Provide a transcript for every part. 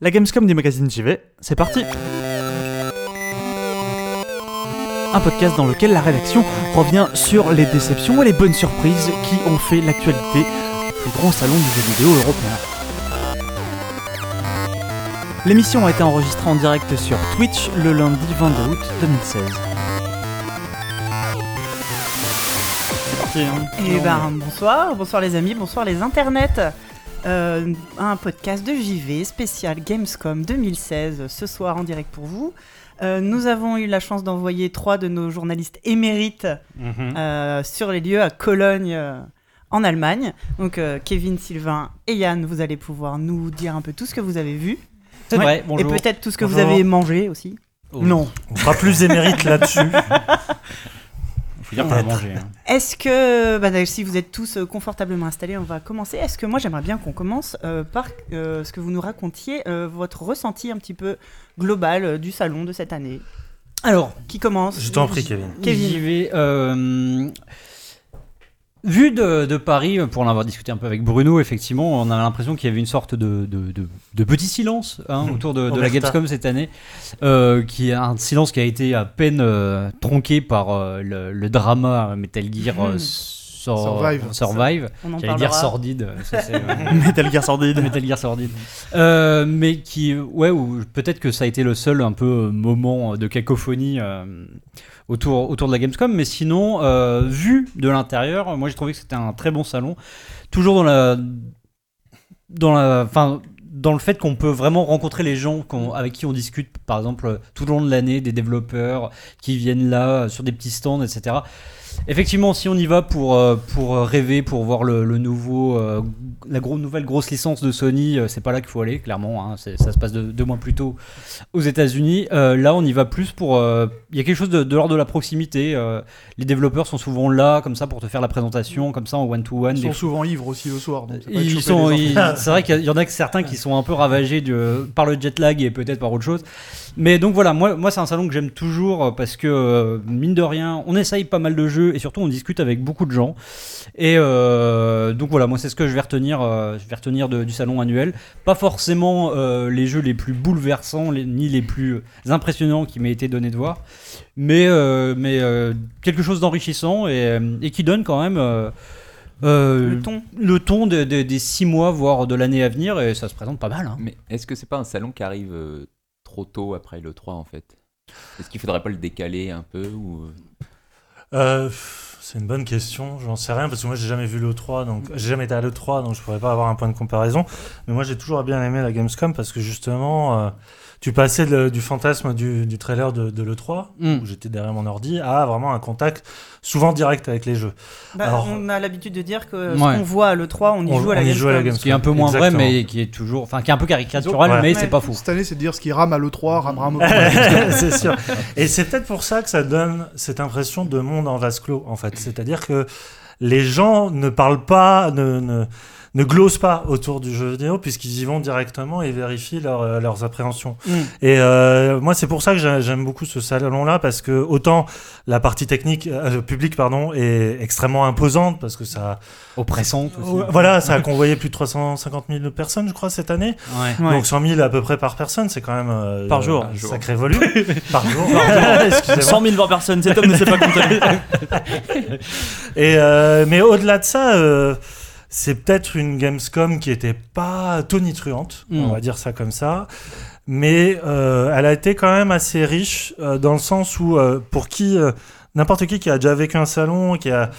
La Gamescom du magazine JV, c'est parti Un podcast dans lequel la rédaction revient sur les déceptions et les bonnes surprises qui ont fait l'actualité du grand salon du jeu vidéo européen. L'émission a été enregistrée en direct sur Twitch le lundi 22 août 2016. C'est parti, hein Eh ben, bonsoir, bonsoir les amis, bonsoir les internets. Euh, un podcast de JV spécial Gamescom 2016 ce soir en direct pour vous. Euh, nous avons eu la chance d'envoyer trois de nos journalistes émérites Mhm. euh, sur les lieux à Cologne euh, en Allemagne. Donc euh, Kevin, Sylvain et Yann, vous allez pouvoir nous dire un peu tout ce que vous avez vu. C'est Ouais. vrai, Et peut-être tout ce que vous avez mangé aussi. Oh. Non. On fera plus émérite là-dessus. Faut dire qu'on a mangé. hein. Est-ce que, bah, si vous êtes tous euh, confortablement installés, on va commencer. Est-ce que moi j'aimerais bien qu'on commence euh, par euh, ce que vous nous racontiez, euh, votre ressenti un petit peu global euh, du salon de cette année? Alors, Qui commence? Je t'en prie, Kevin. Kevin. j'y vais. Euh, Vu de, de Paris, pour en avoir discuté un peu avec Bruno, effectivement, on a l'impression qu'il y avait une sorte de, de, de- de petit silence hein, Hmm. autour de, de la. Gamescom cette année, euh, qui est un silence qui a été à peine euh, tronqué par euh, le, le drama Metal Gear euh, Hmm. Sor- Survive. Survive. J'allais dire sordide. ça, c'est, euh, Metal Gear Sordide. Metal Gear Sordide. Euh, mais qui, ouais, ou peut-être que ça a été le seul un peu euh, moment de cacophonie euh, autour, autour de la Gamescom. Mais sinon, euh, vu de l'intérieur, moi j'ai trouvé que c'était un très bon salon. Toujours dans la. Dans la. Enfin. Dans le fait qu'on peut vraiment rencontrer les gens qu'on- avec qui on discute, par exemple, tout le long de l'année, des développeurs qui viennent là euh, sur des petits stands, etc. Effectivement, si on y va pour, euh, pour rêver, pour voir le, le nouveau, euh, la gros, nouvelle grosse licence de Sony, euh, c'est pas là qu'il faut aller, clairement. hein. Ça se passe de- deux mois plus tôt aux États-Unis. Euh, là, on y va plus pour. euh, Il y a quelque chose de, de l'ordre de la proximité. euh, les développeurs sont souvent là, comme ça, pour te faire la présentation, comme ça, en one-to-one. Ils sont souvent ivres aussi le soir. donc ils sont, c'est vrai qu'il y en a que certains qui sont un peu ravagés de- par le jet lag et peut-être par autre chose. Mais donc voilà, moi, moi c'est un salon que j'aime toujours parce que mine de rien, on essaye pas mal de jeux et surtout on discute avec beaucoup de gens. Et euh, donc voilà, moi c'est ce que je vais retenir, euh, je vais retenir de- du salon annuel. Pas forcément euh, les jeux les plus bouleversants les- ni les plus impressionnants qui m'aient été donnés de voir, mais, euh, mais euh, quelque chose d'enrichissant et, et qui donne quand même. euh, euh, Le ton. le ton de- de- des six mois, voire de l'année à venir, et ça se présente pas mal. hein. Mais est-ce que c'est pas un salon qui arrive euh, trop tôt après le 3 en fait? Est-ce qu'il faudrait pas le décaler un peu ou... Euh, c'est une bonne question, j'en sais rien parce que moi j'ai jamais vu l'E3, donc j'ai jamais été à l'E3, donc je pourrais pas avoir un point de comparaison. Mais moi j'ai toujours bien aimé la Gamescom parce que justement, euh, tu passais de- du fantasme du, du trailer de, de l'E3, Mm. où j'étais derrière mon ordi, à vraiment un contact souvent direct avec les jeux. Bah, Alors- on a l'habitude de dire que ce Ouais. qu'on voit à l'E3, on y On- joue à la Gamescom. Ce qui est un peu moins vrai, mais qui est toujours. Enfin, qui est un peu caricatural, Ouais. mais Ouais. c'est pas fou. Cette année, c'est de dire ce qui rame à l'E3, rame rame au c'est sûr. Et c'est peut-être pour ça que ça donne cette impression de monde en vase clos, en fait. C'est-à-dire que les gens ne parlent pas, ne, ne, ne glosent pas autour du jeu vidéo, puisqu'ils y vont directement et vérifient leur, euh, leurs appréhensions. Mm. Et euh, moi, c'est pour ça que j'ai- j'aime beaucoup ce salon-là, parce que autant la partie technique, euh, publique, pardon, est extrêmement imposante, parce que ça, Oppressante aussi. voilà, ça a convoyé plus de 350 000 personnes, je crois, cette année. Ouais. Ouais. Donc 100 000 à peu près par personne, c'est quand même euh, Par jour. un Par jour. sacré volume. par jour. Excusez-moi. 100 000 par personne, cet homme ne sait pas compter. Et euh, mais au-delà de ça, euh, c'est peut-être une Gamescom qui était pas tonitruante, on va dire ça comme ça. Mais euh, elle a été quand même assez riche euh, dans le sens où euh, pour qui n'importe qui qui a déjà vécu un salon, qui a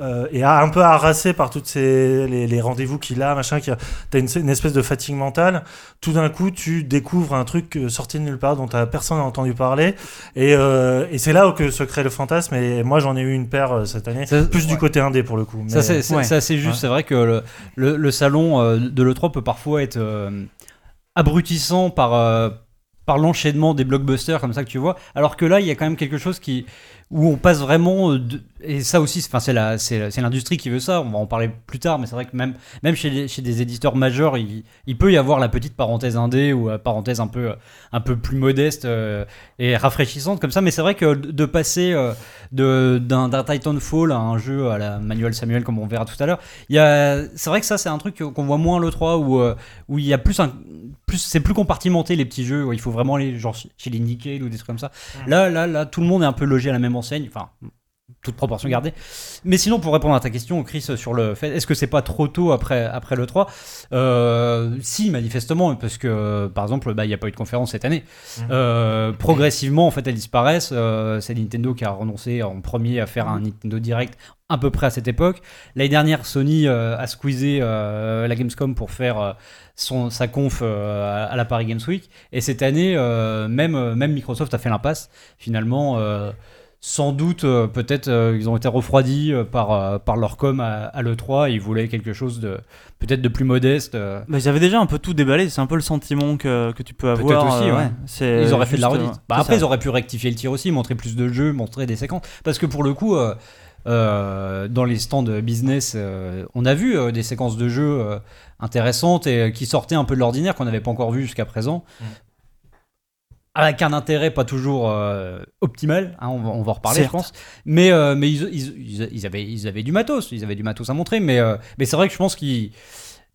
euh, et a un peu harassé par toutes ces les, les rendez-vous qu'il a, machin, qui a t'as une, une espèce de fatigue mentale. Tout d'un coup, tu découvres un truc euh, sorti de nulle part dont t'as personne n'a entendu parler, et, euh, et c'est là où que se crée le fantasme. Et moi, j'en ai eu une paire euh, cette année, Ça- plus du côté indé pour le coup. Ça, mais- c'est c'est- Ouais. c'est assez juste. Ouais. C'est vrai que le, le- le salon de l'E3 peut parfois être euh, abrutissant par, euh, par l'enchaînement des blockbusters comme ça que tu vois. Alors que là, il y a quand même quelque chose qui. Où on passe vraiment euh, de- et ça aussi c'est- enfin c'est la c'est c'est l'industrie qui veut ça on va en parler plus tard mais c'est vrai que même même chez, les- chez des éditeurs majeurs il, il peut y avoir la petite parenthèse indé ou la parenthèse un peu un peu plus modeste euh, et rafraîchissante comme ça mais c'est vrai que de passer euh, de d'un Titanfall à un jeu à la Manuel Samuel comme on verra tout à l'heure il y a c'est vrai que ça c'est un truc qu'on voit moins le 3 où euh, où il y a plus un plus c'est plus compartimenté les petits jeux où il faut vraiment aller genre chez les Nickel ou des trucs comme ça. Là là là tout le monde est un peu logé à la même enseigne enfin toute proportion gardée. Mais sinon pour répondre à ta question Chris sur le fait est-ce que c'est pas trop tôt après après le 3 euh, si manifestement parce que par exemple bah il y a pas eu de conférence cette année. Mhm. Euh, progressivement en fait elles disparaissent. Euh, c'est Nintendo qui a renoncé en premier à faire un Nintendo Direct à peu près à cette époque. L'année dernière Sony a squeezé la Gamescom pour faire son, sa conf à, la Paris Games Week. Et cette année même même Microsoft a fait l'impasse. Finalement sans doute, euh, peut-être, euh, ils ont été refroidis euh, par, euh, par leur com à, à l'E3. Ils voulaient quelque chose de peut-être de plus modeste. euh. Bah, ils avaient déjà un peu tout déballé, c'est un peu le sentiment que, que tu peux avoir. Peut-être aussi, euh, ouais. C'est Ils auraient fait de la redite. euh, Bah, après, ça. ils auraient pu rectifier le tir aussi, montrer plus de jeux, montrer des séquences. Parce que pour le coup, euh, euh, dans les stands business, euh, on a vu euh, des séquences de jeux euh, intéressantes et qui sortaient un peu de l'ordinaire, qu'on n'avait pas encore vu jusqu'à présent. Mm. Avec un intérêt pas toujours euh, optimal, hein, on, va, on va en reparler, Certes. je pense. Mais, euh, mais ils, ils- ils- ils avaient, ils avaient du matos, ils avaient du matos à montrer. Mais, euh, mais c'est vrai que je pense qu'ils.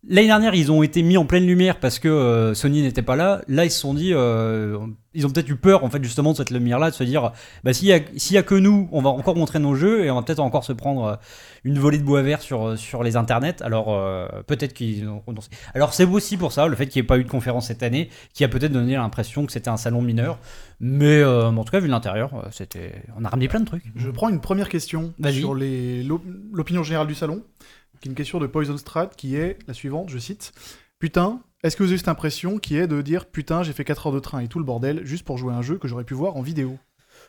L'année dernière, ils ont été mis en pleine lumière parce que euh, Sony n'était pas là. Là, ils se sont dit, euh, ils ont peut-être eu peur en fait justement de cette lumière-là, de se dire, bah s'il y y a que nous, on va encore montrer nos jeux et on va peut-être encore se prendre euh, une volée de bois vert sur sur les internets. Alors euh, peut-être qu'ils ont renoncé. Alors c'est aussi pour ça le fait qu'il n'y ait pas eu de conférence cette année, qui a peut-être donné l'impression que c'était un salon mineur. Mais euh, en tout cas, vu l'intérieur, c'était, on a ramené plein de trucs. Je prends une première question sur l'opinion générale du salon, qui est une question de Poison Strat, qui est la suivante, je cite. Putain, est-ce que vous avez cette impression qui est de dire putain, j'ai fait 4 heures de train et tout le bordel juste pour jouer à un jeu que j'aurais pu voir en vidéo?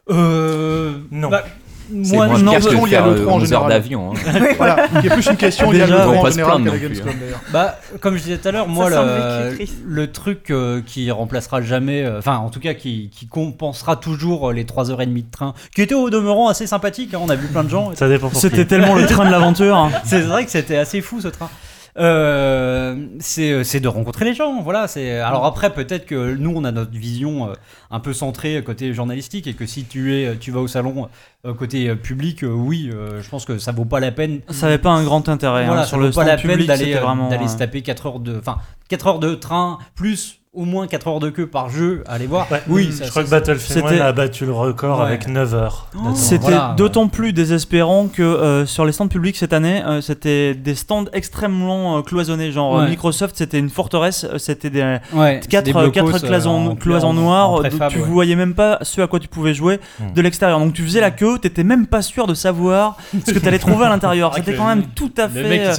Euh, Non. bah, moi, moins non, pire parce que qu'on y a faire le trois en 11 heures général. d'avion. hein. Voilà, qui est plus une question liée à Déjà, l'E3 on va en général qu'à la Gamescom d'ailleurs. Bah, comme je disais tout à l'heure, moi, le, truc euh, qui remplacera jamais, euh, enfin, en tout cas, qui, qui compensera toujours euh, les 3h30 de train, qui était au demeurant assez sympathique, hein, on a vu plein de gens. Ça dépend C'était tellement le train de l'aventure. hein. c'est vrai que c'était assez fou ce train. Euh, c'est c'est de rencontrer les gens, voilà. C'est alors après peut-être que nous on a notre vision euh, un peu centrée côté journalistique et que si tu es tu vas au salon euh, côté euh, public, euh, oui, euh, je pense que ça vaut pas la peine Ça avait pas un grand intérêt. voilà, hein. ça Sur vaut le pas stand la peine public, d'aller euh, vraiment. euh, se taper 4 heures de enfin 4 heures de train plus au moins 4 heures de queue par jeu à aller voir. Ouais, oui, je ça- crois ça- que Battlefield c'était- 1 a battu le record Ouais. avec 9 heures. Oh. C'était Voilà, ouais. d'autant plus désespérant que euh, sur les stands publics cette année, euh, c'était des stands extrêmement euh, cloisonnés. Genre euh, Ouais. Microsoft, c'était une forteresse, euh, c'était des ouais, c'est quatre, des euh, blocos, quatre cloisons, cloisons noires, tu ouais. voyais même pas ce à quoi tu pouvais jouer Hmm. de l'extérieur. Donc tu faisais la queue, t'étais même pas sûr de savoir ce que t'allais trouver à l'intérieur. C'était quand même tout à fait.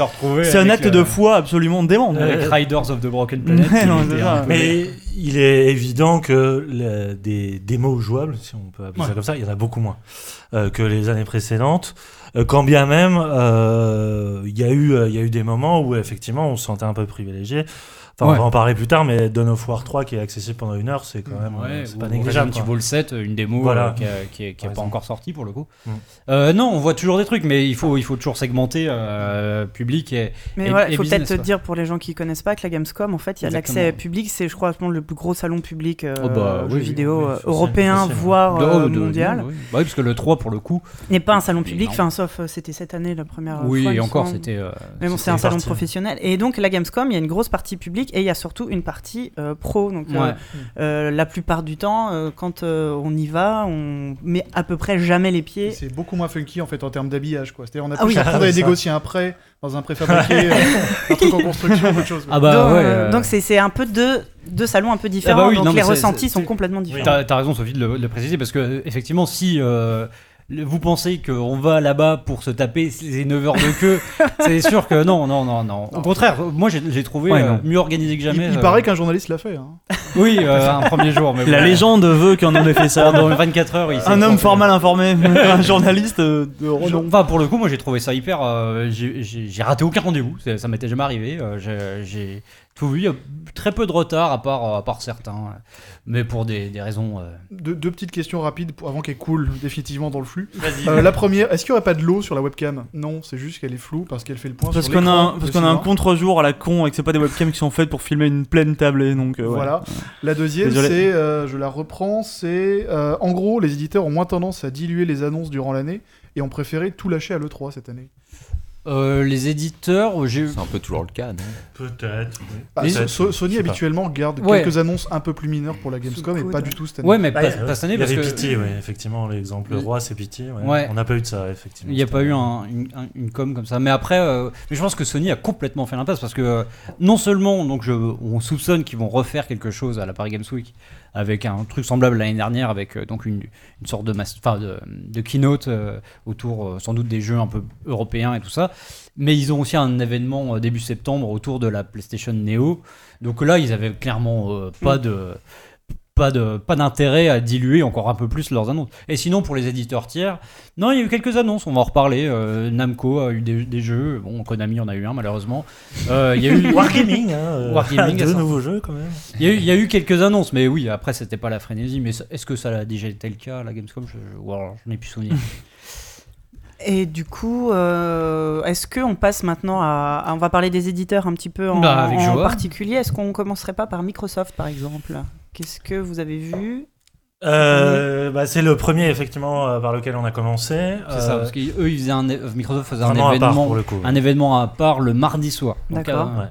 C'est un acte de foi absolument dément. avec Riders of the Broken Planet. Mais il est évident que le- des démos jouables, si on peut appeler ça comme ça, il y en a beaucoup moins euh, que les années précédentes. Euh, quand bien même, euh, il y, a eu, y a eu des moments où effectivement on se sentait un peu privilégié. Enfin, Ouais. on va en parler plus tard, mais Dawn of War 3 qui est accessible pendant une heure, c'est quand même Ouais, euh, c'est pas ou négligeable. Resident. Evil 7, une démo Voilà. euh, qui, a- qui est, qui est Par pas encore sortie pour le coup. Mm. Euh, non, on voit toujours des trucs, mais il faut, il faut toujours segmenter euh, public et, Mais il faut peut-être quoi. dire pour les gens qui connaissent pas que la Gamescom, en fait, il y a l'accès public, c'est je crois le plus gros salon public euh, Oh bah, jeux oui, vidéo oui, euh, européen, voire de- euh, de- mondial. oui. Bah oui, parce que le 3 pour le coup. N'est pas un salon public, enfin sauf euh, c'était cette année la première oui, fois. et encore, c'était. euh, Mais bon, c'est un salon parti. professionnel. Et donc, la Gamescom, il y a une grosse partie publique et il y a surtout une partie euh, pro. Donc, euh, Ouais. euh, la plupart du temps, euh, quand euh, on y va, on met à peu près jamais les pieds. C'est beaucoup moins funky en fait en termes d'habillage quoi. C'est-à-dire on a Ah plus oui. l'impression Ah, négocier un prêt dans un préfabriqué, euh, un truc en construction, autre chose. Ah bah donc, ouais. euh, euh, c'est c'est un peu deux, deux salons un peu différents. Ah bah oui, donc, non, les ressentis sont complètement différents. T'as as raison, Sophie, de le, de le préciser, parce que effectivement, si euh, vous pensez qu'on va là-bas pour se taper ces 9 heures de queue, c'est sûr que non, non, non, non. Au contraire, moi j'ai trouvé Ouais, euh, mieux organisé que jamais. il euh, paraît qu'un journaliste l'a fait. hein. Oui, euh, un premier jour. Mais La bon. légende veut qu'on en ait fait ça. Pendant 24 heures, il Un homme trompé. fort mal informé, un journaliste de renom. Enfin, pour le coup, moi j'ai trouvé ça hyper. euh, j'ai- raté aucun rendez-vous, ça ça m'était jamais arrivé. euh, j'ai- tout vu. Il y a très peu de retard à part, à part certains, mais pour des, des raisons. euh, Deux, deux petites questions rapides pour, avant qu'elle coule définitivement dans le flux. Euh, la première, est-ce qu'il n'y aurait pas de l'eau sur la webcam? Non, c'est juste qu'elle est floue parce qu'elle fait le point Parce sur qu'on a, un- parce qu'on a un contre-jour à la con et que c'est pas des webcams qui sont faites pour filmer une pleine tablée. Donc, euh, ouais. Voilà. La deuxième, Désolé. c'est, euh, je la reprends, c'est euh, en gros, les éditeurs ont moins tendance à diluer les annonces durant l'année et ont préféré tout lâcher à l'E3 cette année. Euh, les éditeurs, j'ai. C'est un peu toujours le cas, non Peut-être. oui. Bah, Les- So- So- Sony habituellement garde Ouais. quelques annonces un peu plus mineures pour la Gamescom et pas du tout cette année. Ouais, mais Bah, pas, cette année il y parce avait que. Pity, oui, effectivement, l'exemple Le- roi, c'est Pity. Ouais. Ouais. On n'a pas eu de ça, effectivement. Il n'y a pas eu un- une, un- une com comme ça. Mais après, euh, mais je pense que Sony a complètement fait l'impasse parce que euh, non seulement donc je, on soupçonne qu'ils vont refaire quelque chose à la Paris Games Week avec un truc semblable l'année dernière avec euh, donc une, une sorte de, de, de keynote euh, autour euh, sans doute des jeux un peu européens et tout ça. Mais ils ont aussi un événement début septembre autour de la PlayStation Neo. Donc là, ils avaient clairement pas de pas de pas d'intérêt à diluer encore un peu plus leurs annonces. Et sinon pour les éditeurs tiers, non, il y a eu quelques annonces, on va en reparler. Euh, Namco a eu des, des jeux, bon, Konami en a eu un malheureusement. Euh, il y a eu Wargaming, hein, euh, Wargaming, deux nouveaux jeux quand même. il y, a eu, il y a eu quelques annonces, mais oui, après c'était pas la frénésie. Mais est-ce que ça a déjà été le cas la Gamescom? Je n'ai plus souvenir. Et du coup, euh, est-ce qu'on passe maintenant à, à- On va parler des éditeurs un petit peu en, Bah, avec en joie. particulier. Est-ce qu'on commencerait pas par Microsoft, par exemple? Qu'est-ce que vous avez vu? Euh, bah, c'est le premier effectivement euh, par lequel on a commencé. C'est ça, parce qu'eux, ils faisaient un, Microsoft faisait un à événement, pour le coup. un événement à part le mardi soir. D'accord. euh, Ouais.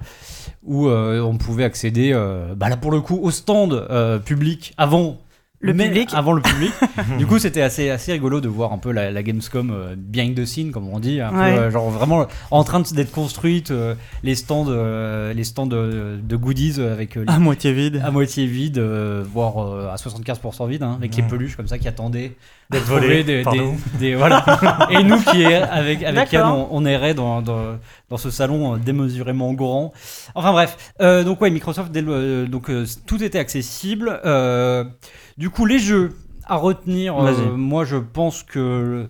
où euh, on pouvait accéder, euh, bah là pour le coup, au stand euh, public avant Le mais public. avant le public. du coup, c'était assez assez rigolo de voir un peu la, la Gamescom euh, behind the scene, comme on dit, un peu, euh, genre vraiment en train d'être construite, euh, les stands, euh, les stands de, de goodies avec euh, les- À moitié vide. à moitié vide, euh, voire euh, à 75% vide, hein, avec les peluches comme ça qui attendaient D'être trouver volé. des, pardon. des- des- voilà. Et nous qui avec avec Yann, on, on errait dans, dans, dans ce salon démesurément grand. Enfin bref, Euh, donc ouais, Microsoft, dès le- euh, donc euh, tout était accessible. Euh, du coup, les jeux à retenir, euh, moi je pense que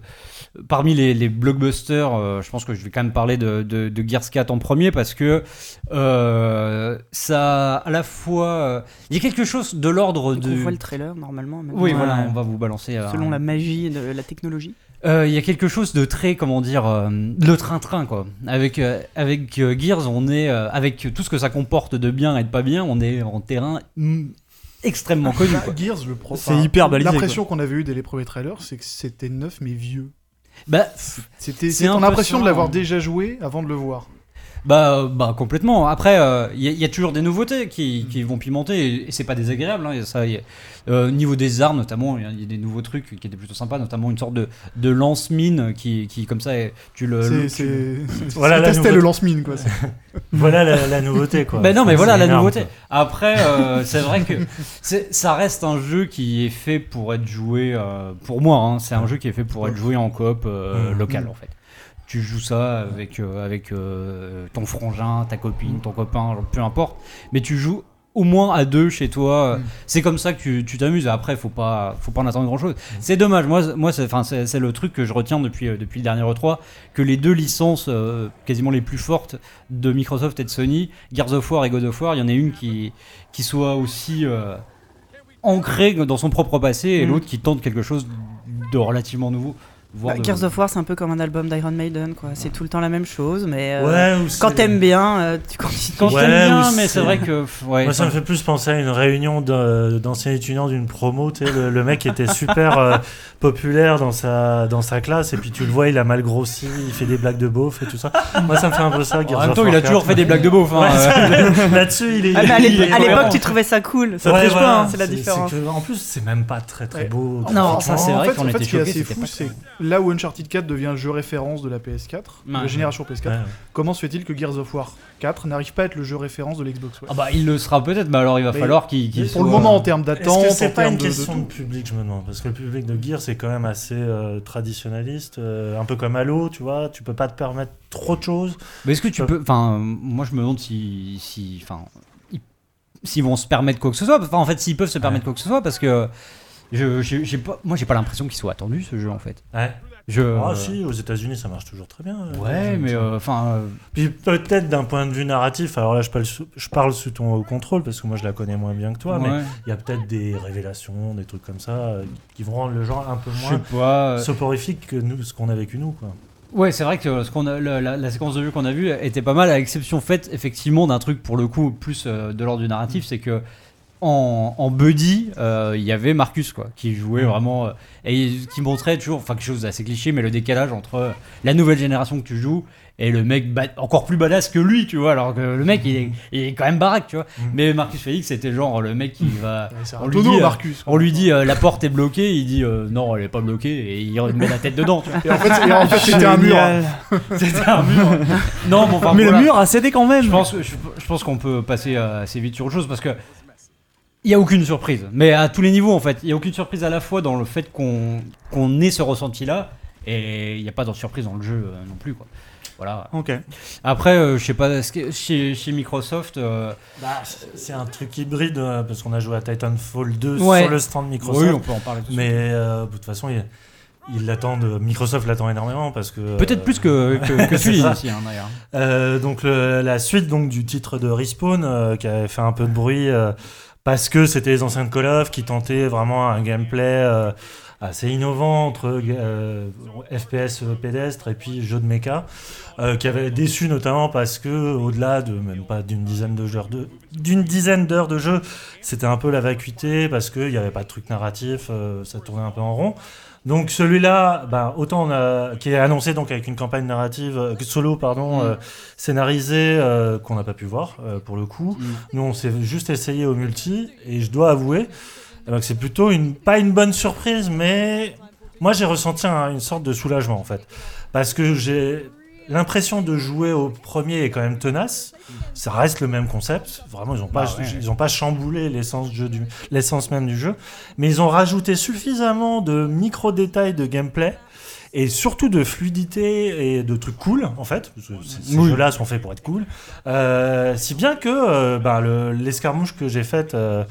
parmi les, les blockbusters, euh, je pense que je vais quand même parler de, de, de Gears 4 en premier parce que euh, ça à la fois euh, il y a quelque chose de l'ordre de On voit le trailer normalement. maintenant, oui voilà on va vous balancer euh, Selon la magie de la technologie. euh, Il y a quelque chose de très, comment dire, euh, le train-train, quoi. Avec, euh, avec euh, Gears, on est, euh, avec tout ce que ça comporte de bien et de pas bien, on est en terrain mm, extrêmement connu, Bah, quoi. Gears, le pro. C'est hyper balisé, L'impression qu'on avait eu dès les premiers trailers, c'est que c'était neuf mais vieux. Bah, C'était, C'est ton impression de l'avoir déjà joué avant de le voir. Bah, euh, bah, complètement. Après, euh, il y, a- il y a toujours des nouveautés qui, qui vont pimenter, et, et c'est pas désagréable. Hein, ça, y a- euh, au niveau des armes, notamment, il y, a- il y a des nouveaux trucs qui étaient plutôt sympas, notamment une sorte de, de lance-mine qui, qui, comme ça, tu le. C'est, tu- Voilà la nouveauté. le lance-mine, quoi. Voilà la, la nouveauté quoi. Ben non, mais voilà la énorme, nouveauté. quoi. Après, euh, c'est vrai que ça reste un jeu qui est fait pour être joué, euh, pour moi, hein, c'est un jeu qui est fait pour être joué en coop euh, local en fait. Tu joues ça avec, euh, avec euh, ton frangin, ta copine, ton copain, peu importe, mais tu joues au moins à deux chez toi. Mhm. C'est comme ça que tu tu t'amuses. Après, faut pas, faut pas en attendre grand chose. C'est dommage. Moi, moi, c'est, c'est, c'est le truc que je retiens depuis, euh, depuis le dernier E3, que les deux licences euh, quasiment les plus fortes de Microsoft et de Sony, Gears of War et God of War, il y en a une qui, qui soit aussi euh, ancrée dans son propre passé et Mhm. l'autre qui tente quelque chose de relativement nouveau. Bah, Gears of War, c'est un peu comme un album d'Iron Maiden, quoi. C'est tout le temps la même chose, mais euh, Ouais, quand t'aimes bien, euh, tu continues. Quand Ouais, t'aimes bien, mais c'est- vrai que. Ouais, Moi, ça me fait plus penser à une réunion d'anciens étudiants d'une promo. Le, le mec était super euh, populaire dans sa, dans sa classe, et puis tu le vois, il a mal grossi, il fait des blagues de beauf et tout ça. Moi, ça me fait un peu ça. en Gears même of temps, il a toujours 4. fait des blagues de beauf. hein, Ouais, euh. Là-dessus, il est. Ah, mais à il l'époque- à tu trouvais ça cool. Ça Ouais, triche voilà, pas, hein, c'est la différence. que- en plus, c'est même pas très très beau. Non, ça, c'est en vrai qu'on en était choqués, pas là où Uncharted 4 devient le jeu référence de la PS4, de la génération PS4. Ouais. Comment se fait-il que Gears of War 4 n'arrive pas à être le jeu référence de l'Xbox One? Ah bah, il le sera peut-être, mais alors il va Mais- falloir qu'il Pour le moment, en termes d'attente, c'est pas termes une de, de question de, tout. public, je me demande Parce que le public de Gear, c'est quand même assez euh, traditionnaliste, euh, un peu comme Halo, tu vois. Tu peux pas te permettre trop de choses. Mais est-ce que tu Euh. peux. Enfin, moi je me demande si. si enfin, s'ils vont se permettre quoi que ce soit. Enfin, en fait, s'ils peuvent se permettre quoi que ce soit, parce que. Je, j'ai, j'ai pas, moi, j'ai pas l'impression qu'il soit attendu ce jeu en fait. Ouais. Je, Ah si, aux États-Unis ça marche toujours très bien. euh, Ouais, mais euh, enfin, euh, Puis peut-être d'un point de vue narratif, alors là je parle, sous, je parle sous ton contrôle parce que moi je la connais moins bien que toi, mais ouais, il y a peut-être des révélations, des trucs comme ça euh, qui vont rendre le genre un peu je sais moins pas. euh, soporifique que nous, ce qu'on a vécu nous. Quoi. Ouais, c'est vrai que ce qu'on a, la, la- la séquence de jeu qu'on a vue était pas mal, à l'exception faite effectivement d'un truc pour le coup plus euh, de l'ordre du narratif, c'est que en, en buddy, euh, il y avait Marcus quoi, qui jouait Mm. vraiment euh, et qui montrait toujours, enfin quelque chose d'assez cliché, mais le décalage entre euh, la nouvelle génération que tu joues et le mec encore plus badass que lui, tu vois, alors que le mec il est, il est quand même baraque, tu vois. Mm. Mais Marcus Félix, c'était genre le mec qui va, Ouais, c'est on lui tonneau, dit, euh, Marcus. on lui dit euh, la porte est bloquée, il dit euh, non elle est pas bloquée et il met la tête dedans, tu vois. Et en fait, et en fait, c'était un mur. Génial. C'était un mur. Non, mais enfin, Mais voilà. le mur a cédé quand même. Je pense, je, je pense qu'on peut passer euh, assez vite sur autre chose parce que il y a aucune surprise. Mais à tous les niveaux en fait, il y a aucune surprise à la fois dans le fait qu'on qu'on ait ce ressenti là et il n'y a pas de surprise dans le jeu euh, non plus quoi. Voilà. Ok. Après, euh, je sais pas, est-ce que chez, chez Microsoft, euh, C'est un truc hybride euh, parce qu'on a joué à Titanfall 2 Ouais. sur le stand Microsoft, oui, on peut en parler. tout de mais suite. euh, de toute façon ils ils l'attendent, Microsoft l'attend énormément parce que peut-être plus que que, que ça. hein, d'ailleurs. Euh, donc le- la suite donc du titre de Respawn euh, qui avait fait un peu de bruit euh, parce que c'était les anciens de Call of qui tentaient vraiment un gameplay euh, assez innovant entre euh, FPS pédestre et puis jeu de méca euh, qui avait déçu notamment parce que au-delà de même pas d'une dizaine de de d'une dizaine d'heures de jeu c'était un peu la vacuité parce qu'il n'y avait pas de truc narratif euh, ça tournait un peu en rond donc celui-là, bah, autant on a, qui est annoncé donc avec une campagne narrative euh, solo pardon, Mm. euh, scénarisée euh, qu'on n'a pas pu voir pour le coup. Nous on s'est juste essayé au multi et je dois avouer eh ben, que c'est plutôt une pas une bonne surprise, mais moi j'ai ressenti un- une sorte de soulagement en fait parce que j'ai l'impression de jouer au premier est quand même tenace. Ça reste le même concept. Vraiment, ils n'ont pas, Bah ouais. ils ont pas chamboulé l'essence du l'essence même du jeu, mais ils ont rajouté suffisamment de micro détails de gameplay et surtout de fluidité et de trucs cool en fait. parce que c- Ces Oui. jeux-là sont faits pour être cool. Euh, si bien que euh, le- l'escarmouche que j'ai faite euh,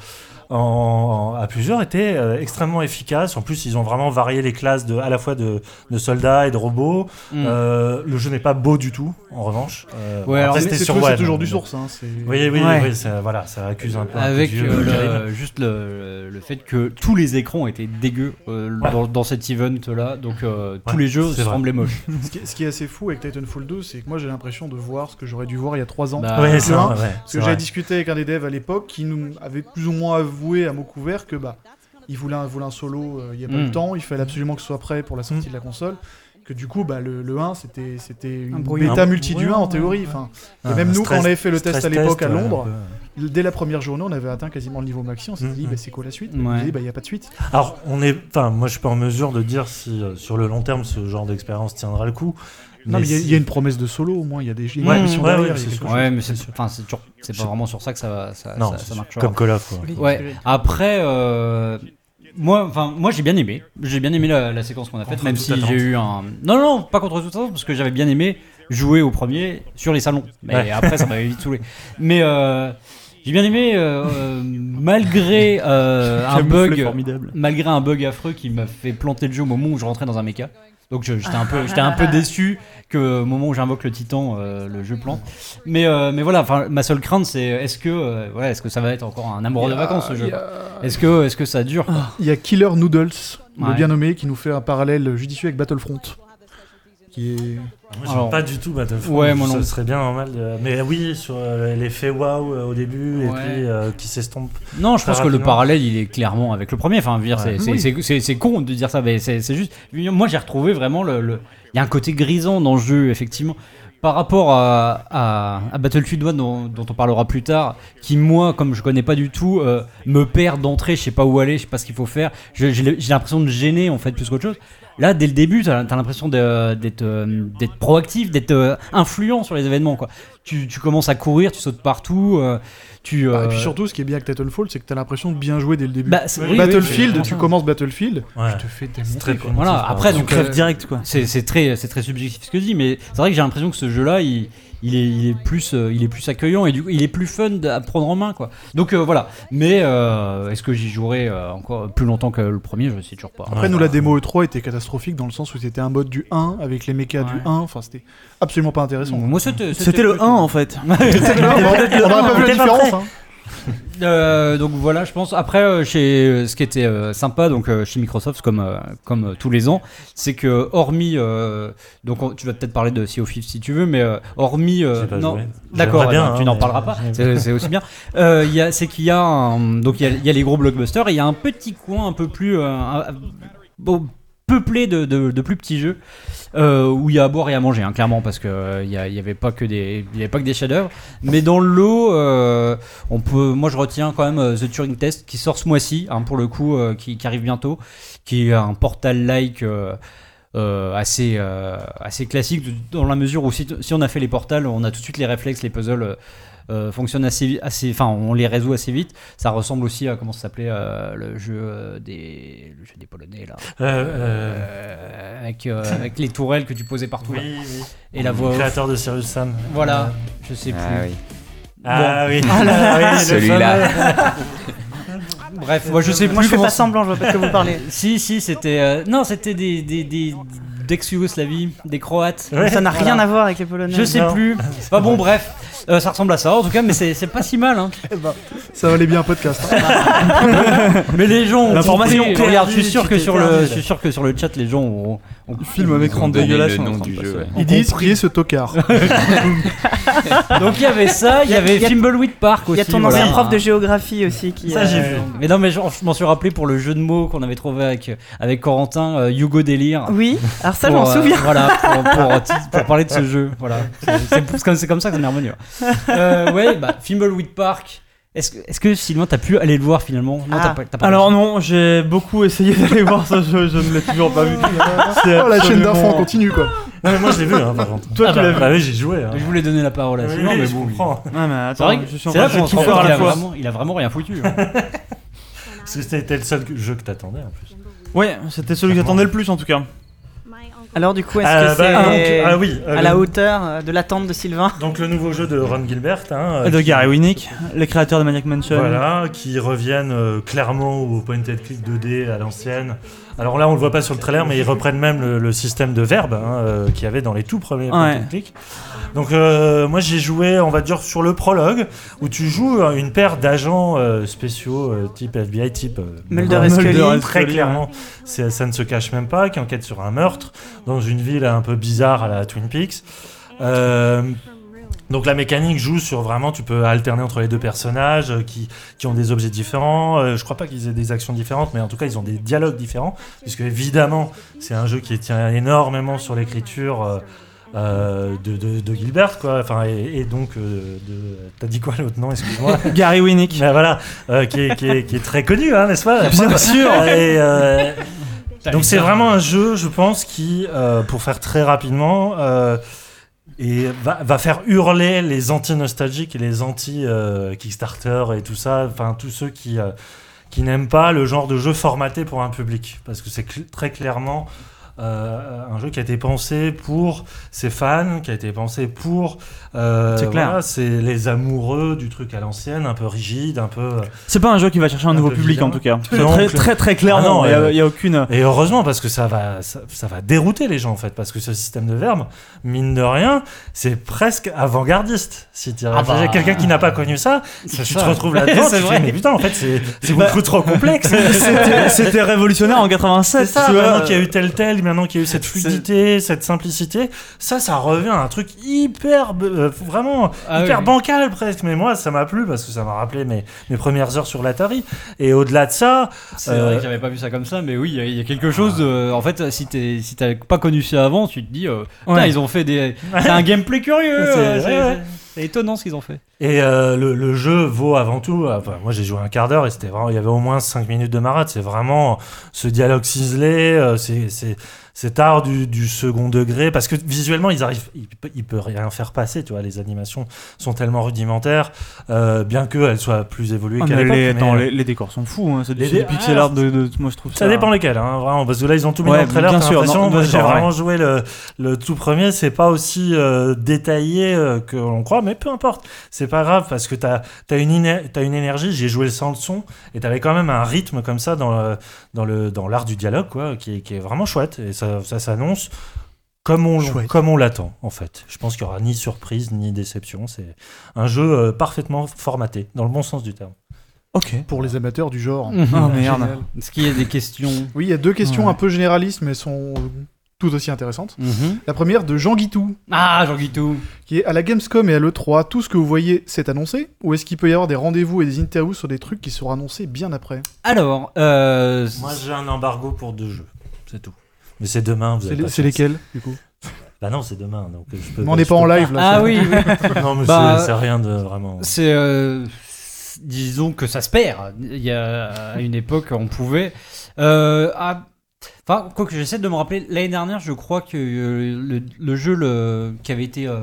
en, en- à plusieurs était euh, extrêmement efficace. En plus, ils ont vraiment varié les classes de, à la fois de, de soldats et de robots. Mm. Euh, le jeu n'est pas beau du tout, en revanche. Euh, Ouais, après, c'était sur c'est toujours du source. Hein, c'est- Oui, oui, Ouais. oui, ça, voilà, ça accuse un peu. Avec euh, le- terrible. juste le, le fait que tous les écrans étaient dégueux euh, Ouais. dans, dans cet event là, donc euh, tous les jeux vrai. semblaient moches. Ce qui, est, ce qui est assez fou avec Titanfall 2, c'est que moi j'ai l'impression de voir ce que j'aurais dû voir il y a 3 ans. Bah, Ouais, euh, c'est le vrai, un, ouais, Parce c'est que vrai. j'avais discuté avec un des devs à l'époque qui nous avait plus ou moins avoué à mots couverts que bah il voulait un, voulait un solo euh, il n'y a pas Mm. le temps, il fallait absolument que ce soit prêt pour la sortie de la console. Que du coup, bah, le, le 1 c'était c'était Un une brouillon. bêta Un- multi du ouais, 1 en théorie. ouais. Enfin, et même un nous, stress- quand on avait fait le test à l'époque à ouais, Londres, un peu. dès la première journée, on avait atteint quasiment le niveau maxi. On s'est Mm, dit, mm. bah, c'est quoi la suite? Ouais. On s'est dit, bah, il n'y a pas de suite. Alors, on est, enfin, moi, je suis pas en mesure de dire si euh, sur le long terme ce genre d'expérience tiendra le coup. Non, mais il y a- y, une promesse de solo au moins. Il y a des il y a une Ouais, mission ouais, derrière. ouais, mais c'est toujours- pas vraiment sur ça que ça va ça, non, ça, ça marchera. comme Call of. Ouais. Après, euh, moi, enfin, moi j'ai bien aimé. J'ai bien aimé la, la séquence qu'on a faite, même si j'ai eu un. Non, non, pas contre toute attente, parce que j'avais bien aimé jouer au premier sur les salons. Mais Ouais. après, ça m'avait vite saoulé. Mais euh, j'ai bien aimé, euh, malgré euh, un bug, formidable. malgré un bug affreux qui m'a fait planter le jeu au moment où je rentrais dans un mecha. Donc je- j'étais un peu, j'étais un peu déçu que au moment où j'invoque le titan, euh, le jeu plante. Mais euh, mais voilà, enfin ma seule crainte c'est est-ce que euh, ouais, est-ce que ça va être encore un amour de vacances ce jeu Est-ce que est-ce que ça dure quoi? Il y a Killer Noodles, le Ouais. bien nommé, qui nous fait un parallèle judicieux avec Battlefront. Qui est... Moi, Alors- pas du tout Battlefront. Ouais, moi Ce non. serait bien normal. de- Mais oui, sur euh, l'effet waouh euh, au début et puis euh, qui s'estompe. Non, je pense que le parallèle il est clairement avec le premier. Enfin, Ouais. c'est- c'est- Oui. c'est c'est- c'est con de dire ça, mais c'est juste. Moi j'ai retrouvé vraiment le. le- Il y a un côté grisant dans le jeu, effectivement. Par rapport à, à, à Battlefield 1 dont, dont on parlera plus tard, qui moi, comme je connais pas du tout, euh, me perd d'entrée, je sais pas où aller, je sais pas ce qu'il faut faire. J'ai l'impression de gêner en fait plus qu'autre chose. Là, dès le début, t'as as, l'impression d'être euh, d'être proactif, d'être euh, influent sur les événements. Quoi. tu, tu commences à courir, tu sautes partout, euh, tu. Bah, et puis surtout, ce qui est bien avec Titanfall, c'est que t'as l'impression de bien jouer dès le début. bah, oui, Battlefield, tu commences Battlefield, Ouais. tu te fais démonter. très quoi. primitif, Voilà, par après, donc, Tu crèves euh, direct quoi. C'est très, c'est très subjectif ce que je dis, mais c'est vrai que j'ai l'impression que ce jeu-là, il, il, est, il, est plus, euh, il est plus accueillant et du coup, il est plus fun à prendre en main. Quoi. Donc euh, voilà. Mais euh, est-ce que j'y jouerai euh, encore plus longtemps que le premier? Je sais toujours pas. Après, nous, la démo E3 était catastrophique dans le sens où c'était un mode du 1 avec les mechas du Ouais. 1. Enfin, c'était absolument pas intéressant. Moi, c'était C'était le 1 en fait. Peut-être le 1, bon, on n'aurait pas vu la différence. hein. Euh, donc voilà, je pense. Après, euh, chez euh, ce qui était euh, sympa, donc chez Microsoft, comme comme tous les ans, c'est que hormis, donc on- tu vas peut-être parler de Sea of Thieves si tu veux, mais hormis, non, d'accord, eh bien, ben, tu hein, n'en mais- parleras pas. C'est aussi bien. Il y a- c'est qu'il y a un- donc il y a, il y a les gros blockbusters et il y a un petit coin un peu plus un- bon, peuplé de, de- plus petits jeux euh, où il y a à boire et à manger, hein, clairement, parce que euh, il y, a- il y avait pas que des, y avait pas que des chefs-d'œuvre. Mais dans le lot, euh, on peut, moi je retiens quand même The Turing Test qui sort ce mois-ci, hein, pour le coup, qui, arrive bientôt, qui est un portal-like. assez, classique dans la mesure où si, si on a fait les portals, on a tout de suite les réflexes, les puzzles euh, fonctionnent assez, assez, enfin on les résout assez vite. Ça ressemble aussi à comment ça s'appelait euh, le jeu euh, des, le jeu des Polonais là, Euh, euh, Euh, avec, euh, avec les tourelles que tu posais partout. là. oui, oui. Et la voix. off. Créateur de Sirius Sam. Voilà, je sais plus. Ah oui. Ah oui. Ah là là. Ah oui, Celui-là. Bref, moi je sais plus. Moi, je fais pas semblant, je vois pas de quoi vous parlez. Si, si, c'était. euh, Non, c'était des, des, des, d'ex-Yougoslavie, des Croates. Ouais. Ça n'a rien Voilà. à voir avec les Polonais. Je sais Non. plus. Enfin bon, bref. Euh, ça ressemble à ça en tout cas, mais c'est c'est pas si mal. Hein. Eh ben, ça valait bien un podcast. hein. Mais les gens ont L'information compris. perdue, Regarde, je suis sûr que t'es sur perdu, le, là. je suis sûr que sur le chat, les gens ont. ont- Film avec Ils ont rang donné dégueulasse. le on est en nom train du de jeu, passer. ouais. Ils disent est ce tocard. Donc il y avait ça, il y avait y a- Thimbleweed Park aussi. Il y a ton voilà. ancien prof de géographie aussi qui. Ça euh, j'ai vu. Mais non, mais je, je m'en suis rappelé pour le jeu de mots qu'on avait trouvé avec, avec Corentin, euh, Hugo Délire. Oui, alors ça, je Pour, m'en euh, souviens. voilà, pour, pour, pour parler de ce jeu. Voilà. C'est- C'est c'est comme, c'est comme ça que ça m'est revenu. Ouais. Euh, ouais, bah, Thimbleweed Park. Est-ce que, est-ce que Sylvain, t'as pu aller le voir finalement? Non, Ah. t'as pas, pas Alors non, j'ai beaucoup essayé d'aller voir ce jeu, je ne l'ai toujours pas vu. C'est Oh, la chaîne d'infants continue quoi. Non, mais moi je l'ai vu, hein, par contre. Toi, Ah tu bah, l'as vu. Bah oui, j'ai joué. hein. Je voulais donner la parole à Sylvain, oui, mais je bon. C'est attends, vrai que je suis en c'est train là de tout faire à la a fois. il a vraiment rien foutu. hein. Parce que c'était le seul jeu que t'attendais en plus. Ouais, c'était celui que j'attendais le plus en tout cas. Alors, du coup, est-ce Ah, que bah, c'est donc, ah oui. euh, à la hauteur euh, de l'attente de Sylvain? Donc le nouveau jeu de Ron Gilbert. Hein, euh, De qui- Gary Winnick, les créateurs de Maniac Mansion. Voilà, qui reviennent euh, clairement au point and click 2D à l'ancienne. Alors là, on le voit pas sur le trailer, mais ils reprennent même le, le système de verbe hein, euh, qu'il y avait dans les tout premiers Ouais. Donc euh, moi, j'ai joué, on va dire, sur le prologue, où tu joues euh, une paire d'agents euh, spéciaux euh, type FBI, type euh, Mulder et Mulder Scully. Très Scully, clairement, ça ne se cache même pas, qui enquête sur un meurtre dans une ville un peu bizarre à la Twin Peaks. Donc la mécanique joue sur vraiment, tu peux alterner entre les deux personnages euh, qui, qui ont des objets différents. Euh, je crois pas qu'ils aient des actions différentes, mais en tout cas ils ont des dialogues différents, puisque évidemment c'est un jeu qui tient énormément sur l'écriture euh, euh, de, de- de Gilbert, quoi. Enfin et, et donc euh, de, t'as dit quoi l'autre nom, excuse-moi. Gary Winnick. Mais voilà, euh, qui, est, qui, est, qui est très connu, hein, n'est-ce pas? Bien sûr. Et, euh, donc c'est vraiment un jeu, je pense, qui, euh, pour faire très rapidement, euh, et va, faire hurler les anti-nostalgiques et les anti-Kickstarter et tout ça, enfin tous ceux qui, euh, qui n'aiment pas le genre de jeu formaté pour un public, parce que c'est très clairement euh, un jeu qui a été pensé pour ses fans, qui a été pensé pour euh, C'est clair. voilà, c'est les amoureux du truc à l'ancienne, un peu rigide, un peu euh, C'est pas un jeu qui va chercher un Un nouveau public en tout cas. Non, très, clair- très très Ah clairement. non, Il y a- euh, il a aucune. Et heureusement, parce que ça va, ça, ça va dérouter les gens, en fait, parce que ce système de verbe, mine de rien, c'est presque avant-gardiste. Si tu Ah bah. quelqu'un qui n'a pas connu ça, C'est tu ça. te retrouves là-dedans, C'est tu vrai. fais, mais putain, en fait, c'est c'est Bah, beaucoup trop complexe. C'était révolutionnaire en 87. C'est ça, tu vois. maintenant qu'il y a eu tel tel, maintenant qu'il y a eu cette fluidité, cette simplicité, ça, ça revient à un truc hyper, euh, vraiment, Ah hyper oui. bancal presque. Mais moi, ça m'a plu parce que ça m'a rappelé mes, mes premières heures sur l'Atari. Et au-delà de ça, C'est Euh, vrai que j'avais pas vu ça comme ça, mais oui, il y a- il y, a quelque chose. de- en fait, si t'es si t'as pas connu ça avant, tu te dis, euh, Ouais. ils ont fait des. C'est un gameplay curieux. C'est- euh, étonnant ce qu'ils ont fait. Et euh, le, jeu vaut avant tout. Enfin, moi, j'ai joué un quart d'heure et c'était vraiment. Il y avait au moins 5 minutes de marade. C'est vraiment ce dialogue ciselé. euh, c'est cet art du, du second degré, parce que visuellement, ils arrivent, il, peut- il peut rien faire passer, tu vois. Les animations sont tellement rudimentaires, euh, bien qu'elles soient plus évoluées Ah, qu'à les, mais, euh, les, les décors sont fous, hein. c'est du, dé- pixel ah, art de, de- moi je trouve ça. Ça dépend lesquels, hein, vraiment, parce que là ils ont tout mis Ouais, dans le trailer. bien t'as sûr, l'impression, non, moi, non, j'ai vraiment joué le, le tout premier, c'est pas aussi euh, détaillé euh, que l'on croit, mais peu importe, c'est pas grave parce que t'as as une iné- une énergie. J'ai joué sans le son et t'avais quand même un rythme comme ça dans le, dans le dans l'art du dialogue, quoi, qui, est- qui est vraiment chouette et ça, ça s'annonce. Comme on, Chouette. comme on l'attend, en fait. Je pense qu'il n'y aura ni surprise ni déception. C'est un jeu euh, parfaitement formaté, dans le bon sens du terme. Ok. Pour les amateurs du genre. Mhm. Ah merde. Génial. Est-ce qu'il y a des questions Oui, il y a deux questions Ouais. un peu généralistes, mais sont tout aussi intéressantes. Mhm. La première de Jean Guitou, Ah, Jean Guitou qui est à la Gamescom et à l'E3, tout ce que vous voyez s'est annoncé Ou est-ce qu'il peut y avoir des rendez-vous et des interviews sur des trucs qui seront annoncés bien après? Alors, euh, Moi, j'ai un embargo pour deux jeux, c'est tout. Mais c'est demain. vous C'est lesquels, du coup Bah non, c'est demain, donc je peux. Mais on n'est pas en live, là. ah oui, oui. Non, mais Bah, c'est- rien de vraiment. C'est. euh, disons que ça se perd. Il y a à une époque, on pouvait. Euh, ah, Enfin, quoi que j'essaie de me rappeler, l'année dernière, je crois que euh, le, le jeu le, qui avait été. euh,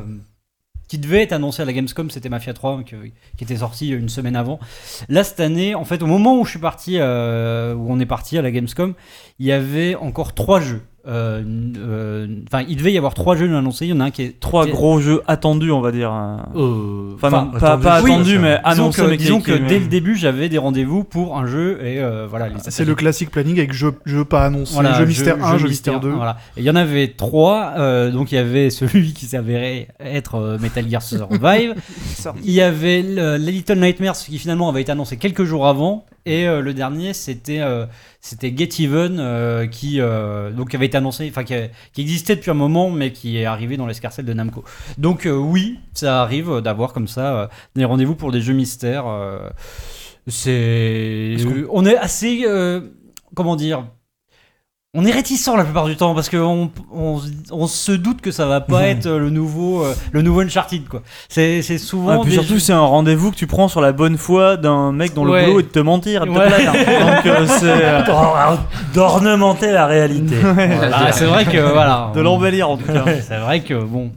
qui devait être annoncé à la Gamescom, c'était Mafia 3, que- qui était sorti une semaine avant. Là, cette année, en fait, au moment où je suis parti, euh, où on est parti à la Gamescom, il y avait encore trois jeux. Euh, euh, Enfin, il devait y avoir trois jeux annoncés. Il y en a un qui est. Trois gros jeux attendus, on va dire. euh. Euh, Enfin, non, pas, attendus, pas oui, attendus, ça. mais disons annoncés. que, mais qui- disons que dès le début, j'avais des rendez-vous pour un jeu et euh, voilà. C'est le classique planning avec jeu, jeu pas annoncé, Voilà, jeu mystère 1, jeu, mystère 2. Voilà. Et Il y en avait trois. euh, donc il y avait celui qui s'avérait être euh, Metal Gear Survive. il y avait le, les Little Nightmares qui finalement avait été annoncé quelques jours avant. Et euh, le dernier, c'était euh, c'était Get Even euh, qui euh, donc avait été annoncé, enfin qui, qui existait depuis un moment, mais qui est arrivé dans l'escarcelle de Namco. Donc oui, ça arrive d'avoir comme ça des rendez-vous pour des jeux mystères. c'est on est assez comment dire on est réticent la plupart du temps parce qu'on on, on se doute que ça va pas être euh, le nouveau euh, le nouveau Uncharted quoi. C'est souvent puis des surtout, jeux- c'est un rendez-vous que tu prends sur la bonne foi d'un mec dont Ouais. le boulot est de te mentir, et de te Ouais. plaire. Donc, euh, c'est euh, D'or- D'ornementer la réalité. Ah, c'est vrai que voilà. de l'embellir en tout cas. C'est vrai que bon.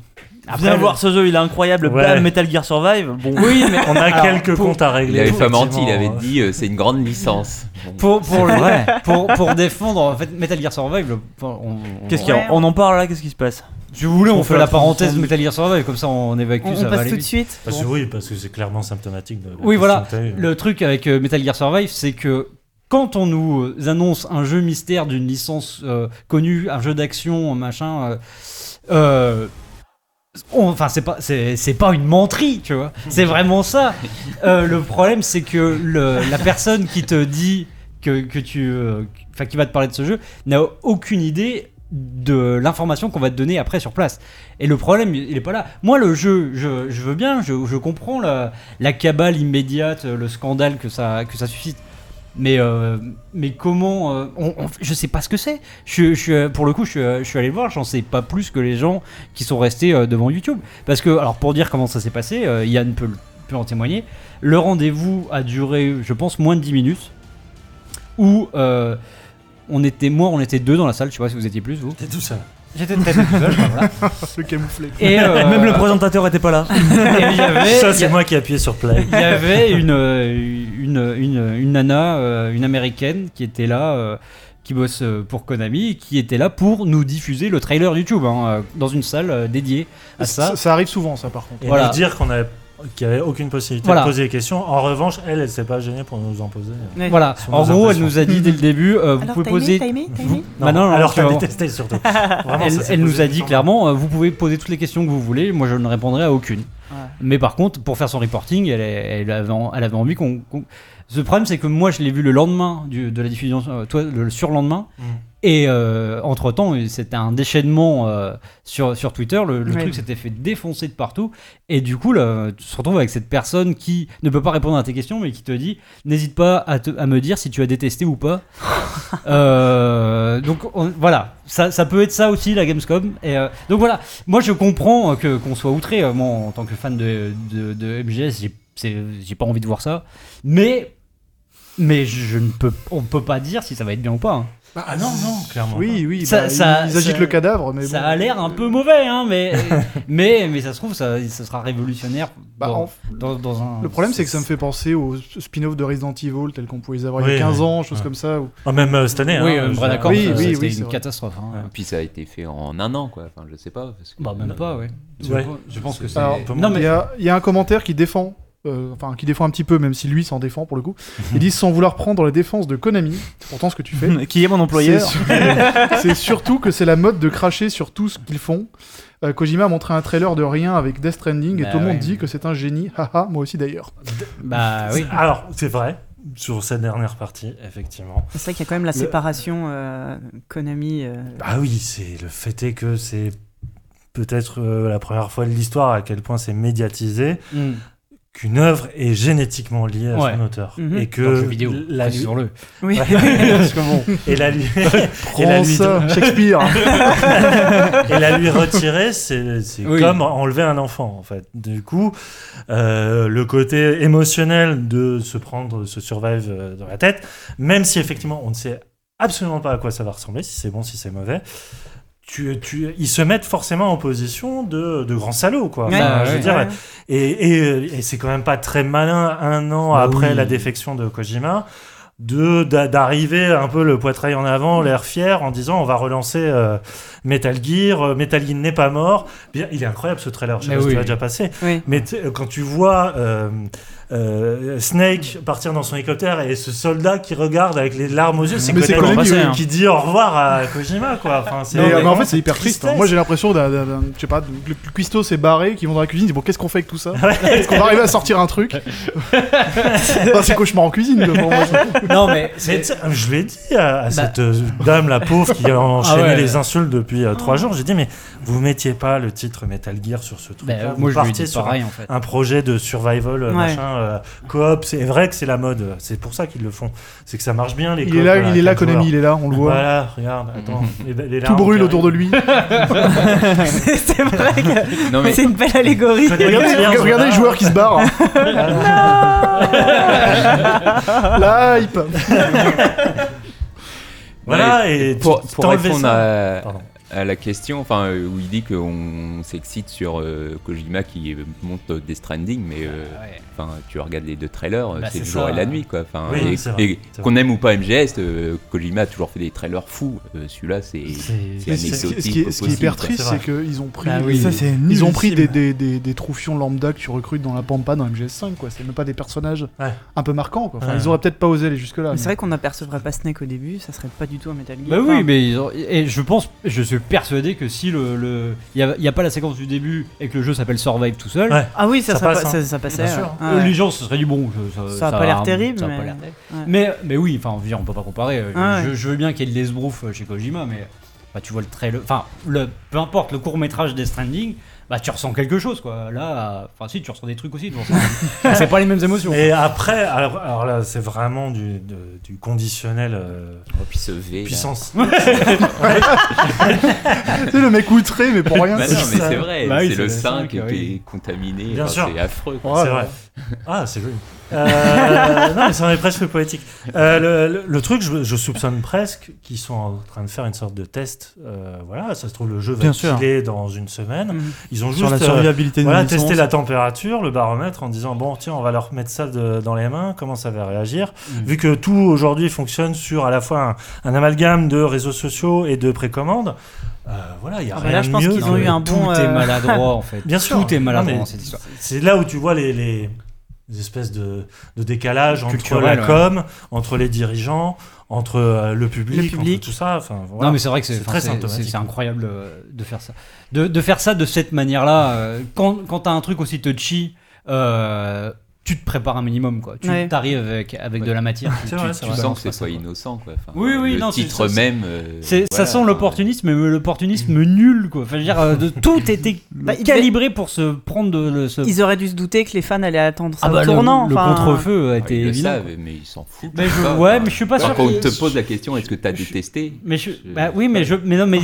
Viens le- voir ce jeu, il est incroyable. Ouais. Bam, Metal Gear Survive. Bon, Oui, mais On a Alors, quelques pour- comptes à Il régler. avait pas menti, il avait dit euh, c'est une grande licence. Bon. pour pour, le- Ouais. pour pour défendre en fait Metal Gear Survive. on, on- Qu'est-ce qu'il y a Ouais. On en parle là Qu'est-ce qui se passe Si vous voulez, on, On fait fait la la parenthèse de Metal Gear Survive comme ça on évacue, On, on ça va passe aller tout de suite. Parce que oui, parce que c'est clairement symptomatique de. la Oui, voilà. Le truc avec euh, Metal Gear Survive, c'est que quand on nous euh, annonce un jeu mystère d'une licence euh, connue, un jeu d'action, machin, euh, euh, on- enfin c'est pas c'est pas une menterie, tu vois. C'est vraiment ça. Euh, le problème, c'est que la personne qui te dit que, que tu, euh, enfin qui va te parler de ce jeu, n'a aucune idée de l'information qu'on va te donner après sur place. Et le problème, il est pas là. Moi, le jeu, je, je veux bien, je, je comprends la, la cabale immédiate, le scandale que ça, que ça suscite. Mais, euh, mais comment euh, Je sais pas ce que c'est. Je, pour le coup, je, suis- je suis allé le voir, j'en sais pas plus que les gens qui sont restés euh, devant YouTube. Parce que, alors pour dire comment ça s'est passé, euh, Yann peut, peut en témoigner. Le rendez-vous a duré, je pense, moins de 10 minutes. Où on était, moi, on était deux dans la salle, je sais pas si vous étiez plus, vous. T'es tout seul. J'étais très tout seul, enfin, voilà. Le camouflé. Et, euh, Même le présentateur était pas là. et il y avait, Ça, c'est a- moi qui ai appuyé sur play. il y avait une, euh, une, une, une nana, euh, une américaine qui était là, qui bosse pour Konami, qui était là pour nous diffuser le trailer YouTube hein, dans une salle dédiée à ça. Ça, ça arrive souvent, ça, par contre. Et Voilà. nous dire qu'on avait qu'il n'y avait aucune possibilité Voilà. de poser des questions. En revanche, elle, elle s'est pas gênée pour nous en poser. Ouais. Voilà, en gros, elle nous a dit dès le début, euh, vous Alors, pouvez poser. aimé, t'as aimé, t'as vous- aimé non, non, alors tu détesté surtout. Vraiment, Elle, ça s'est elle nous a dit le clairement, euh, vous pouvez poser toutes les questions que vous voulez, moi je ne répondrai à aucune. Ouais. Mais par contre, pour faire son reporting, elle, elle, avait, en- elle avait envie qu'on. qu'on- Ce problème, c'est que moi je l'ai vu le lendemain du- de la diffusion, euh, toi le surlendemain. Mm. Et entre temps, c'était un déchaînement euh, sur, sur Twitter. Le, truc s'était fait défoncer de partout. Et du coup, là, tu te retrouves avec cette personne qui ne peut pas répondre à tes questions, mais qui te dit N'hésite pas à, te- à me dire si tu as détesté ou pas. Euh, donc on- voilà, ça, ça peut être ça aussi la Gamescom. Et, euh, donc voilà, moi je comprends euh, que qu'on soit outré. Euh, Moi, en tant que fan de, de, de MGS, j'ai pas envie de voir ça. Mais mais je ne peux, on peut pas dire si ça va être bien ou pas. hein. Ah non, non, clairement. Oui, oui, Ça- bah, ça- ils agitent ça- le cadavre, mais ça bon. a l'air un peu mauvais, hein, mais, mais, mais ça se trouve, ça, ça sera révolutionnaire Bah, dans, en- dans, dans un. Le problème, c'est que ça me fait penser aux spin-off de Resident Evil, tels qu'on pouvait les avoir il y a 15 oui. ans, choses Ouais. comme ça. où- Ah, même euh, cette année. Oui, hein, euh, je- vrai, d'accord. Oui, c'était oui, une catastrophe. hein. Et puis ça a été fait en un an, quoi. Enfin, je sais pas. Parce que- Bah, même pas, ouais. Je, Ouais. je pense que c'est. Non, mais il y a un commentaire qui défend, euh, enfin qui défend un petit peu, même si lui s'en défend pour le coup. Ils disent sans vouloir prendre la défense de Konami, pourtant ce que tu fais. Qui est mon employeur C'est sur- C'est surtout que c'est la mode de cracher sur tout ce qu'ils font. Euh, Kojima a montré un trailer de rien avec Death Stranding Bah et tout le monde dit que c'est un génie. Haha, moi aussi d'ailleurs. bah oui. Alors, c'est vrai, sur cette dernière partie, effectivement. C'est vrai qu'il y a quand même la Le- séparation euh, Konami. euh, Ah oui, c'est le fait est que c'est peut-être euh, la première fois de l'histoire à quel point c'est médiatisé Mm. Qu'une œuvre est génétiquement liée à Ouais. son auteur Mhm. et que Dans le jeu vidéo, la lui- sur le. Oui. Parce que bon, et la lui et la lui Shakespeare. et la lui retirer, c'est c'est Oui. comme enlever un enfant en fait. Du coup, euh, le côté émotionnel de se prendre ce survive euh, dans la tête, même si effectivement on ne sait absolument pas à quoi ça va ressembler, si c'est bon, si c'est mauvais. Tu, tu, ils se mettent forcément en position de, de grands salauds, quoi. Ouais, Enfin, je veux ouais, dire, ouais. et, et, et c'est quand même pas très malin un an Bah après oui. la défection de Kojima de d'a- d'arriver un peu le poitrail en avant, l'air fier, en disant on va relancer euh, Metal Gear. euh, Metal Gear n'est pas mort. Bien, il est incroyable ce trailer. Je sais Mais pas si oui. tu l'as déjà passé. Oui. Mais sais, quand tu vois euh, euh, Snake partir dans son hélicoptère et ce soldat qui regarde avec les larmes aux yeux, c'est Konami oui. qui, dit au revoir à Kojima, quoi. Enfin, c'est Mais, euh, mais en fait, c'est hyper triste. hein. Moi, j'ai l'impression d'un, je sais pas, le cuistot s'est barré, qui vont dans la cuisine, ils disent bon, qu'est-ce qu'on fait avec tout ça? Est-ce qu'on va arriver à sortir un truc? Enfin, C'est cauchemar en cuisine. moi, non mais je l'ai dit à, à Bah. cette euh, dame, la pauvre, qui a enchaîné ouais. les insultes depuis euh, trois jours. J'ai dit, mais vous mettiez pas le titre Metal Gear sur ce truc bah, moi Vous je lui ai partiez sur pareil en fait. un projet de survival, Ouais. machin, euh, coop. C'est vrai que c'est la mode. C'est pour ça qu'ils le font. C'est que ça marche bien, les Il coop, est là, voilà, il est là, Konami, il est là, on le voit. Voilà, regarde, attends. les- les Tout brûle autour de lui. c'est vrai que Non, mais c'est une belle allégorie. Regardez, les joueurs qui se barrent. La hype. Voilà, et pour, tu- pour répondre ça. à, Pardon. À la question, enfin, euh, où il dit qu'on s'excite sur euh, Kojima qui euh, monte Death Stranding, mais euh, Ouais. enfin, tu regardes les deux trailers, euh, Bah, c'est le jour ça. et la nuit, quoi. Enfin, Oui, et- qu'on aime ou pas MGS, euh, Kojima a toujours fait des trailers fous. Euh, Celui-là, c'est Mais ce, qui- est, ce qui est hyper triste, c'est qu'ils ont pris, Bah oui. Ça, c'est ils ont pris des, des, des, des troufions lambda que tu recrutes dans la Pampa dans MGS5, quoi. C'est même pas des personnages Ouais. un peu marquants, quoi. Enfin, Ouais. ils auraient peut-être pas osé aller jusque-là. Mais mais- c'est vrai qu'on n'apercevrait pas Snake au début, ça serait pas du tout un Metal Gear. Bah oui, mais et je pense, je suis persuadé que si le, le, il y a, pas la séquence du début et que le jeu s'appelle Survive tout seul, Ouais. Ah oui, ça, Ça ça, passe, pa- hein. ça, ça passait. Bien sûr. euh, Ouais. les gens se seraient dit bon, ça, Ça a pas l'air va- terrible, mais- pas l'air terrible. Ouais. Mais, mais oui, enfin, on peut pas comparer. euh, Ah je, ouais. je veux bien qu'il y ait de l'esbrouf chez Kojima, mais bah, tu vois le trailer, enfin, le, peu importe le court métrage des Stranding, bah tu ressens quelque chose quoi. Là, enfin si, tu ressens des trucs aussi. tu ressens- c'est pas les mêmes émotions. Et après, alors, alors là, c'est vraiment du, de- du conditionnel euh, Oh, puis ce V. puissance. C'est le mec outré, mais pour rien. Bah non, mais c'est vrai, Bah oui, c'est le le 5 cinq, qui est contaminé. Bien enfin, sûr. C'est affreux. quoi. Oh, c'est vrai. Ah, c'est joli. Euh, non, mais ça en est presque poétique. Euh, le, truc, je, je soupçonne presque qu'ils sont en train de faire une sorte de test. Euh, voilà, ça se trouve, le jeu va filer dans une semaine. Mhm. Ils ont Sur juste survivabilité voilà, testé la température, le baromètre, en disant bon, tiens, on va leur mettre ça de- dans les mains, comment ça va réagir. Mm. Vu que tout aujourd'hui fonctionne sur à la fois un, un amalgame de réseaux sociaux et de précommande, euh, voilà, il y a Ah bah rien là, je de pense qu'ils ont eu un Tout bon. est euh, maladroit en fait. Bien sûr. Tout est maladroit Non, dans cette histoire. C'est là où tu vois les, les- les espèces de, de décalage entre la ouais. com, entre les dirigeants, entre euh, le public, Le public. entre tout ça. Enfin, voilà. Non mais c'est vrai que c'est C'est très symptomatique. incroyable euh, de faire ça. De, de faire ça de cette manière-là, euh, quand, quand t'as un truc aussi touchy, euh, tu te prépares un minimum quoi. Tu Ouais. t'arrives avec, avec de la matière. tu- C'est tu- vrai, tu c'est Tu vrai. sens que c'est pas innocent. Quoi. Enfin, Oui, oui, le non, c'est- titre ça, même. euh, ça sent l'opportunisme, mais l'opportunisme nul quoi. Enfin, je veux dire, euh, de, tout était Bah, calibré pour se prendre de, le, ce- Ils auraient dû se douter que les fans allaient attendre ça ah bah, au le, tournant. le enfin, contre-feu a ouais, été Ils le évident. savent, mais ils s'en foutent. Mais je- pas, ouais, mais je suis pas Quand sûr on qu'il- te pose la question, est-ce que t'as détesté Mais je, bah oui, mais je, mais non, mais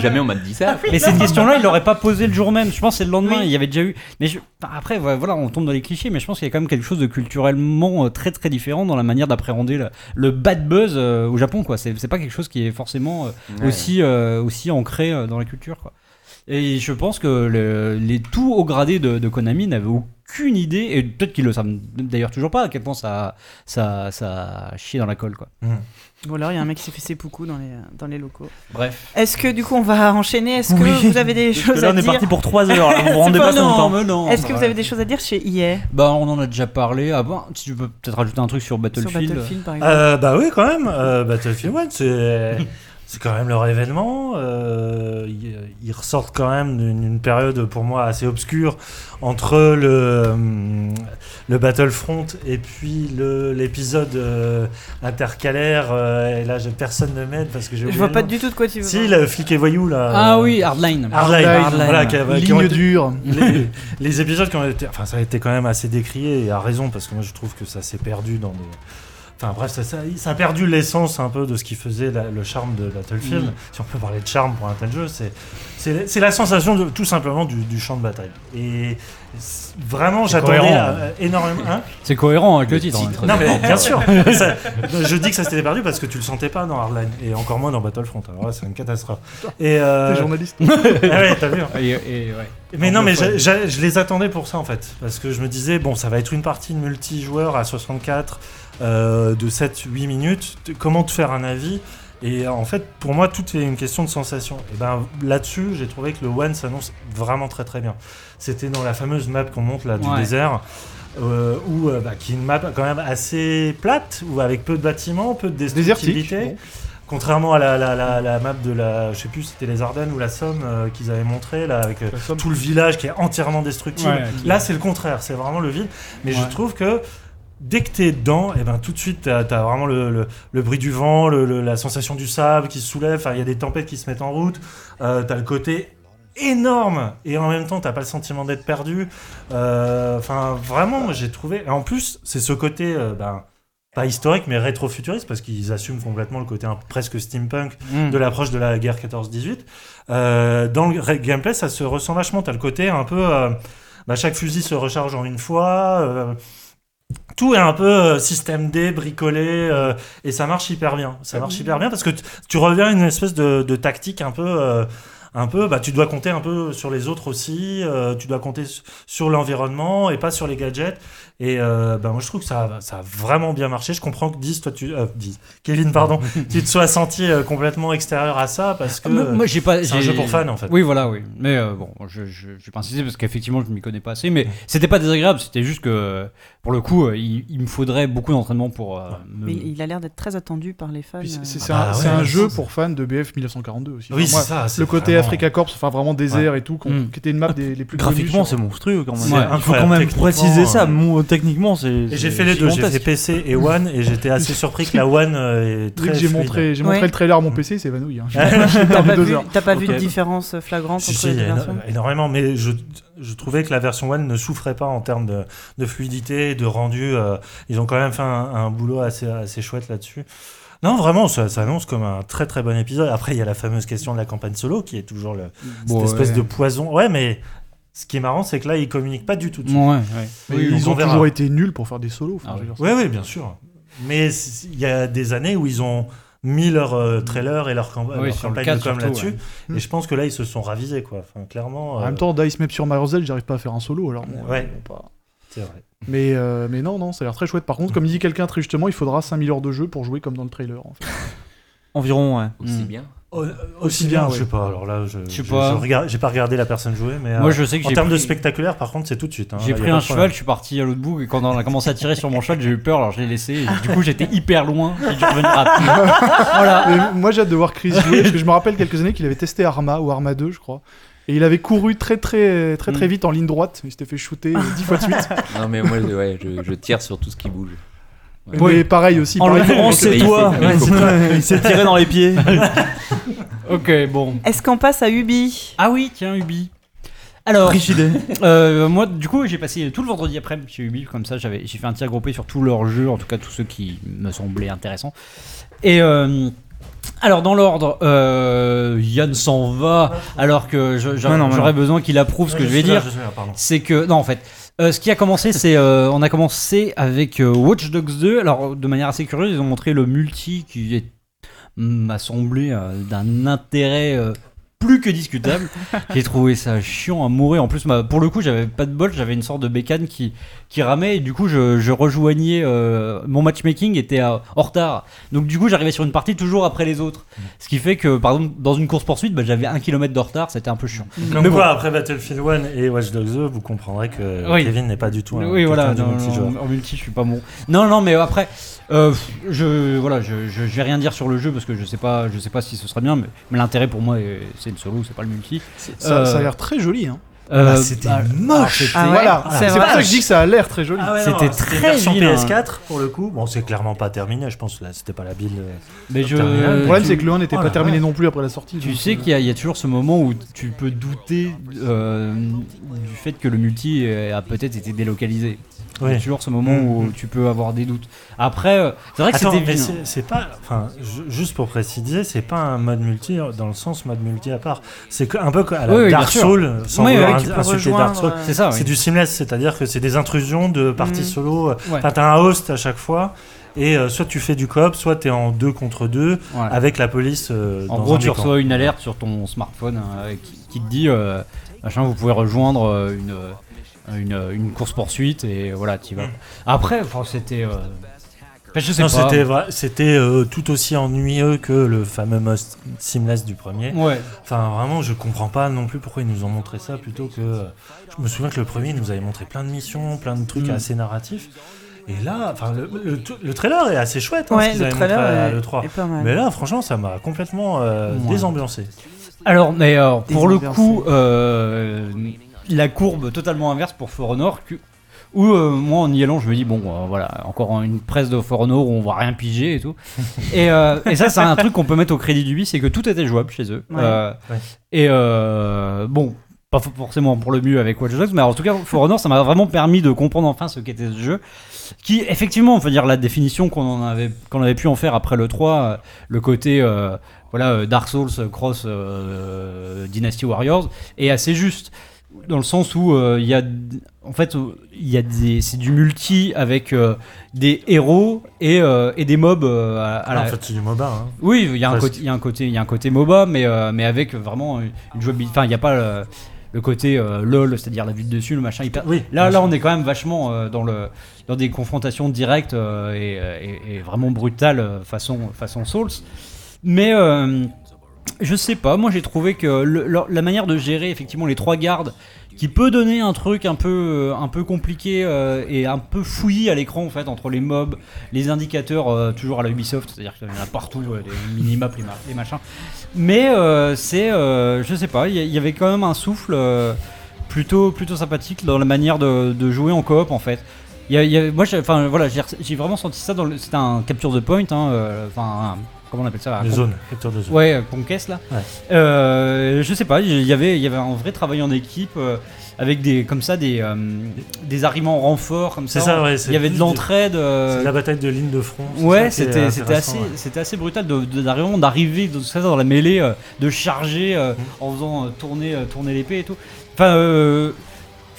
Jamais on m'a dit ça. Mais cette question-là, il l'aurait pas posé le jour même. Je pense que c'est le lendemain. Il y avait déjà eu. Mais après, voilà, on tombe dans les clichés. Mais je pense qu'il y a quand même quelque chose de culturellement euh, très très différent dans la manière d'appréhender le, le bad buzz euh, au Japon. quoi. C'est c'est pas quelque chose qui est forcément euh, Ouais. aussi, aussi ancré dans la culture. Quoi. Et je pense que le- les tout hauts gradés de, de Konami n'avaient aucune idée, et peut-être qu'ils le savent d'ailleurs toujours pas, à quel point ça, ça, ça a chié dans la colle. Quoi. Ou alors il y a un mec qui s'est fait ses poucous dans les, dans les locaux. Bref. Est-ce que du coup on va enchaîner? Est-ce que Oui. vous avez des Parce que choses là, à on est dire? parti pour 3 heures. là, Vous vous rendez pas pas mais non. Est-ce que vous avez des choses à dire chez EA Bah, on en a déjà parlé. Ah, bon, si tu peux peut-être rajouter un truc sur sur Battlefield. Battlefield par exemple Euh, bah oui, quand même. Euh, Battlefield 1, c'est. C'est quand même leur événement. Euh, ils, ils ressortent quand même d'une période pour moi assez obscure entre le, hum, le Battlefront et puis le- l'épisode euh, intercalaire. euh, et là, personne ne m'aide parce que j'ai Je vois pas du tout de quoi tu veux Si, le flic et voyou là. Ah euh, oui, Hardline. Hardline, Hardline. voilà, qui, a- qui ont Ligne été- dure. les, les épisodes qui ont été, enfin ça a été quand même assez décrié et à raison parce que moi je trouve que ça s'est perdu dans des, enfin bref ça, ça, ça a perdu l'essence un peu de ce qui faisait la- le charme de Battlefield. Mm. Si on peut parler de charme pour un tel jeu, c'est la sensation de tout simplement du, du champ de bataille et vraiment j'attendais euh, énormément. hein C'est cohérent avec le, Le titre. hein. titre. non mais bien sûr. Ça- je dis que ça s'était perdu parce que tu le sentais pas dans Hardline et encore moins dans Battlefront. Alors là c'est une catastrophe. Et euh, T'es journaliste. ah ouais, t'as vu. hein. Et, et- ouais. Mais non, mais je les attendais pour ça en fait. Parce que je me disais, bon, ça va être une partie de multijoueur à 64 euh, de 7-8 minutes. Comment te faire un avis? Et en fait, pour moi, tout est une question de sensation. Et ben là-dessus, j'ai trouvé que le One s'annonce vraiment très très bien. C'était dans la fameuse map qu'on monte là du Ouais. désert. euh, où, euh, bah, qui est une map quand même assez plate, ou avec peu de bâtiments, peu de destructibilité. Bon. Contrairement à la, la, la, la map de la, je sais plus, c'était les Ardennes ou la Somme euh, qu'ils avaient montré là avec euh, tout le village qui est entièrement destructible. Ouais, Là, c'est le contraire, c'est vraiment le vide. Mais je trouve que dès que t'es dedans, et ben tout de suite, t'as as vraiment le, le- le bruit du vent, le- la sensation du sable qui se soulève. Il y a des tempêtes qui se mettent en route. Euh, t'as le côté énorme et en même temps t'as pas le sentiment d'être perdu Euh, enfin vraiment j'ai trouvé et en plus c'est ce côté euh, ben, pas historique mais rétro-futuriste parce qu'ils assument complètement le côté presque steampunk Mm. de l'approche de la guerre 14-18. Euh, dans le gameplay, ça se ressent vachement. T'as le côté un peu. euh, bah, chaque fusil se recharge en une fois. euh, tout est un peu euh, système D, bricolé, euh, et ça marche hyper bien. Ça marche hyper bien parce que tu- reviens à une espèce de, de tactique un peu. Un peu, bah, tu dois compter un peu sur les autres aussi, euh, tu dois compter su- sur l'environnement et pas sur les gadgets. Et euh, bah, moi je trouve que ça, a- ça a vraiment bien marché. Je comprends que 10, toi tu. euh, 10. Kevin, pardon, tu te sois senti euh, complètement extérieur à ça parce que. Moi, moi, j'ai pas. c'est un jeu pour fans en fait. Oui, voilà, oui. Mais euh, bon, je, je, je vais pas insister parce qu'effectivement, je m'y connais pas assez. Mais c'était pas désagréable, c'était juste que, pour le coup, il, il me faudrait beaucoup d'entraînement pour. euh, me- Mais il a l'air d'être très attendu par les fans. C'est c'est Ah un, bah c'est ouais, un jeu c'est- pour fans de BF 1942 aussi. Oui, Enfin, moi, c'est ça. c'est le côté Africa Corps, enfin vraiment désert et tout, Mm. qui était une map des, les plus Graphiquement, c'est monstrueux quand même. Il faut quand même préciser ça. euh, techniquement, c'est. J'ai fait les deux, j'ai fait. PC et One, et j'étais assez surpris que la One euh, est très j'ai montré, j'ai Ouais. montré le trailer à mon PC, c'est évanoui. Hein. T'as pas, vu, de différence flagrante entre les versions? énormément, mais je, je trouvais que la version One ne souffrait pas en termes de, de fluidité, de rendu. euh, ils ont quand même fait un, un boulot assez, assez chouette là-dessus. Non, vraiment, ça, ça annonce comme un très très bon épisode. Après, il y a la fameuse question de la campagne solo qui est toujours le, Bon, cette espèce ouais. de poison. Ouais, mais ce qui est marrant, c'est que là, ils communiquent pas du tout dessus. Ouais, ouais. Mais Oui, ils on ont toujours été nuls pour faire des solos. enfin, Ah oui. oui, bien sûr. Mais il y a des années où ils ont mis leur euh, trailer et leur, camp- Oui, leur sur le campagne de com là-dessus. ouais. Et je pense que là, ils se sont ravisés, quoi. Enfin, clairement. En euh, même temps, Dice Map sur Marvel, j'arrive pas à faire un solo, alors bon, Ouais. euh, bon, pas- c'est vrai. Mais, euh, mais non, non, ça a l'air très chouette. Par contre, comme dit quelqu'un très justement, il faudra 5000 heures de jeu pour jouer comme dans le trailer. En fait. Environ, ouais. Aussi Mm. bien. Au- Aussi bien, je ouais. sais pas. Alors là, je, Je sais je- pas. je regarde- j'ai pas regardé la personne jouer, mais Moi, euh, je sais que en j'ai termes de pris- spectaculaire, par contre, c'est tout de suite. hein. J'ai Là, y a pris pas un de cheval, problème. je suis parti à l'autre bout et quand on a commencé à tirer sur mon cheval, j'ai eu peur, alors je l'ai laissé. et du coup, j'étais hyper loin. J'ai dû revenir rapidement. voilà. Mais moi, j'ai hâte de voir Chris jouer parce que je me rappelle quelques années qu'il avait testé Arma ou Arma 2, je crois. Et il avait couru très très très très Mm. vite en ligne droite. Il s'était fait shooter 10 fois de suite. Non, mais moi, je, ouais, je, je tire sur tout ce qui bouge. Ouais. Mais pareil aussi. En l'occurrence, c'est toi. il s'est tiré dans les pieds. Ok, bon. Est-ce qu'on passe à Ubi? Ah oui, tiens, Ubi. Alors, Riche idée. euh, moi, du coup, j'ai passé tout le vendredi après-midi chez Ubi, comme ça, j'avais, j'ai fait un tir groupé sur tous leurs jeux, en tout cas tous ceux qui me semblaient intéressants. Et euh, alors, dans l'ordre, euh, Yann s'en va, alors que je- je- Non, non, mais j'aurais non. besoin qu'il approuve ce que je vais dire. C'est que, non, en fait, Euh, ce qui a commencé, c'est euh, on a commencé avec euh, Watch Dogs 2. Alors de manière assez curieuse, ils ont montré le multi qui est- m'a semblé euh, d'un intérêt euh, plus que discutable. J'ai trouvé ça chiant à mourir. En plus, ma- pour le coup, j'avais pas de bol, j'avais une sorte de bécane qui qui ramait et du coup, je, je rejoignais euh, mon matchmaking était à- en retard. Donc du coup, j'arrivais sur une partie toujours après les autres. Ce qui fait que par exemple, dans une course poursuite, bah, j'avais un kilomètre de retard, c'était un peu chiant. Comme Mais quoi, bon. après Battlefield 1 et Watch Dogs 2, vous comprendrez que Oui. Kevin n'est pas du tout un Oui, voilà, quelqu'un du non, multijoueur. non, en multi, je suis pas bon. Non, non, mais après, euh, je, voilà, je, je, je vais rien dire sur le jeu parce que je sais pas, je sais pas si ce sera bien, mais, mais l'intérêt pour moi, est- c'est le solo, c'est pas le multi. Ça, Euh, ça a l'air très joli. Hein. Euh, Ah, c'était bah, moche. ah, Ah voilà, c'est pour ça que je dis que ça a l'air très joli. Ah ouais, C'était très version vilain. PS4 pour le coup. Bon, c'est clairement pas terminé, je pense. Là, c'était pas la build. euh, mais je. Le problème, tu- c'est que le 1 n'était Oh pas terminé non plus après la sortie. Tu donc, sais euh, qu'il y, a- il y a toujours ce moment où tu peux douter euh, du fait que le multi a peut-être été délocalisé. Il y a Oui. toujours ce moment où tu peux avoir des doutes. Après, euh, c'est vrai que c'était c'est pas. Enfin, ju- juste pour préciser, c'est pas un mode multi dans le sens mode multi à part. C'est un peu à la Oui, Dark. Souls, sans Oui, vouloir oui, tu peux insulter Dark Souls. rejoindre, euh, C'est ça, oui. C'est du seamless, c'est-à-dire que c'est des intrusions de parties Mhm. solo. Ouais. T'as un host à chaque fois. Et euh, soit tu fais du coop, soit t'es en deux contre deux avec la police. euh, En dans gros, un tu reçois une alerte sur ton smartphone euh, qui, qui te dit euh, machin, vous pouvez rejoindre euh, une, euh, une, une course poursuite et voilà, tu vas. Après, enfin, c'était. euh, enfin, je sais Non, pas. c'était vrai- c'était euh, tout aussi ennuyeux que le fameux mode seamless du premier. Ouais. Enfin, vraiment, je comprends pas non plus pourquoi ils nous ont montré ça plutôt que. euh, Je me souviens que le premier, il nous avait montré plein de missions, plein de trucs Mm. assez narratifs. Et là, enfin, le, le- le trailer est assez chouette, hein, ce Ouais, qu'ils le montré trailer à est, l'E3. est pas mal. Mais là, franchement, ça m'a complètement euh, Ouais. désambiancé. Alors, mais euh, pour le coup, euh, la courbe totalement inverse pour For Honor, que- où euh, moi en y allant, je me dis, bon, euh, voilà, encore une presse de For Honor où on va rien piger et tout. et, euh, et ça, c'est un truc qu'on peut mettre au crédit du bis, c'est que tout était jouable chez eux. Ouais. Ouais. Et bon. Pas for- forcément pour le mieux avec Watch Dogs, mais en tout cas, For Honor, ça m'a vraiment permis de comprendre enfin ce qu'était ce jeu. Qui, effectivement, on va dire la définition qu'on avait, qu'on avait pu en faire après le 3, euh, le côté euh, voilà, Dark Souls cross euh, Dynasty Warriors est assez juste dans le sens où euh, il y a en fait euh, il y a des c'est du multi avec euh, des héros et, euh, et des mobs euh, à, à Ah, la- En fait, c'est du MOBA. hein. oui il y a un côté il y a un côté il y a un côté MOBA mais euh, mais avec vraiment une jouabilité enfin il n'y a pas le, le côté euh, lol c'est-à-dire la vue de dessus le machin hyper Oui, Là, là, on est quand même vachement euh, dans le dans des confrontations directes euh, et, euh, et- et vraiment brutales euh, façon façon Souls. Mais euh, je sais pas. Moi, j'ai trouvé que la manière de gérer effectivement les trois gardes, qui peut donner un truc un peu euh, un peu compliqué euh, et un peu fouillis à l'écran en fait entre les mobs, les indicateurs euh, toujours à la Ubisoft, c'est-à-dire qu'il y en a partout, euh, les minimaps, les, ma- machins. Mais c'est, je sais pas, il y, avait quand même un souffle. plutôt, plutôt sympathique dans la manière de, jouer en coop en fait. Moi, j'ai, voilà, vraiment senti ça. C'était un capture the point, hein, enfin, comment on appelle ça zones, capture de zone. Ouais, euh, conquest là. Ouais. Euh, je sais pas, il y avait, il y avait un vrai travail en équipe euh, avec des, comme ça, des, euh, des en renfort comme C'est ça. ça, ouais. Il y avait de l'entraide. C'est la bataille de ligne de front. Ouais, c'était c'était assez, ouais. c'était assez brutal de, de- d'arriver- dans, la mêlée, de charger euh, Mm. en faisant tourner, tourner l'épée et tout. Enfin, euh,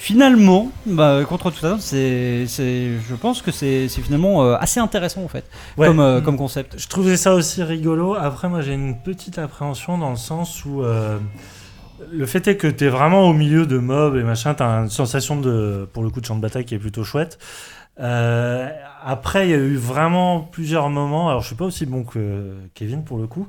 finalement, bah, contre tout ça, c'est, c'est, je pense que c'est, c'est finalement euh, assez intéressant en fait, Ouais. comme, euh, Mm. comme concept. Je trouvais ça aussi rigolo. Après, moi, j'ai une petite appréhension dans le sens où euh, le fait est que tu es vraiment au milieu de mobs et machin, tu as une sensation de, pour le coup, de champ de bataille qui est plutôt chouette. Euh, après, il y a eu vraiment plusieurs moments. Alors, je suis pas aussi bon que Kevin pour le coup,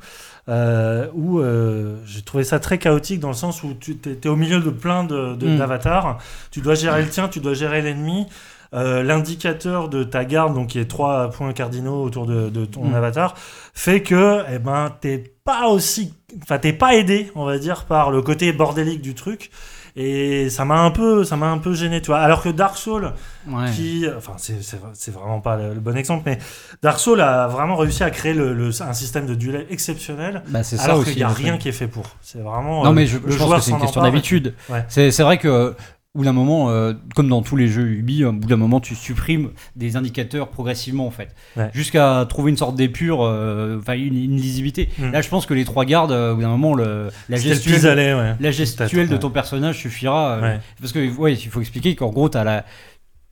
euh, où euh, j'ai trouvé ça très chaotique dans le sens où tu es, au milieu de plein de, de- Mm. d'avatars. Tu dois gérer le tien, tu dois gérer l'ennemi. Euh, L'indicateur de ta garde, donc qui est trois points cardinaux autour de, de ton Mm. avatar, fait que eh ben t'es pas aussi, enfin t'es pas aidé, on va dire, par le côté bordélique du truc. Et ça m'a un peu, ça m'a un peu gêné, tu vois. Alors que Dark Souls, Ouais. qui, enfin, c'est, vraiment pas le, le bon exemple, mais Dark Souls a vraiment réussi à créer le, le- un système de duel exceptionnel, Bah, c'est ça alors qu'il y a rien qui est fait pour. C'est vraiment. Non euh, mais je, je pense que c'est une question d'habitude. Ouais. C'est, c'est vrai que au bout d'un moment, euh, comme dans tous les jeux Ubi, au bout d'un moment, tu supprimes des indicateurs progressivement en fait, Ouais. jusqu'à trouver une sorte d'épure, euh, enfin une, une lisibilité. Mm. Là, je pense que les trois gardes, euh, au bout d'un moment, le, la le gestuelle, ouais. la gestuelle de ton personnage suffira. euh, Ouais. Parce que, ouais, il faut expliquer qu'en gros, as la.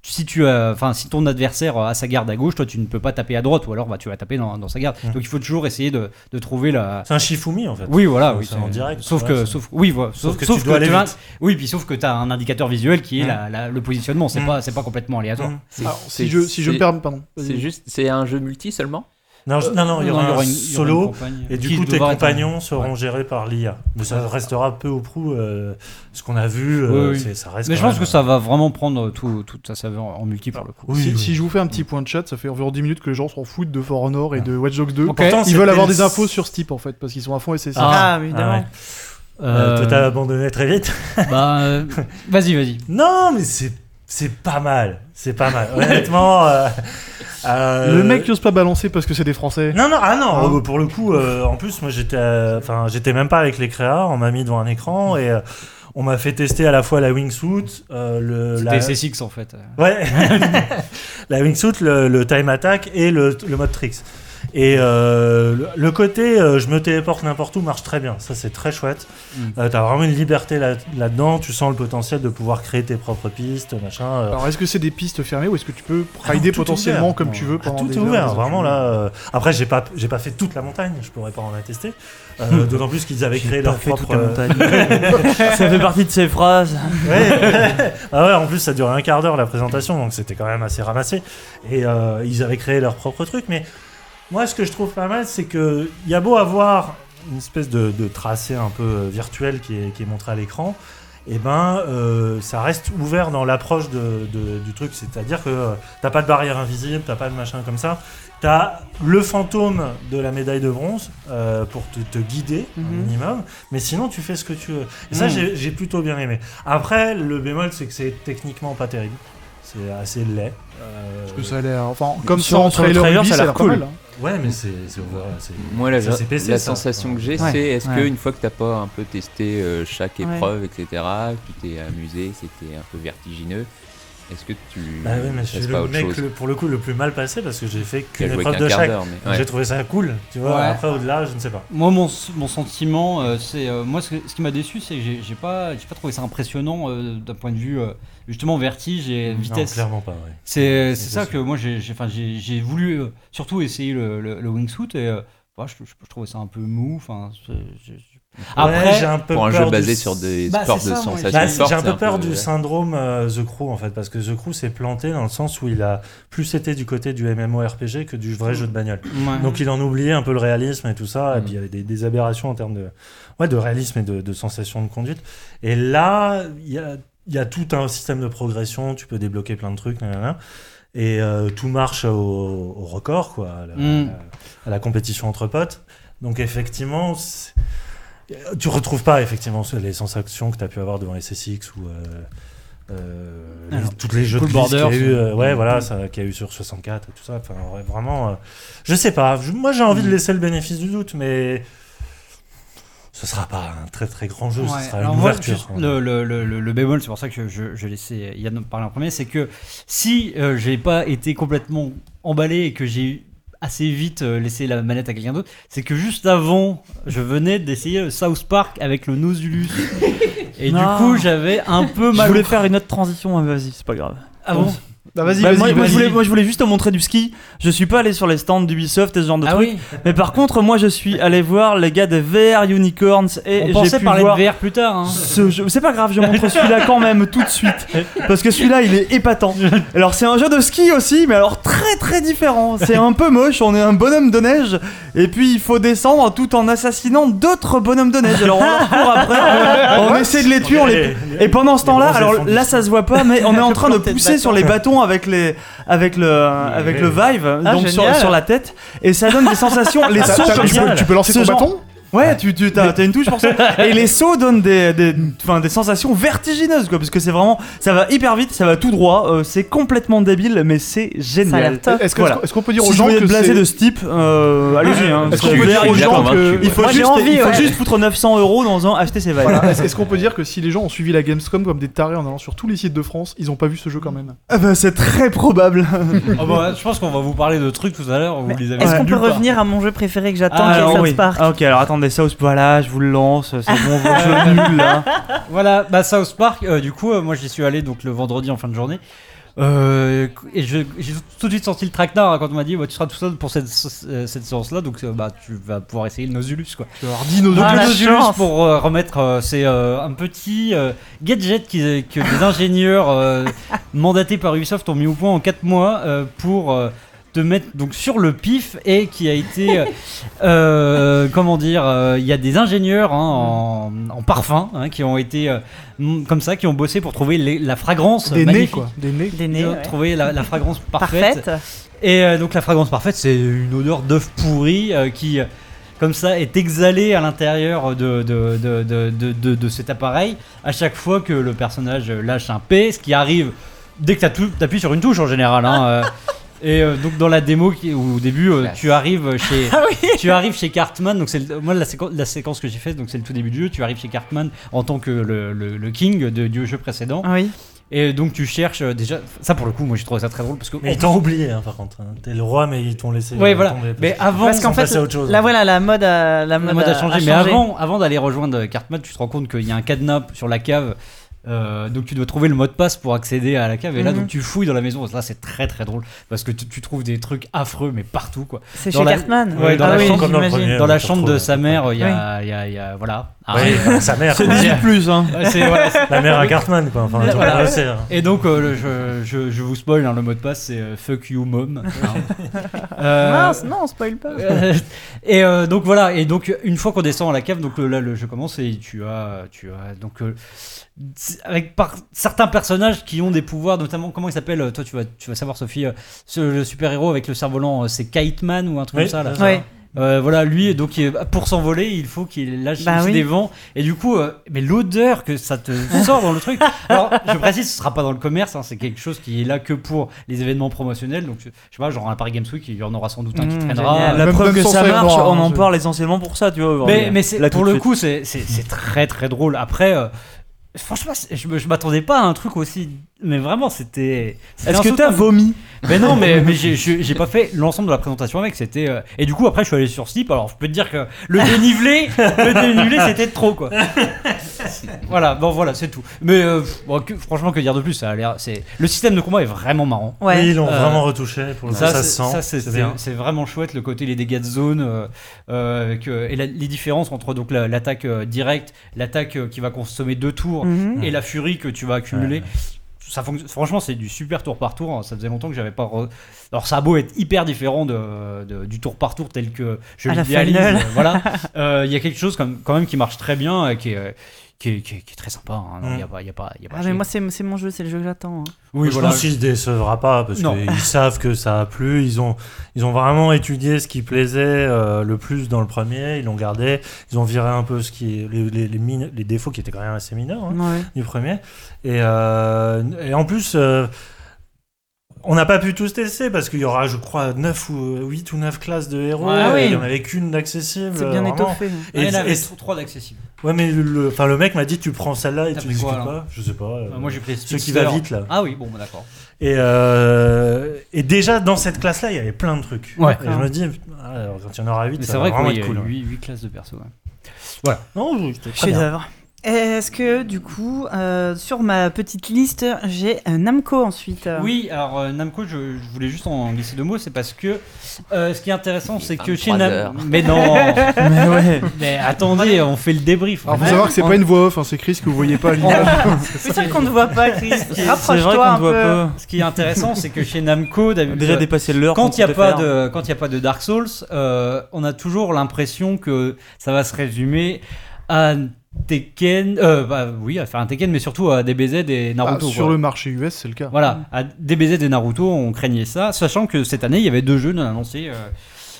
Si, tu as, enfin, si ton adversaire a sa garde à gauche, toi tu ne peux pas taper à droite ou alors bah, tu vas taper dans, dans sa garde. Mm. Donc il faut toujours essayer de, de trouver la. C'est un Shifumi en fait. Oui, voilà, C'est- oui, c'est en direct, Sauf ouais, que, sauf, oui, voilà, Sauf sauf, que sauf tu dois aller tu as- oui, puis sauf que tu as un indicateur visuel qui est Mm. la- la- le positionnement. C'est Mm. pas, c'est pas complètement aléatoire. Mm. Alors, c'est- si je, si je me permets, pardon. C'est juste, c'est un jeu multi seulement? Non, je- non, non, il y aura, un une- il y aura une solo. Et du coup, tes compagnons seront Ouais. gérés par l'IA. Mais ça restera peu ou prou euh, ce qu'on a vu. euh, Oui, oui. c'est- Ça reste Mais je pense même, que ça va vraiment prendre tout, toute sa saveur en multi pour le coup. Oui, si, oui. si je vous fais un petit point de chat, ça fait environ 10 minutes que les gens s'en foutent de For Honor et de Watch Dogs 2. Ok. Pourtant, Ils veulent avoir des infos sur Steep en fait, parce qu'ils sont à fond. Ah, Ah, évidemment. Ah ouais. Euh, toi, t'as abandonné très vite. Bah, euh, vas-y, vas-y. Non, mais c'est c'est pas mal. C'est pas mal. Honnêtement. euh, euh, Le mec qui ose pas balancer parce que c'est des Français. Non, non, ah non, Hein euh, pour le coup, euh, en plus, moi j'étais euh, enfin, j'étais même pas avec les créas, on m'a mis devant un écran et euh, on m'a fait tester à la fois la wingsuit, euh, le, C'était la... SSX en fait. Ouais, la wingsuit, le, le time attack et le, le mode tricks. Et euh, le, côté euh, je me téléporte n'importe où marche très bien, ça c'est très chouette. Mm. Euh, T'as vraiment une liberté là- là-dedans, tu sens le potentiel de pouvoir créer tes propres pistes, machin. euh, Alors est-ce que c'est des pistes fermées ou est-ce que tu peux Ah, rider tout potentiellement ouvert. comme tu veux Ah, pendant tout des est heures, ouvert, des heures, vraiment tu là. euh, Après, j'ai pas, j'ai pas fait toute la montagne, je pourrais pas en attester. Euh, D'autant plus qu'ils avaient créé leur propre. euh, ça fait partie de ces phrases. Ouais. ah ouais, en plus ça durait un quart d'heure la présentation, donc c'était quand même assez ramassé. Et euh, ils avaient créé leur propre truc, mais moi ce que je trouve pas mal, c'est que il y a beau avoir une espèce de, de tracé un peu euh, virtuel qui est, qui est montré à l'écran, et ben euh, ça reste ouvert dans l'approche de, de- du truc, c'est-à-dire que euh, t'as pas de barrière invisible, t'as pas de machin comme ça. T'as le fantôme de la médaille de bronze euh, pour te, te guider un Mhm. minimum, mais sinon tu fais ce que tu veux. Et ça Mhm. j'ai- plutôt bien aimé. Après, le bémol, c'est que c'est techniquement pas terrible. C'est assez laid. Euh, Parce que ça a l'air. Enfin, comme Sur- ça en sur le trailer, trailer, ça a l'air cool. mal. hein. Ouais, mais c'est. c'est- voilà, c'est- Moi, la, PC, la sensation que j'ai, Ouais. c'est est-ce Ouais. qu'une fois que t'as pas un peu testé euh, chaque Ouais. épreuve, etc., tu t'es amusé, c'était un peu vertigineux, est-ce que tu Bah oui, mais je suis le mec, le- pour le coup, le plus mal passé parce que j'ai fait qu'une épreuve qu'un de chaque. ouais. J'ai trouvé ça cool, tu vois. Ouais. Après, au-delà, je ne sais pas. Moi, mon, mon sentiment, euh, c'est. euh, moi, ce, qui m'a déçu, c'est que j'ai pas, j'ai pas trouvé ça impressionnant euh, d'un point de vue, euh, justement, vertige et Non, vitesse. clairement pas, ouais. C'est ça que moi, j'ai voulu euh, surtout essayer le, le, le wingsuit et. euh, bah, je, je- je trouvais ça un peu mou. Enfin, Ouais, un peu Pour un peur jeu basé du- sur des Bah, sports de sensations Bah, j'ai un peu peur du syndrome euh, The Crew en fait, parce que The Crew s'est planté dans le sens où il a plus été du côté du MMORPG que du vrai jeu de bagnole. Ouais. Donc il en oubliait un peu le réalisme et tout ça, et puis il y avait des, des aberrations en termes de, ouais, de réalisme et de, de sensation de conduite. Et là, il y a, il y a tout un système de progression, tu peux débloquer plein de trucs, nanana, et euh, tout marche au, au record, quoi, à la, Mm. à la compétition entre potes. Donc effectivement, c'est- tu retrouves pas effectivement les sensations que tu as pu avoir devant SSX ou euh, euh, les- Alors, toutes les jeux de glisse qu'il y a eu, euh, ouais, voilà, ça, qu'il y a eu sur 64 et tout ça. Enfin, ouais, vraiment, euh, je sais pas. Je- moi, j'ai envie de Mm. laisser le bénéfice du doute, mais ce sera pas un très très grand jeu. Ouais, Ce sera alors une moi, ouverture. le, le, le, le- le bémol, c'est pour ça que je, je laissais Yann parler en premier, c'est que si euh, j'ai pas été complètement emballé et que j'ai assez vite euh, laissé la manette à quelqu'un d'autre, c'est que juste avant, je venais d'essayer le South Park avec le Nozulus. et du coup, j'avais un peu Je mal. voulais au- faire une autre transition, mais vas-y, c'est pas grave. Ah bon Bah, vas-y, Bah, vas-y. moi, moi, je voulais, moi, je voulais juste te montrer du ski. Je suis pas allé sur les stands d'Ubisoft et ce genre de Ah trucs. oui Mais par contre, moi, je suis allé voir les gars de VR Unicorns et On pensait pu parler voir de VR plus tard. Hein. ce. C'est pas grave, je montre celui-là quand même tout de suite. Parce que celui-là, il est épatant. Alors, c'est un jeu de ski aussi, mais alors très très différent. C'est un peu moche, on est un bonhomme de neige, et puis il faut descendre tout en assassinant d'autres bonhommes de neige. Alors, on leur court après, on essaie de les tuer, on les. Et pendant ce temps-là, alors là ça se voit pas, mais on est en train de pousser sur les bâtons avec les, avec le, avec le Vive, Ah, donc sur, sur la tête, et ça donne des sensations, les T'as- sons comme tu, ça. peux, tu peux lancer Ce ton genre- bâton Ouais, tu, tu as, une touche pour ça. Et les sauts donnent des, des, enfin, des sensations vertigineuses, quoi, parce que c'est vraiment, ça va hyper vite, ça va tout droit, euh, c'est complètement débile, mais c'est génial. top. Est-ce que- Voilà. est-ce qu'on peut dire aux Si gens vous êtes blasé de ce type, euh, allez-y. Hein, Est-ce qu'on peut dire aux gens que- il faut Moi, juste, envie, il faut ouais. juste foutre 900 euros dans un acheter ses valises. Voilà. Est-ce qu'on peut dire que si les gens ont suivi la Gamescom comme des tarés en allant sur tous les sites de France, ils ont pas vu ce jeu quand même? Ah bah, c'est très probable. Ah bah, je pense qu'on va vous parler de trucs tout à l'heure. Est-ce qu'on peut revenir à mon jeu préféré que j'attends, Ah, qui est South oui. Park? Ah, ok, alors attendez, South, voilà, je vous le lance, c'est bon, vos jeux nuls là. Voilà, bah South Park, euh, du coup, euh, moi j'y suis allé donc le vendredi en fin de journée. Euh, et je- j'ai tout de suite senti le traquenard hein, quand on m'a dit bah, tu seras tout seul pour cette, cette séance là donc euh, bah tu vas pouvoir essayer le Nozulus quoi. Tu leur dis nos Donc Ah, le la Nozulus chance. pour euh, remettre euh, c'est euh, un petit euh, gadget qui, que des ingénieurs euh, mandatés par Ubisoft ont mis au point en 4 mois euh, pour euh, te mettre donc sur le pif et qui a été euh, euh, comment dire euh, il y a des ingénieurs hein, en, en parfum hein, qui ont été euh, m- comme ça qui ont bossé pour trouver les- la fragrance Des nez magnifique. quoi. Des nez. Des nez, ouais. trouvé la, la fragrance parfaite. Parfaite. Et euh, donc la fragrance parfaite, c'est une odeur d'œuf pourri euh, qui, comme ça, est exhalée à l'intérieur de, de, de, de, de- de- de cet appareil à chaque fois que le personnage lâche un P, ce qui arrive dès que tu appuies sur une touche en général. hein, euh. Et euh, donc dans la démo qui, au début, euh, tu arrives chez Ah oui tu arrives chez Cartman, donc c'est le- moi la, séquence- la séquence que j'ai faite, donc c'est le tout début du jeu. Tu arrives chez Cartman en tant que le, le- le king de, du jeu précédent, Oui. et donc tu cherches euh, déjà. Ça pour le coup, moi j'ai trouvé ça très drôle parce que Mais ils t'ont oublié, hein, par contre. hein. T'es le roi, mais ils t'ont laissé. Ouais, euh, voilà. tomber, Mais avant, Parce ils qu'en sont fait, passés à autre chose. là hein. voilà, la mode a, la le mode mode a changé. Mais avant, avant d'aller rejoindre Cartman, tu te rends compte qu'il y a un cadenas sur la cave. Euh, donc tu dois trouver le mot de passe pour accéder à la cave. Et là Mhm. donc tu fouilles dans la maison. Là c'est très très drôle. Parce que tu, tu trouves des trucs affreux mais partout quoi. C'est chez la- Cartman. Ouais, dans ah la oui, chambre, dans la chambre de sa mère il y a, il y a- il y a- voilà Ah, Oui, ouais. sa mère. C'est. 18 plus, hein. Ouais, c'est- c'est- La mère à Cartman, quoi. Enfin, tu Voilà. c'est, hein. Et donc, euh, je, je, je vous spoil, hein, le mot de passe, c'est euh, fuck you mom. hein. Euh, Mince, non, spoil pas. et euh, donc voilà, et donc une fois qu'on descend à la cave, donc là le jeu commence et tu as, tu as donc euh, avec par, certains personnages qui ont des pouvoirs, notamment comment il s'appelle, toi tu vas, tu vas savoir Sophie, euh, ce- le super héros avec le cerf-volant, euh, c'est Kite Man ou un truc Oui, comme ça là. ça. Euh, voilà, lui, donc pour s'envoler, il faut qu'il lâche Bah oui. des vents. Et du coup, euh, mais l'odeur que ça te sort dans le truc. Alors, je précise, ce sera pas dans le commerce, hein, c'est quelque chose qui est là que pour les événements promotionnels. Donc, je sais pas, genre à Paris Games Week, il y en aura sans doute un qui Mmh, traînera. génial. La Même- preuve même que ça marche, noir, on hein, en parle essentiellement pour ça, tu vois. Mais, mais c'est- Là, pour le suite. coup, c'est très très drôle. Après, euh, franchement, je, me- je m'attendais pas à un truc aussi. Mais vraiment, c'était. Est-ce que t'as vomi Mais non, mais, mais j'ai- pas fait l'ensemble de la présentation avec. C'était euh, et du coup après je suis allé sur Steep. Alors je peux te dire que le dénivelé, le dénivelé c'était trop quoi. voilà, bon voilà c'est tout. Mais euh, bon, que- franchement que dire de plus Ça a l'air. C'est le système de combat est vraiment marrant. Ouais. Oui, ils l'ont Euh, vraiment retouché. Pour le coup, Ça, ça, se sent. ça, c'est vraiment chouette le côté les dégâts de zone euh, euh, avec, euh, et la- les différences entre donc la- l'attaque euh, directe, l'attaque euh, qui va consommer deux tours Mhm. et la furie que tu vas accumuler. Ouais. Ça franchement, c'est du super tour par tour. hein. Ça faisait longtemps que j'avais pas. re- Alors, ça a beau être hyper différent de, de- du tour par tour tel que je l'idéalise. Euh, voilà. Euh, Il y a quelque chose comme, quand même qui marche très bien et qui est, qui est, qui est- qui est très sympa. hein. Non, Il Mm. y a pas, il y a pas, il y a pas Ah, mais moi, c'est c'est mon jeu, c'est le jeu que j'attends. hein. oui, je voilà. pense qu'il se décevra pas parce qu'ils savent que ça a plu. Ils ont, ils ont vraiment étudié ce qui plaisait euh, le plus dans le premier. Ils l'ont gardé. Ils ont viré un peu ce qui les, les, les, mine- les défauts qui étaient quand même assez mineurs hein, Ouais. du premier. Et, euh, et en plus, euh, on n'a pas pu tous tester parce qu'il y aura, je crois, 9 ou 8 ou 9 classes de héros. Ouais, et oui. Il n'y en avait qu'une d'accessible. C'est bien vraiment. étoffé. hein. Ah, il y en Et- avait et- trop- trois d'accessibles. Ouais, mais le, le- enfin, le mec m'a dit tu prends celle-là et tu alors pas. Je sais pas. euh, Euh, moi, j'ai pris Ceux qui va vite là. Ah oui, bon, bah, d'accord. Et, euh, et déjà dans cette classe-là, il y avait plein de trucs. Ouais. Et je me dis, ah, alors, quand il y en aura 8, Mais ça c'est va vrai vraiment qu'il y être a cool. ouais. 8, classes de perso. ouais. Non, oui, c'était très bien. Est-ce que du coup, euh, sur ma petite liste, j'ai un Namco ensuite? Euh, Oui, alors euh, Namco, je, je voulais juste en glisser deux mots, c'est parce que euh, ce qui est intéressant, c'est que chez 23 Namco. Mais non Mais ouais. Mais attendez, on fait le débrief. Alors, faut savoir que c'est On- pas une voix off, hein, c'est Chris que vous voyez pas à l'image. C'est ça qu'on ne voit pas, Chris. C'est vrai Rapproche-toi qu'on un peu. pas. Ce qui est intéressant, c'est que chez Namco, Déjà dépassé l'heure. quand il n'y a, compte pas faire. de- quand il y a pas de Dark Souls, euh, on a toujours l'impression que ça va se résumer à Tekken. Euh, bah, oui, à faire un Tekken, mais surtout à DBZ et Ah, Naruto. sur quoi. le marché US, c'est le cas. Voilà, à DBZ et Naruto, on craignait ça, sachant que cette année, il y avait deux jeux non annoncés. euh,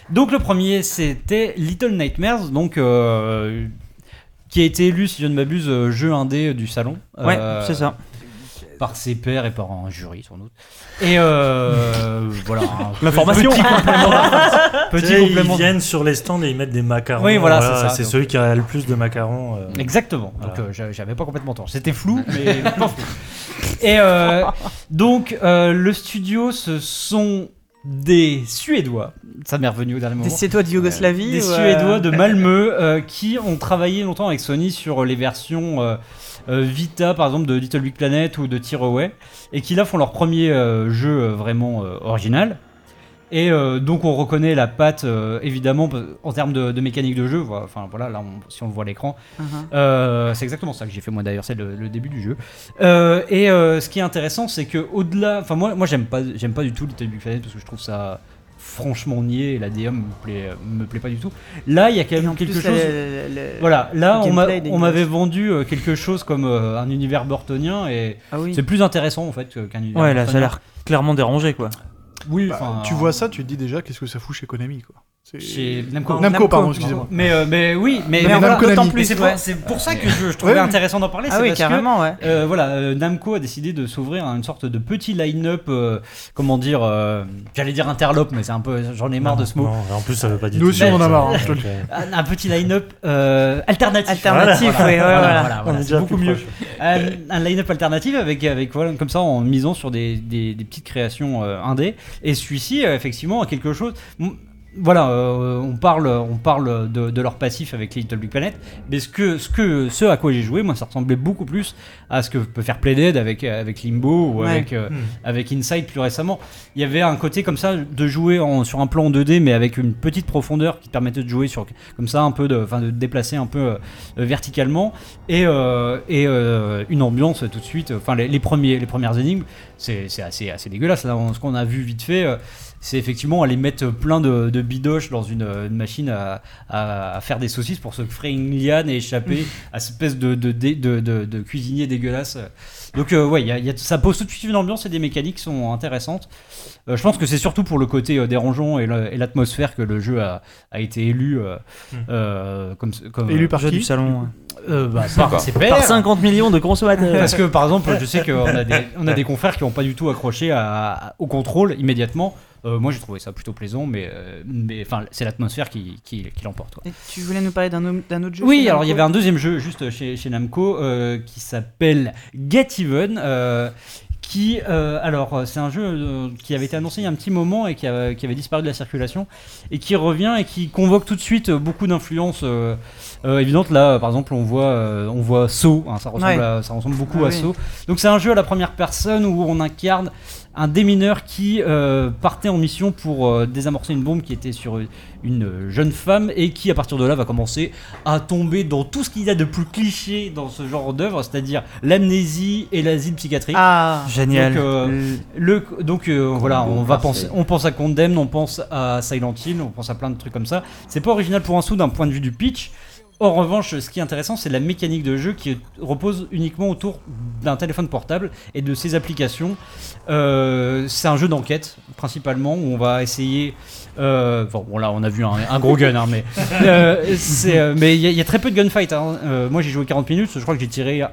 Donc le premier c'était Little Nightmares, donc euh, qui a été élu, si je ne m'abuse, euh, jeu indé du salon. Ouais, Euh, c'est ça. Par ses pairs et par un jury sans doute. Et euh, voilà. un L'information. Petit complément. Tu petit sais, ils viennent sur les stands et ils mettent des macarons. Oui, voilà, c'est ça. C'est Donc- celui qui a le plus de macarons. euh, Exactement. Voilà. Donc euh, j'a- j'avais pas complètement tort. C'était flou, mais pas flou. Et euh, donc euh, le studio, ce sont des Suédois. Ça m'est revenu au dernier moment. Des Suédois de Yougoslavie Des ou, euh, Suédois de Malmö euh, qui ont travaillé longtemps avec Sony sur les versions euh, Vita, par exemple, de Little Big Planet ou de Tearaway, et qui là font leur premier euh, jeu euh, vraiment euh, original. Et euh, donc on reconnaît la patte euh, évidemment en termes de, de mécanique de jeu. voilà. Enfin voilà, là on- si on le voit à l'écran, uh-huh. euh, c'est exactement ça que j'ai fait moi d'ailleurs, c'est le, le début du jeu. Euh, et euh, ce qui est intéressant, c'est que au-delà, enfin moi, moi j'aime pas, j'aime pas du tout Little Big Planet parce que je trouve ça franchement et la DM me plaît, me plaît pas du tout. Là, il y a quand même quelque plus, chose. le- le- le- Voilà, là on m'avait vendu euh, quelque chose comme euh, un univers burtonien et Ah oui. c'est plus intéressant en fait qu'un univers. Ouais, là, ça a l'air clairement dérangé, quoi. Oui, Bah, tu vois ça, tu te dis déjà qu'est-ce que ça fout chez Konami quoi. C'est- Chez Namco. Namco, pardon, excusez-moi. Mais, euh, mais oui, mais, Mais mais. Namco d'autant. Mais plus, c'est pour, ouais. c'est pour ça que je, je trouvais Ouais, intéressant d'en parler. Ah c'est oui, parce que, carrément, ouais. Euh, voilà, euh, Namco a décidé de s'ouvrir à une sorte de petit line-up, euh, comment dire, euh, j'allais dire interlope, mais c'est un peu, j'en ai marre de ce mot. Non, en plus, ça veut pas dire. Nous aussi, on en a marre, hein, Un, petit line-up euh, alternatif. Alternatif, oui, ouais, Voilà, voilà. voilà, on voilà, est c'est beaucoup mieux. un, line-up alternatif avec, avec voilà, comme ça en misant sur des, petites créations indé. Et celui-ci, effectivement, a quelque chose. Voilà, euh, on parle, on parle de, de leur passif avec Little Big Planet, mais ce, que, ce, que, ce à quoi j'ai joué, moi, ça ressemblait beaucoup plus à ce que peut faire Playdead avec, avec Limbo ou Ouais. avec, euh, Hmm. avec Inside plus récemment. Il y avait un côté comme ça de jouer en- sur un plan en 2D, mais avec une petite profondeur qui permettait de jouer sur comme ça un peu de, enfin de déplacer un peu euh, verticalement et, euh, et euh, une ambiance tout de suite. Enfin les, les premiers, les premières énigmes, c'est c'est assez, assez dégueulasse. Là, ce qu'on a vu vite fait. C'est effectivement aller mettre plein de, de bidoches dans une, une machine à, à- à faire des saucisses pour se frayer une liane et échapper à cette espèce de, de, cuisinier dégueulasse. Donc euh, ouais, il y a- il y a- ça pose tout de suite une ambiance et des mécaniques qui sont intéressantes. Euh, je pense que c'est surtout pour le côté euh, dérangeant et le- et l'atmosphère que le jeu a, a été élu euh, Hmm. comme, comme Élu par Jeu qui du salon. euh, bah, par ses pairs. Par 50 millions de consommateurs. Parce que par exemple, je sais qu'on a des, on a des confrères qui n'ont pas du tout accroché à- à- au contrôle immédiatement. Euh, moi j'ai trouvé ça plutôt plaisant, mais, euh, c'est l'atmosphère qui, qui, qui l'emporte. quoi. Et tu voulais nous parler d'un au- d'un autre jeu Oui, alors il y Namco avait un deuxième jeu juste chez, chez Namco euh, qui s'appelle Get Even. Qui, euh, alors, euh, c'est un jeu euh, qui avait été annoncé il y a un petit moment et qui, a- qui avait disparu de la circulation et qui revient et qui convoque tout de suite beaucoup d'influences euh, évidentes. Là, par exemple, on voit, on voit Saw, hein, ça, ressemble Ouais. à- ça ressemble beaucoup Ah à oui. Saw. Donc, c'est un jeu à la première personne où on incarne un démineur qui euh, partait en mission pour euh, désamorcer une bombe qui était sur une- une jeune femme et qui, à partir de là, va commencer à tomber dans tout ce qu'il y a de plus cliché dans ce genre d'œuvre, c'est-à-dire l'amnésie et l'asile psychiatrique. Ah, Génial. Donc, euh, Le, donc euh, voilà, on va parfait. penser, on pense à Condemn, on pense à Silent Hill, on pense à plein de trucs comme ça. C'est pas original pour un sou d'un point de vue du pitch. En revanche, ce qui est intéressant, c'est la mécanique de jeu qui repose uniquement autour d'un téléphone portable et de ses applications. Euh, c'est un jeu d'enquête principalement où on va essayer. euh, bon, bon, là, on a vu un, un gros gun, hein, mais euh, mais il y, a- il y a très peu de gunfight. hein. Moi, j'ai joué 40 minutes. Je crois que j'ai tiré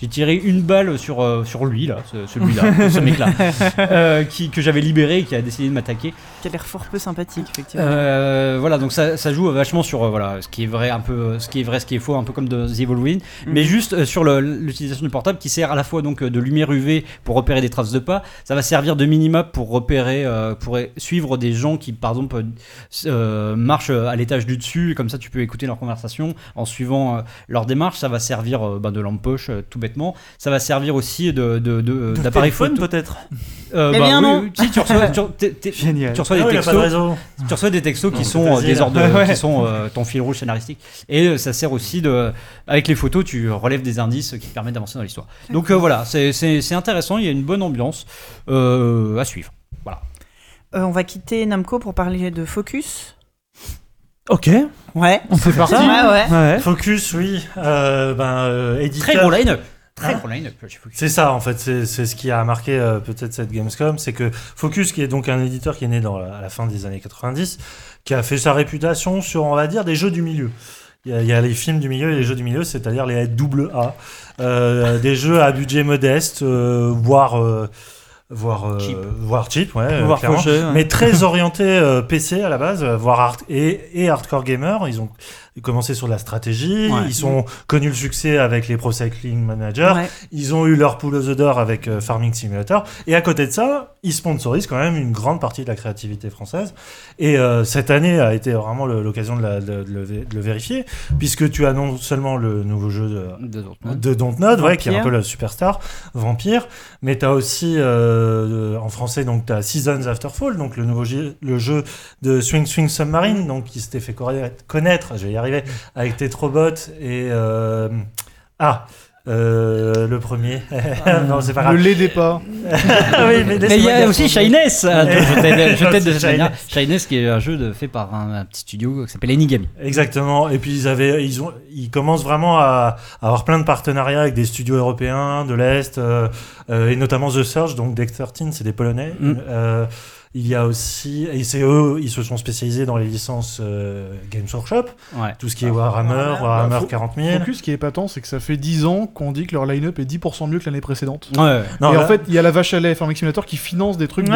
j'ai tiré une balle sur, euh, sur lui, là, ce- celui-là, ce mec-là, euh, qui, que j'avais libéré et qui a décidé de m'attaquer. qui a l'air fort peu sympathique, effectivement. Euh, voilà, donc ça, ça joue vachement sur euh, voilà, ce qui est vrai, un peu, euh, ce qui est vrai, ce qui est faux, un peu comme de The Evil Within, mais juste euh, sur le- l'utilisation du portable qui sert à la fois donc euh, de lumière UV pour repérer des traces de pas, ça va servir de minimap pour repérer, euh, pour suivre des gens qui par exemple euh, euh, marchent à l'étage du dessus, et comme ça tu peux écouter leur conversation en suivant euh, leur démarche, ça va servir euh, ben, de lampe poche euh, tout bêtement, ça va servir aussi de de- de- d'appareil téléphone, photo. peut-être. Euh, Eh bah bien, oui, non. oui. Si, tu reçois, tu, t'es- t'es- Génial. tu reçois Ah des oui, il a pas textos de tu reçois des textos qui sont euh, des ordres, Ouais. qui sont euh, ton fil rouge scénaristique. Et euh, ça sert aussi de, avec les photos, tu relèves des indices qui te permettent d'avancer dans l'histoire. Donc euh, voilà, c'est- intéressant. Il y a une bonne ambiance euh, à suivre. Euh, on va quitter Namco pour parler de Focus. Ok, Ouais. on fait partie. Ouais, ouais. Ouais. Focus, oui. Euh, ben, euh, éditeur, Très bon line-up. Très gros line-up chez Focus. C'est ça en fait, c'est c'est ce qui a marqué euh, peut-être cette Gamescom, c'est que Focus, qui est donc un éditeur qui est né dans la, à la fin des années 90, qui a fait sa réputation sur, on va dire, des jeux du milieu. Il y, a, il y a les films du milieu et les jeux du milieu, c'est-à-dire les double A, euh, des jeux à budget modeste, euh, voire euh, voire euh, Cheap. voire cheap, ouais, mais très orienté euh, PC à la base, voire hard et, et hardcore gamer. Ils ont commencé sur la stratégie, Ouais. ils ont connu le succès avec les Pro Cycling Manager, Ouais. ils ont eu leur poule aux d'or avec euh, Farming Simulator. Et à côté de ça, ils sponsorisent quand même une grande partie de la créativité française. Et euh, cette année a été vraiment l'occasion de, la- de- de le, vé- de le vérifier, puisque tu as non seulement le nouveau jeu de, De Dontnod, ouais, qui est un peu le superstar, Vampire, mais tu as aussi euh, en français donc tu as Seasons After Fall, donc le nouveau jeu, le jeu de Swing Swing Submarine, donc qui s'était fait conna- connaître, je vais y arriver, avec Tetrobot et euh, ah euh, le premier. non, c'est pas Le grave. lait des pas. Ah oui, mais Mais il y a aussi. Shyness. euh, Je t'aide de C'est cette manière. Shyness qui est un jeu de- fait par un, un petit studio qui s'appelle Enigami. Exactement. Et puis ils avaient, ils ont, ils commencent vraiment à, à avoir plein de partenariats avec des studios européens de l'est euh, euh, et notamment The Surge, donc Deck 13, c'est des Polonais. Mm. Il y a aussi, et c'est eux, ils se sont spécialisés dans les licences euh, Games Workshop, Ouais. tout ce qui est Warhammer, Warhammer Faut- 40 000. Focus, ce qui est épatant, c'est que ça fait 10 ans qu'on dit que leur line-up est 10% mieux que l'année précédente. Ouais, ouais. Non, et là- en fait, il y a la vache à lait Farming Simulator qui finance des trucs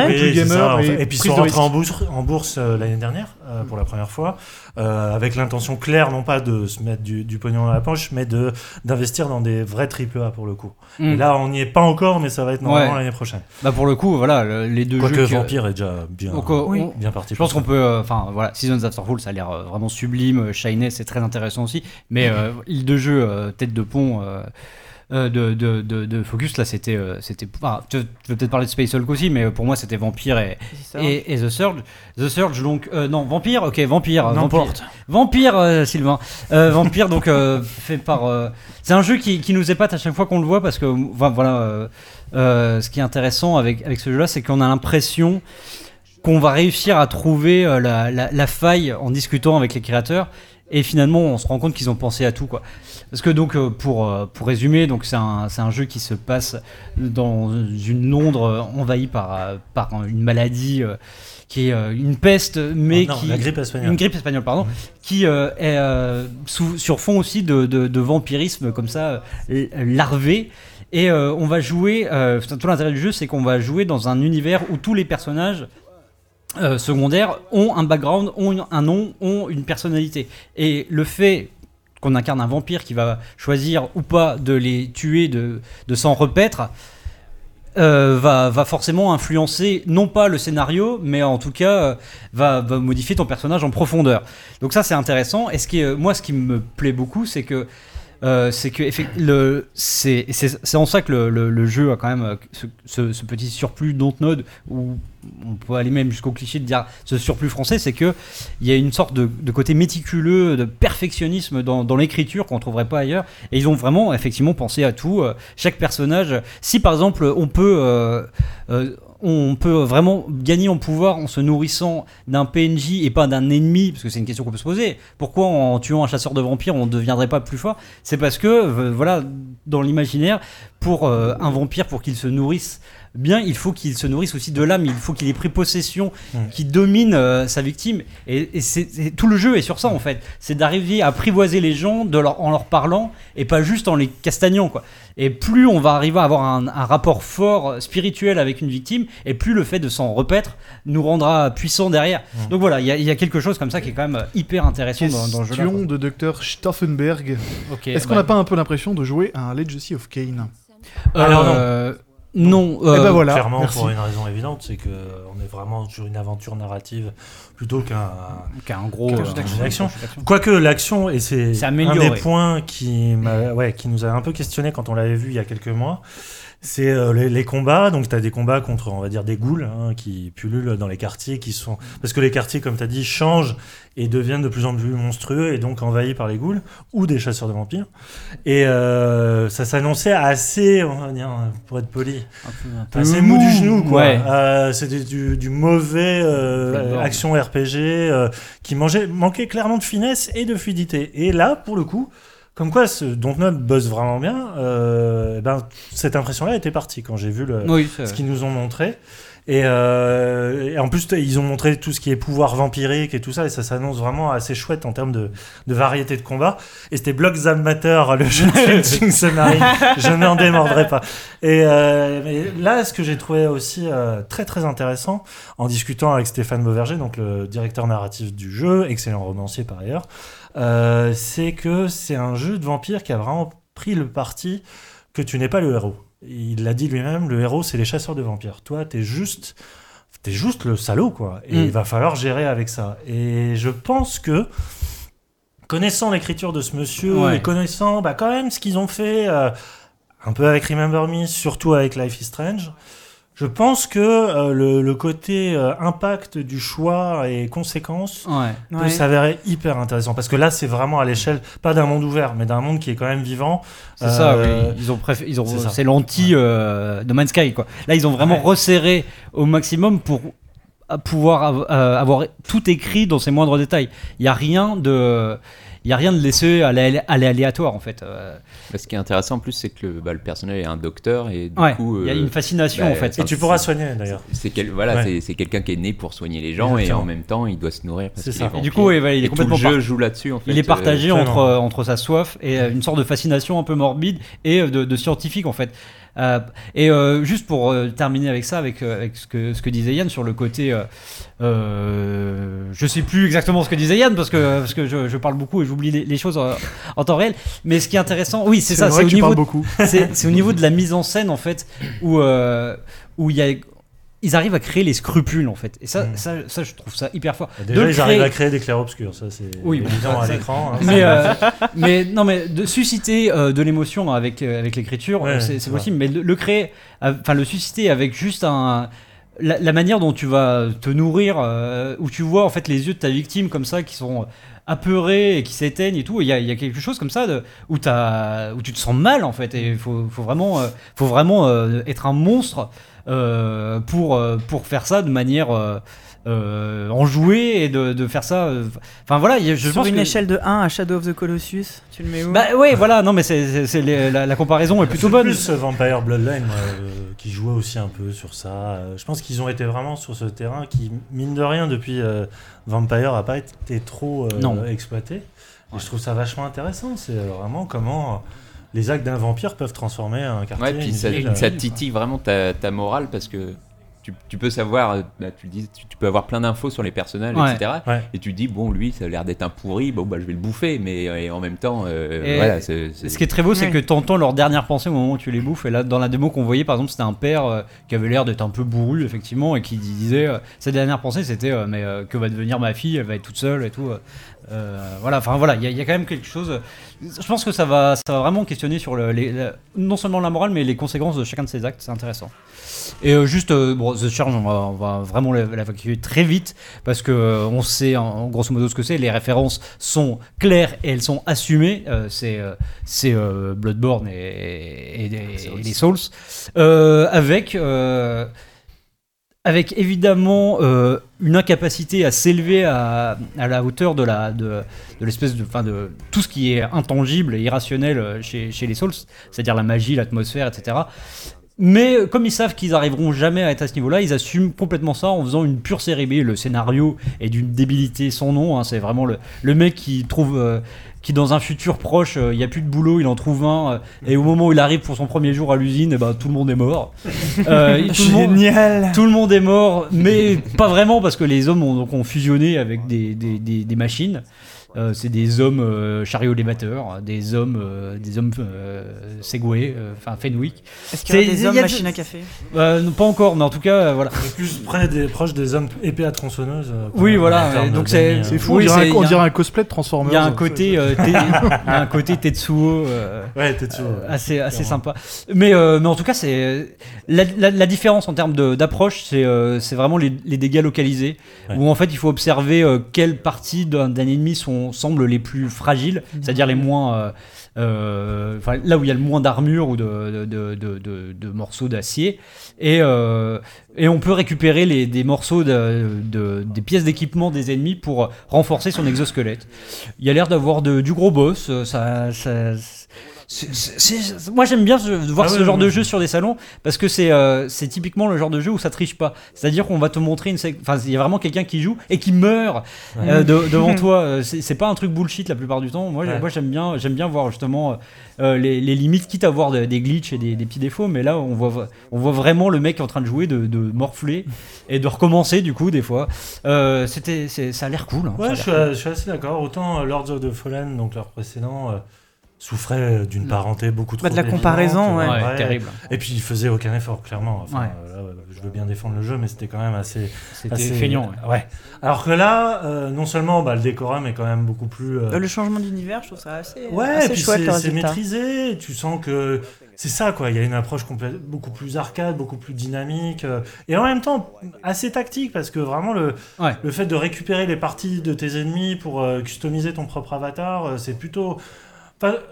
ça, en et, fait. et puis ils sont de rentrés en risque. bourse, en bourse euh, l'année dernière euh, pour la première fois, euh, avec l'intention claire non pas de se mettre du, du pognon dans la poche, mais de d'investir dans des vrais triple A pour le coup. Mm. Et là, on n'y est pas encore, mais ça va être normalement Ouais. l'année prochaine. Bah pour le coup, voilà, le- les deux Quoique jeux. que- Vampire est déjà bien, Donc, euh, bien parti. Je pense qu'on peut, euh, enfin voilà, Seasons After Fall, ça a l'air euh, vraiment sublime. Shyness, c'est très intéressant aussi. Mais euh, île de jeu, euh, tête de pont de, de, de, de Focus, là, c'était, euh, c'était. enfin, tu, tu veux peut-être parler de Space Hulk aussi, mais euh, pour moi, c'était Vampire et, et, et The Surge. The Surge, donc euh, non, Vampire, ok, Vampire, Vampire, N'importe. Vampire, euh, Sylvain, Euh, Vampire, donc euh, fait par. euh, c'est un jeu qui, qui nous épate à chaque fois qu'on le voit parce que vo- voilà, euh, euh, ce qui est intéressant avec avec ce jeu-là, c'est qu'on a l'impression qu'on va réussir à trouver euh, la, la- la faille en discutant avec les créateurs. Et finalement, on se rend compte qu'ils ont pensé à tout, quoi. Parce que donc, euh, pour, euh, pour résumer, donc c'est un, c'est un jeu qui se passe dans une Londres envahie par, euh, par une maladie qui est une peste, mais non, qui la grippe espagnole. une grippe espagnole, pardon, qui euh, est euh, sous, sur fond aussi de, de- de vampirisme comme ça, larvé. Et euh, on va jouer, tout l'intérêt du jeu, c'est qu'on va jouer dans un univers où tous les personnages euh, secondaires ont un background, ont un nom, ont une personnalité. Et le fait qu'on incarne un vampire qui va choisir ou pas de les tuer, de, de s'en repaître, euh, va, va forcément influencer non pas le scénario, mais en tout cas euh, va, va modifier ton personnage en profondeur. Donc ça c'est intéressant. Et ce qui moi ce qui me plaît beaucoup, c'est que euh, c'est que c'est en ça que le, le- jeu a quand même euh, ce, petit surplus Dontnod où on peut aller même jusqu'au cliché de dire ce surplus français, c'est que il y a une sorte de, de côté méticuleux, de perfectionnisme dans, dans l'écriture qu'on trouverait pas ailleurs. Et ils ont vraiment effectivement pensé à tout. Euh, Chaque personnage, si par exemple on peut on peut vraiment gagner en pouvoir en se nourrissant d'un PNJ et pas d'un ennemi, parce que c'est une question qu'on peut se poser. Pourquoi en tuant un chasseur de vampires on ne deviendrait pas plus fort? C'est parce que, euh, voilà, dans l'imaginaire, pour euh, un vampire, pour qu'il se nourrisse bien, il faut qu'il se nourrisse aussi de l'âme, il faut qu'il ait pris possession, qu'il domine euh, sa victime. Et, et c'est, tout le jeu est sur ça en fait. C'est d'arriver à apprivoiser les gens de leur, en leur parlant et pas juste en les castagnant quoi. Et plus on va arriver à avoir un, un rapport fort euh, spirituel avec une victime, et plus le fait de s'en repaître nous rendra puissants derrière. Donc voilà, il y, a- il y a quelque chose comme ça qui est quand même euh, hyper intéressant dans, dans le jeu. Question de Dr Stauffenberg. Est-ce qu'on bah, n'a pas un peu l'impression de jouer à un Legacy of Kane Alors non. Euh, non. Eh ben euh, voilà, Clairement, merci. pour une raison évidente, c'est que on est vraiment sur une aventure narrative plutôt qu'un qu'un gros Quelque euh, Action. Quoique l'action, et c'est un des points qui, m'a- ouais, qui nous a un peu questionné quand on l'avait vu il y a quelques mois, c'est euh, les, les combats. Donc, tu as des combats contre, on va dire, des ghouls hein, qui pullulent dans les quartiers, qui sont. Parce que les quartiers, comme tu as dit, changent et deviennent de plus en plus monstrueux et donc envahis par les ghouls ou des chasseurs de vampires. Et euh, ça s'annonçait assez, on va dire, pour être poli, peu- un peu assez mou du genou, quoi. Ouais. Euh, C'était du, du mauvais euh, action RPG euh, qui mangeait, manquait clairement de finesse et de fluidité. Et là, pour le coup, Comme quoi, ce Dontnod bosse vraiment bien. euh, ben, cette impression-là était partie quand j'ai vu le, Oui, c'est ce qu'ils nous ont montré. Et, euh, et en plus, ils ont montré tout ce qui est pouvoir vampirique et tout ça, et ça s'annonce vraiment assez chouette en termes de, de variété de combat. Et c'était Block Zam Matter, le jeu de Shooting Submarine. Je n'en démordrai pas. Et euh, mais là, ce que j'ai trouvé aussi euh, très très intéressant, en discutant avec Stéphane Beauverger, donc le directeur narratif du jeu, excellent romancier par ailleurs, euh, c'est que c'est un jeu de vampire qui a vraiment pris le parti que tu n'es pas le héros. Il l'a dit lui-même, le héros, c'est les chasseurs de vampires. Toi, t'es juste, t'es juste le salaud, quoi. Et Mm. il va falloir gérer avec ça. Et je pense que, connaissant l'écriture de ce monsieur Ouais. et connaissant, bah, quand même ce qu'ils ont fait, euh, un peu avec Remember Me, surtout avec Life is Strange, je pense que euh, le, le côté euh, impact du choix et conséquences Ouais. peut Ouais. s'avérer hyper intéressant parce que là c'est vraiment à l'échelle pas d'un monde ouvert mais d'un monde qui est quand même vivant C'est ça, Euh, oui. Ils ont préféré, ils ont, c'est l'anti euh, No Man's Sky quoi. Là, ils ont vraiment Ouais. resserré au maximum pour pouvoir av- avoir tout écrit dans ses moindres détails. Il y a rien de, il y a rien de laissé à l'alé- à l'aléatoire en fait. Euh, Bah, Ce qui est intéressant en plus, c'est que le, bah, le personnage est un docteur et du ouais, coup. il y a euh, une fascination bah, en fait. et tu pourras soigner d'ailleurs C'est quel, voilà, Ouais. c'est- c'est quelqu'un qui est né pour soigner les gens Exactement. et en même temps il doit se nourrir. parce ça. est Et du coup, ouais, voilà, il est Et tout le jeu joue là-dessus en fait. Il est partagé euh, entre, entre sa soif et une sorte de fascination un peu morbide et de, de scientifique en fait. Euh, et euh, juste pour euh, terminer avec ça, avec, avec ce, que, ce que disait Yann sur le côté. Je sais plus exactement ce que disait Yann parce que, parce que je, je parle beaucoup et j'oublie les, les choses en, en temps réel. Mais ce qui est intéressant, oui, c'est ça, c'est au, niveau de- beaucoup. c'est c'est au niveau de la mise en scène en fait où où il y a ils arrivent à créer les scrupules en fait et ça Mm. ça, ça je trouve ça hyper fort déjà De ils créer- arrivent à créer des clairs-obscurs ça c'est Oui, évident à l'écran hein. mais, euh, mais non, mais de susciter euh, de l'émotion avec, euh, avec l'écriture, Ouais, c'est possible, mais le, le créer, enfin le susciter avec juste un. La, la manière dont tu vas te nourrir, euh, où tu vois en fait les yeux de ta victime comme ça qui sont apeurés et qui s'éteignent et tout, il y y a quelque chose comme ça de, où, as, où tu te sens mal en fait, et il faut, faut vraiment, euh, faut vraiment euh, être un monstre pour, euh, pour faire ça de manière. Euh, euh, enjouée et de, de faire ça. euh, Enfin voilà, il y a- je Sur pense une que- échelle de 1 à Shadow of the Colossus, tu le mets où? Bah ouais, voilà, non mais c'est, c'est- c'est les- la, la comparaison est plutôt C'est bonne. plus euh, Vampire Bloodline moi, euh, qui jouait aussi un peu sur ça Euh, je pense qu'ils ont été vraiment sur ce terrain qui mine de rien depuis euh, Vampire a pas été trop euh, Non. exploité Et Ouais. je trouve ça vachement intéressant c'est euh, vraiment comment les actes d'un vampire peuvent transformer un quartier Ouais, puis une ça, ville, ça euh, titille vraiment ta, ta morale parce que tu, tu peux savoir, euh, bah, tu le dis, tu, tu peux avoir plein d'infos sur les personnages, Ouais. etc. Ouais. Et tu dis, bon, lui, ça a l'air d'être un pourri, bon, bah, je vais le bouffer, mais euh, et en même temps, euh, Ce qui est très beau, c'est Ouais. que tu entends leur dernière pensée au moment où tu les bouffes. Et là, dans la démo qu'on voyait, par exemple, c'était un père euh, qui avait l'air d'être un peu bourru, effectivement, et qui disait euh, sa dernière pensée, c'était euh, Mais euh, que va devenir ma fille Elle va être toute seule et tout. Euh. Voilà, enfin voilà, il y, a- il y a quand même quelque chose. Je pense que ça va, ça va vraiment questionner sur le, les- la- non seulement la morale, mais les conséquences de chacun de ces actes. C'est intéressant. Et euh, juste, euh, bon, The Charge, on va, on va vraiment l'évacuer très vite parce que on sait en, grosso modo ce que c'est. Les références sont claires et elles sont assumées. C'est c'est Bloodborne et, et- et- et les Souls. Avec. Avec évidemment euh, une incapacité à s'élever à, la hauteur de la de l'espèce de, enfin de tout ce qui est intangible et irrationnel euh, chez, chez les Souls, c'est-à-dire la magie, l'atmosphère, etc. Mais comme ils savent qu'ils arriveront jamais à être à ce niveau-là, ils assument complètement ça en faisant une pure série B. Le scénario est d'une débilité sans nom. hein. c'est vraiment le, le mec qui trouve, euh, qui dans un futur proche, euh, il n'y a plus de boulot, il en trouve un, euh, et au moment où il arrive pour son premier jour à l'usine, eh ben, tout le monde est mort. Euh, tout, le monde, Génial tout le monde est mort, mais pas vraiment parce que les hommes ont, donc, ont fusionné avec des, des, des- des machines. Euh, c'est des hommes euh, chariots élévateurs, des hommes, euh, des hommes euh, Segway, euh, enfin Fenwick. Est-ce qu'il y a c'est- des hommes y a de- à café? Euh, non, pas encore, mais en tout cas, euh, voilà. on est plus près des, proche des hommes épées à tronçonneuse euh, Oui, voilà, donc c'est- C'est fou, Oui, on, dirait c'est- un, on dirait cosplay de Transformers. Il y a un côté, euh, y a un côté Tetsuo euh, ouais euh, assez, assez sympa. Mais, euh, mais en tout cas, c'est la, la- la différence en termes de- d'approche, c'est euh, c'est vraiment les, les dégâts localisés, Ouais. où en fait il faut observer euh, quelles parties d'un ennemi sont sont semblent les plus fragiles, c'est-à-dire les moins euh, euh, enfin, là où il y a le moins d'armure ou de, de, de, de- de morceaux d'acier et, euh, et on peut récupérer les, des morceaux de, de- des pièces d'équipement des ennemis pour renforcer son exosquelette. Il y a l'air d'avoir du gros boss, ça, moi j'aime bien voir Ah ce ouais, genre ouais. de jeu sur des salons parce que c'est euh, c'est typiquement le genre de jeu où ça triche pas. C'est-à-dire qu'on va te montrer une enfin il y a vraiment quelqu'un qui joue et qui meurt euh, de- devant toi. Euh, C'est pas un truc bullshit la plupart du temps. Moi, j'aime bien j'aime bien voir justement euh, les, les limites quitte à voir de- des glitches et des, des petits défauts mais là on voit on voit vraiment le mec en train de jouer de, de morfler et de recommencer du coup des fois. C'était ça a l'air cool. hein, Ouais, je suis, je suis assez d'accord. Autant Lords of the Fallen, donc leur précédent, souffrait d'une parenté beaucoup trop. Bah, de la comparaison, euh, ouais. Ouais, terrible. Et puis il faisait aucun effort, clairement. Enfin, Ouais. euh, là, je veux bien défendre le jeu, mais c'était quand même assez. C'était assez- feignant. ouais. Ouais. Alors que là, euh, non seulement bah, le décorum est quand même beaucoup plus. euh, Le changement d'univers, je trouve ça assez, Ouais, assez et puis chouette c'est maîtrisé. Tu sens que c'est ça, quoi. Il y a une approche complète, beaucoup plus arcade, beaucoup plus dynamique, euh, et en même temps assez tactique parce que vraiment le, Ouais. le fait de récupérer les parties de tes ennemis pour euh, customiser ton propre avatar, euh, c'est plutôt.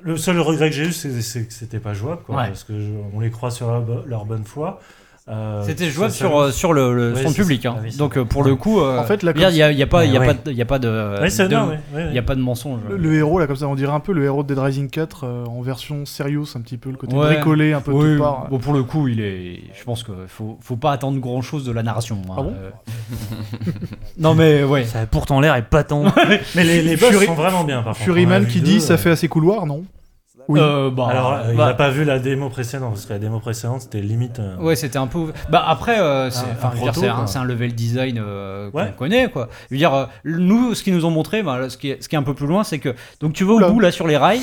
Le seul regret que j'ai eu, c'est que c'était pas jouable, quoi, Ouais. parce que je- on les croit sur leur bonne foi. Euh, C'était jouable sur, euh, sur le, le Ouais, son public. hein. Ah oui, Donc euh, pour le coup, euh, En fait, là, il y a, comme il y a- il y a pas, il y a Ouais. pas, de- il y a pas de, Ouais, ouais, ouais, il y a pas de mensonge. Le, le héros, là, comme ça, on dirait un peu le héros de Dead Rising 4 euh, en version serious, un petit peu, le côté Ouais. bricolé un peu de Oui, toutes parts. bon, pour le coup, il est. Je pense qu'il faut, faut pas attendre grand chose de la narration. hein. Ah bon non mais ouais. Ça a pourtant l'air épatant. Mais les, les boss Fury- sont vraiment bien, par contre. On Furyman qui dit ça fait assez couloir, non? Oui. Euh, bah, Alors, euh, il bah, n'a pas vu la démo précédente, parce que la démo précédente, c'était limite. euh, Ouais, c'était un peu. Bah après, euh, c'est Un- level design euh, qu'on Ouais. connaît, quoi. Je veux dire, euh, nous, ce qu'ils nous ont montré, bah, ce, qui est, ce qui est un peu plus loin, c'est que donc tu vas au bout là sur les rails.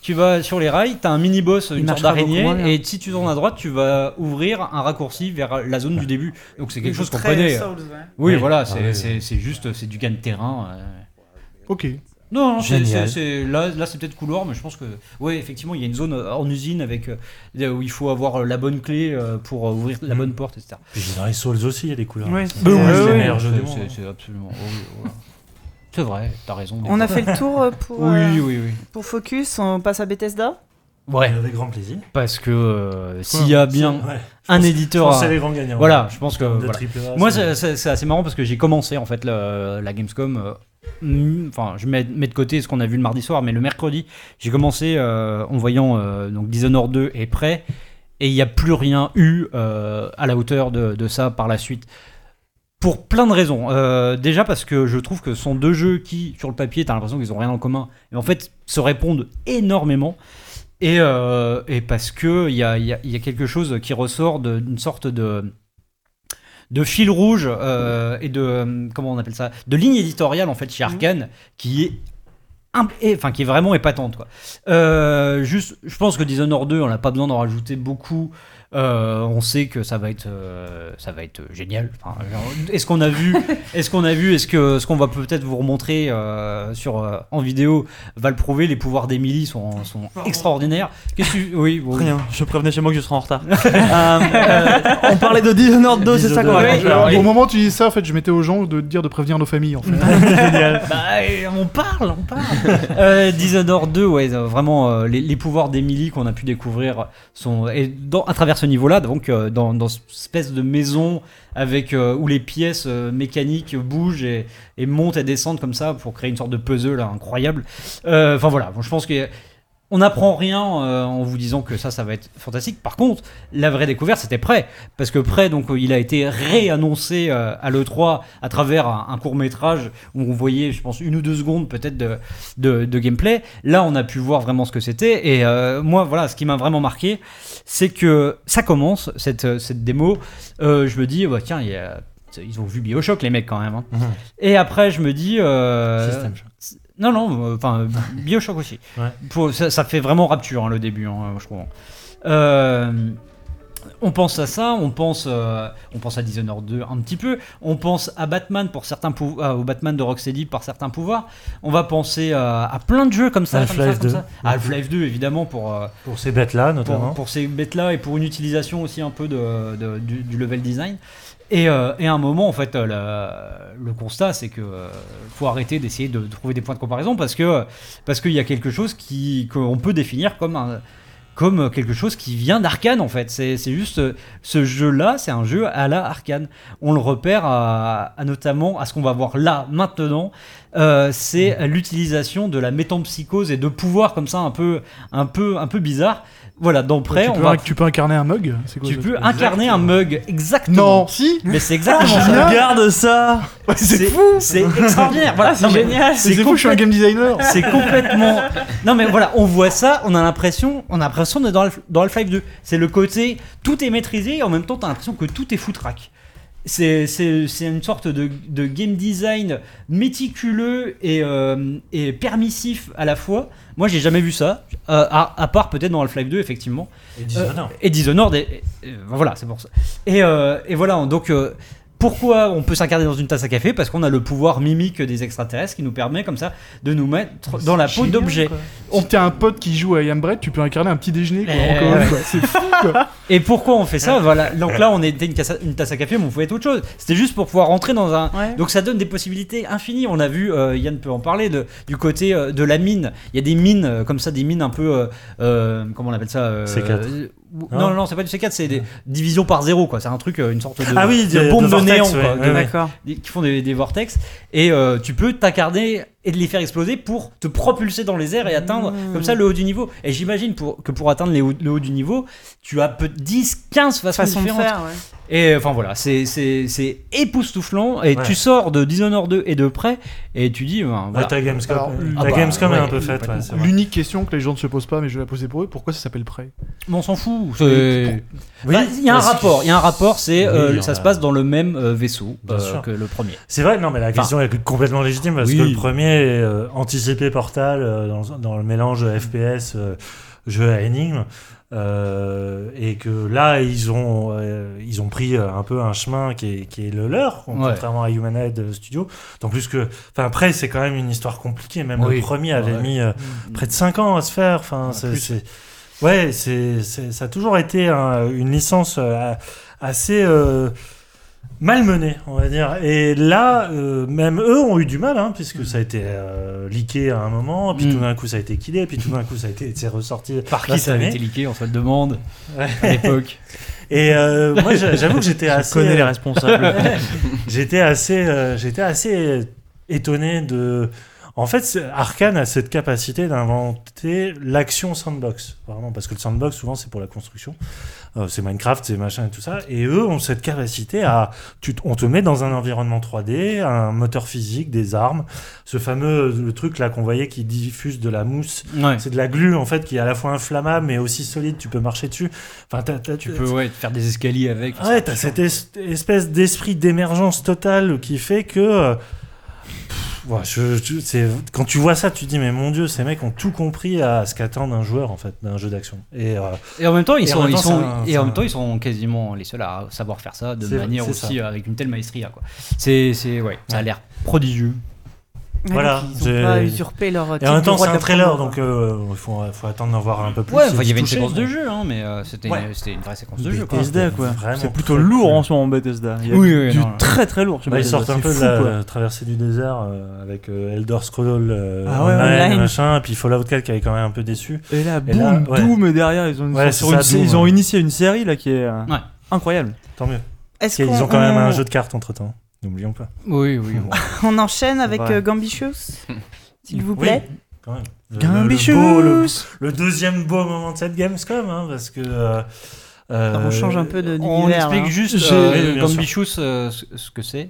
Tu vas sur les rails, t'as un mini boss, une sorte d'araignée, et si tu tournes à droite, tu vas ouvrir un raccourci vers la zone du début. Donc c'est quelque chose qu'on connaît. Souls, ouais. Oui, Oui. voilà, Ah c'est oui. c'est- c'est juste, c'est du gain de terrain. Ok. Non, non, c'est- Génial. c'est c'est- là, là c'est peut-être couloir, mais je pense que, ouais, effectivement, il y a une zone en usine avec euh, où il faut avoir euh, la bonne clé euh, pour ouvrir la Mm. bonne porte, etc. Puis dans les Souls aussi, il y a des couleurs. Ouais. Bah oui, c'est oui. les oui. meilleurs jeux C'est- du monde. C'est absolument. oh oui, voilà. C'est vrai, t'as raison. On fois. a fait le tour pour, Oui, euh, oui, oui. pour Focus, on passe à Bethesda Ouais, Avec grand plaisir. parce que euh, s'il y a bien Ouais. un éditeur. à- c'est les grands gagnants. Voilà, je pense que. Voilà. A, Moi, c'est- c'est- c'est c'est assez marrant parce que j'ai commencé en fait la Gamescom. Enfin, je mets, de côté ce qu'on a vu le mardi soir, mais le mercredi, j'ai commencé euh, en voyant euh, donc Dishonored 2 est prêt et il n'y a plus rien eu euh, à la hauteur de, ça par la suite. Pour plein de raisons. Euh, déjà parce que je trouve que ce sont deux jeux qui, sur le papier, t'as l'impression qu'ils ont rien en commun, mais en fait se répondent énormément. Et, et parce que il y a, y a- quelque chose qui ressort d'une sorte de de fil rouge euh, et de euh, comment on appelle ça de ligne éditoriale en fait chez Arkane qui est enfin qui est vraiment épatante quoi. Euh, juste je pense que Dishonored 2 on n'a pas besoin d'en rajouter beaucoup Euh, on sait que ça va être euh, ça va être génial. Enfin, est-ce qu'on a vu est-ce qu'on a vu est-ce que ce qu'on va peut-être vous remontrer euh, sur euh, en vidéo va le prouver. Les pouvoirs d'Emily sont, sont extraordinaires. Qu'est-ce que tu- oui bon, Rien, je prévenais chez moi que je serais en retard. Euh, euh, on parlait de Dishonored 2, c'est ça qu'on va alors, Au moment où tu dis ça, en fait, je mettais aux gens de dire de prévenir nos familles, en fait. Bah, euh, on parle, on parle. euh, Dishonored 2, ouais, vraiment, euh, les, les pouvoirs d'Emily qu'on a pu découvrir sont et dans, à travers ce niveau-là, donc euh, dans, cette espèce de maison avec euh, où les pièces euh, mécaniques bougent et, montent et descendent comme ça pour créer une sorte de puzzle là, incroyable. Enfin voilà, je pense que on n'apprend rien euh, en vous disant que ça, ça va être fantastique. Par contre, la vraie découverte, c'était Prêt. Parce que Prêt, donc, euh, il a été réannoncé euh, à l'E3 à travers un, un court-métrage où on voyait, je pense, une ou deux secondes peut-être de, de, de gameplay. Là, on a pu voir vraiment ce que c'était. Et euh, moi, voilà, ce qui m'a vraiment marqué, c'est que ça commence, cette, cette démo. Euh, je me dis, bah, tiens, il y a- ils ont vu Bioshock, les mecs, quand même. hein. Mhm. Et après, je me dis. euh, System Shock. Non, non, euh, enfin, euh, Bioshock aussi. Ouais. Pour- ça, ça fait vraiment rapture hein, le début, hein, je crois. Euh, on pense à ça, on pense, euh, on pense à Dishonored 2 un petit peu, on pense à Batman pour certains ah, au Batman de Rocksteady par certains pouvoirs, on va penser à, à plein de jeux comme ça, Half-Life comme 2. ça. À Half-Life 2 évidemment pour, euh, Pour ces bêtes-là, notamment. pour, pour ces bêtes-là et pour une utilisation aussi un peu de, de- du, du level design. Et, euh, et à un moment, en fait, euh, la- le constat, c'est que euh, faut arrêter d'essayer de trouver des points de comparaison parce que parce qu'il y a quelque chose qui qu'on peut définir comme un comme quelque chose qui vient d'Arkane en fait. C'est juste euh, ce jeu-là, c'est un jeu à la Arcane. On le repère à, à notamment à ce qu'on va voir là maintenant. Euh, c'est l'utilisation de la métampsychose et de pouvoirs comme ça un peu un peu un peu bizarre. Voilà, d'emprès, tu, on peux, va tu peux incarner un mug c'est quoi tu ça peux incarner un mug exactement. Non, si Mais c'est exactement ça. génial. Regarde ça C'est C'est extraordinaire. Voilà, c'est génial. C'est fou, je suis un complète- game designer C'est complètement. Non mais voilà, on voit ça, on a l'impression, on a l'impression d'être dans, dans Half-Life 2. C'est le côté, tout est maîtrisé et en même temps t'as l'impression que tout est foutraque. C'est une sorte de, de game design méticuleux et, euh, et permissif à la fois. Moi j'ai jamais vu ça, euh, à, à part peut-être dans Half-Life 2 effectivement. Et Dishonored. Et Dishonored, et, et- et voilà, c'est pour ça. Et, euh, et voilà, donc euh, pourquoi on peut s'incarner dans une tasse à café? Parce qu'on a le pouvoir mimique des extraterrestres qui nous permet comme ça de nous mettre dans la peau d'objets. Si t'as un pote qui joue à Yam Bread, tu peux incarner un petit déjeuner quoi, Eh, en commun, ouais. quoi. C'est fou quoi. Et pourquoi on fait ça? Voilà. Donc là, on était une, cassa- une tasse à café, mais on pouvait être autre chose. C'était juste pour pouvoir rentrer dans un. Ouais. Donc ça donne des possibilités infinies. On a vu, euh, Yann peut en parler, de, du côté euh, de la mine. Il y a des mines euh, comme ça, des mines un peu. euh, euh, comment on appelle ça euh, C4. Euh, Non. non, non, c'est pas du C4, c'est des divisions par zéro, quoi. C'est un truc, euh, une sorte de, Ah oui, de de- bombe de vortex, néant, ouais, quoi, ouais, de- ouais. D'accord. des- qui font des, des vortex. Et euh, tu peux t'incarner et de les faire exploser pour te propulser dans les airs et atteindre Mmh. comme ça le haut du niveau. Et j'imagine pour, que pour atteindre les le haut du niveau, tu as peut 10, 15 façons Façon de différentes. faire, ouais. Et enfin voilà, c'est époustouflant. Et Ouais. tu sors de Dishonored 2 et de près, et tu dis, ben, Ouais, voilà. ta Gamescom, Alors, ta ah bah, Gamescom est ouais, un peu faite. ouais. L'unique question que les gens ne se posent pas, mais je vais la poser pour eux, pourquoi ça s'appelle Prey? Mais on s'en fout. Oui, Bah, Il y a un que- rapport, il y a un rapport, c'est Oui, euh, ça a. se passe dans le même euh, vaisseau euh, que le premier. C'est vrai, non, mais la question est complètement légitime parce Oui. que le premier est euh, anticipé Portal euh, dans, dans le mélange FPS, euh, jeu à énigme. Euh, et que là, ils ont, euh, ils ont pris euh, un peu un chemin qui est, qui est le leur, contrairement à Humanhead Studio. D'autant plus que, enfin, après, c'est quand même une histoire compliquée. Même Oui. le premier avait Ouais. mis euh, près de 5 ans à se faire. Enfin, c'est, ouais, c'est, c'est- ça a toujours été un- une licence euh, assez euh, malmenée, on va dire. Et là, euh, même eux ont eu du mal, hein, puisque ça a été euh, leaké à un moment, puis Mm. tout d'un coup ça a été killé, puis tout d'un coup ça a été c'est ressorti. Par qui ça avait été leaké, on se le demande Ouais. à l'époque. Et euh, moi, j'a- j'avoue que j'étais Je assez. connais les responsables. J'étais assez, euh, j'étais assez étonné de. En fait, Arkane a cette capacité d'inventer l'action sandbox, vraiment, parce que le sandbox souvent c'est pour la construction, Euh, c'est Minecraft, c'est machin et tout ça, et eux ont cette capacité à, tu, on te met dans un environnement 3D, un moteur physique, des armes, ce fameux le truc là qu'on voyait qui diffuse de la mousse, Ouais. c'est de la glu en fait qui est à la fois inflammable mais aussi solide, tu peux marcher dessus. Enfin, Tu peux ouais, faire des escaliers avec. Ouais, t'as cette es- espèce d'esprit d'émergence totale qui fait que. euh, ouais, je- quand tu vois ça, tu te dis, mais mon dieu, ces mecs ont tout compris à ce qu'attend d'un joueur, en fait, d'un jeu d'action. Et euh, Et en même temps, ils sont, ils un- et en un- même temps, ils sont quasiment les seuls à savoir faire ça de manière aussi ça. avec une telle maestria quoi. C'est, ouais, ça a l'air prodigieux. Ouais, Voilà, donc Ils ont pas usurpé leur. et en même temps, c'est un trailer, donc euh, il faut, faut attendre d'en voir un peu plus. Ouais, il y avait une séquence de jeu, hein, mais euh, c'était, Ouais. une, vraie séquence de jeu. Bethesda, Quoi. Quoi. C'est plutôt très lourd en ce moment, Bethesda. Il y a Oui, oui, du non. très très lourd Bah, ils sortent un peu de la quoi. traversée du désert euh, avec euh, Elder Scrolls euh, Ah ouais, online, online. machin, et puis Fallout 4 qui avait quand même un peu déçu. Et là, Et boum, là, ouais. Doom et derrière, ils ont, ils initié une série là qui est incroyable. Tant mieux. Ils ont quand même un jeu de cartes entre temps. N'oublions pas. Oui, oui. bon. on enchaîne avec euh, Gambitious, s'il vous Oui, plaît. quand même. Le- le- le beau- Gambitious le, le deuxième beau moment de cette Gamescom, hein, parce que. euh, euh, on change un peu de On d'univers. explique hein. juste euh, Oui. Gambitious, euh, ce que c'est.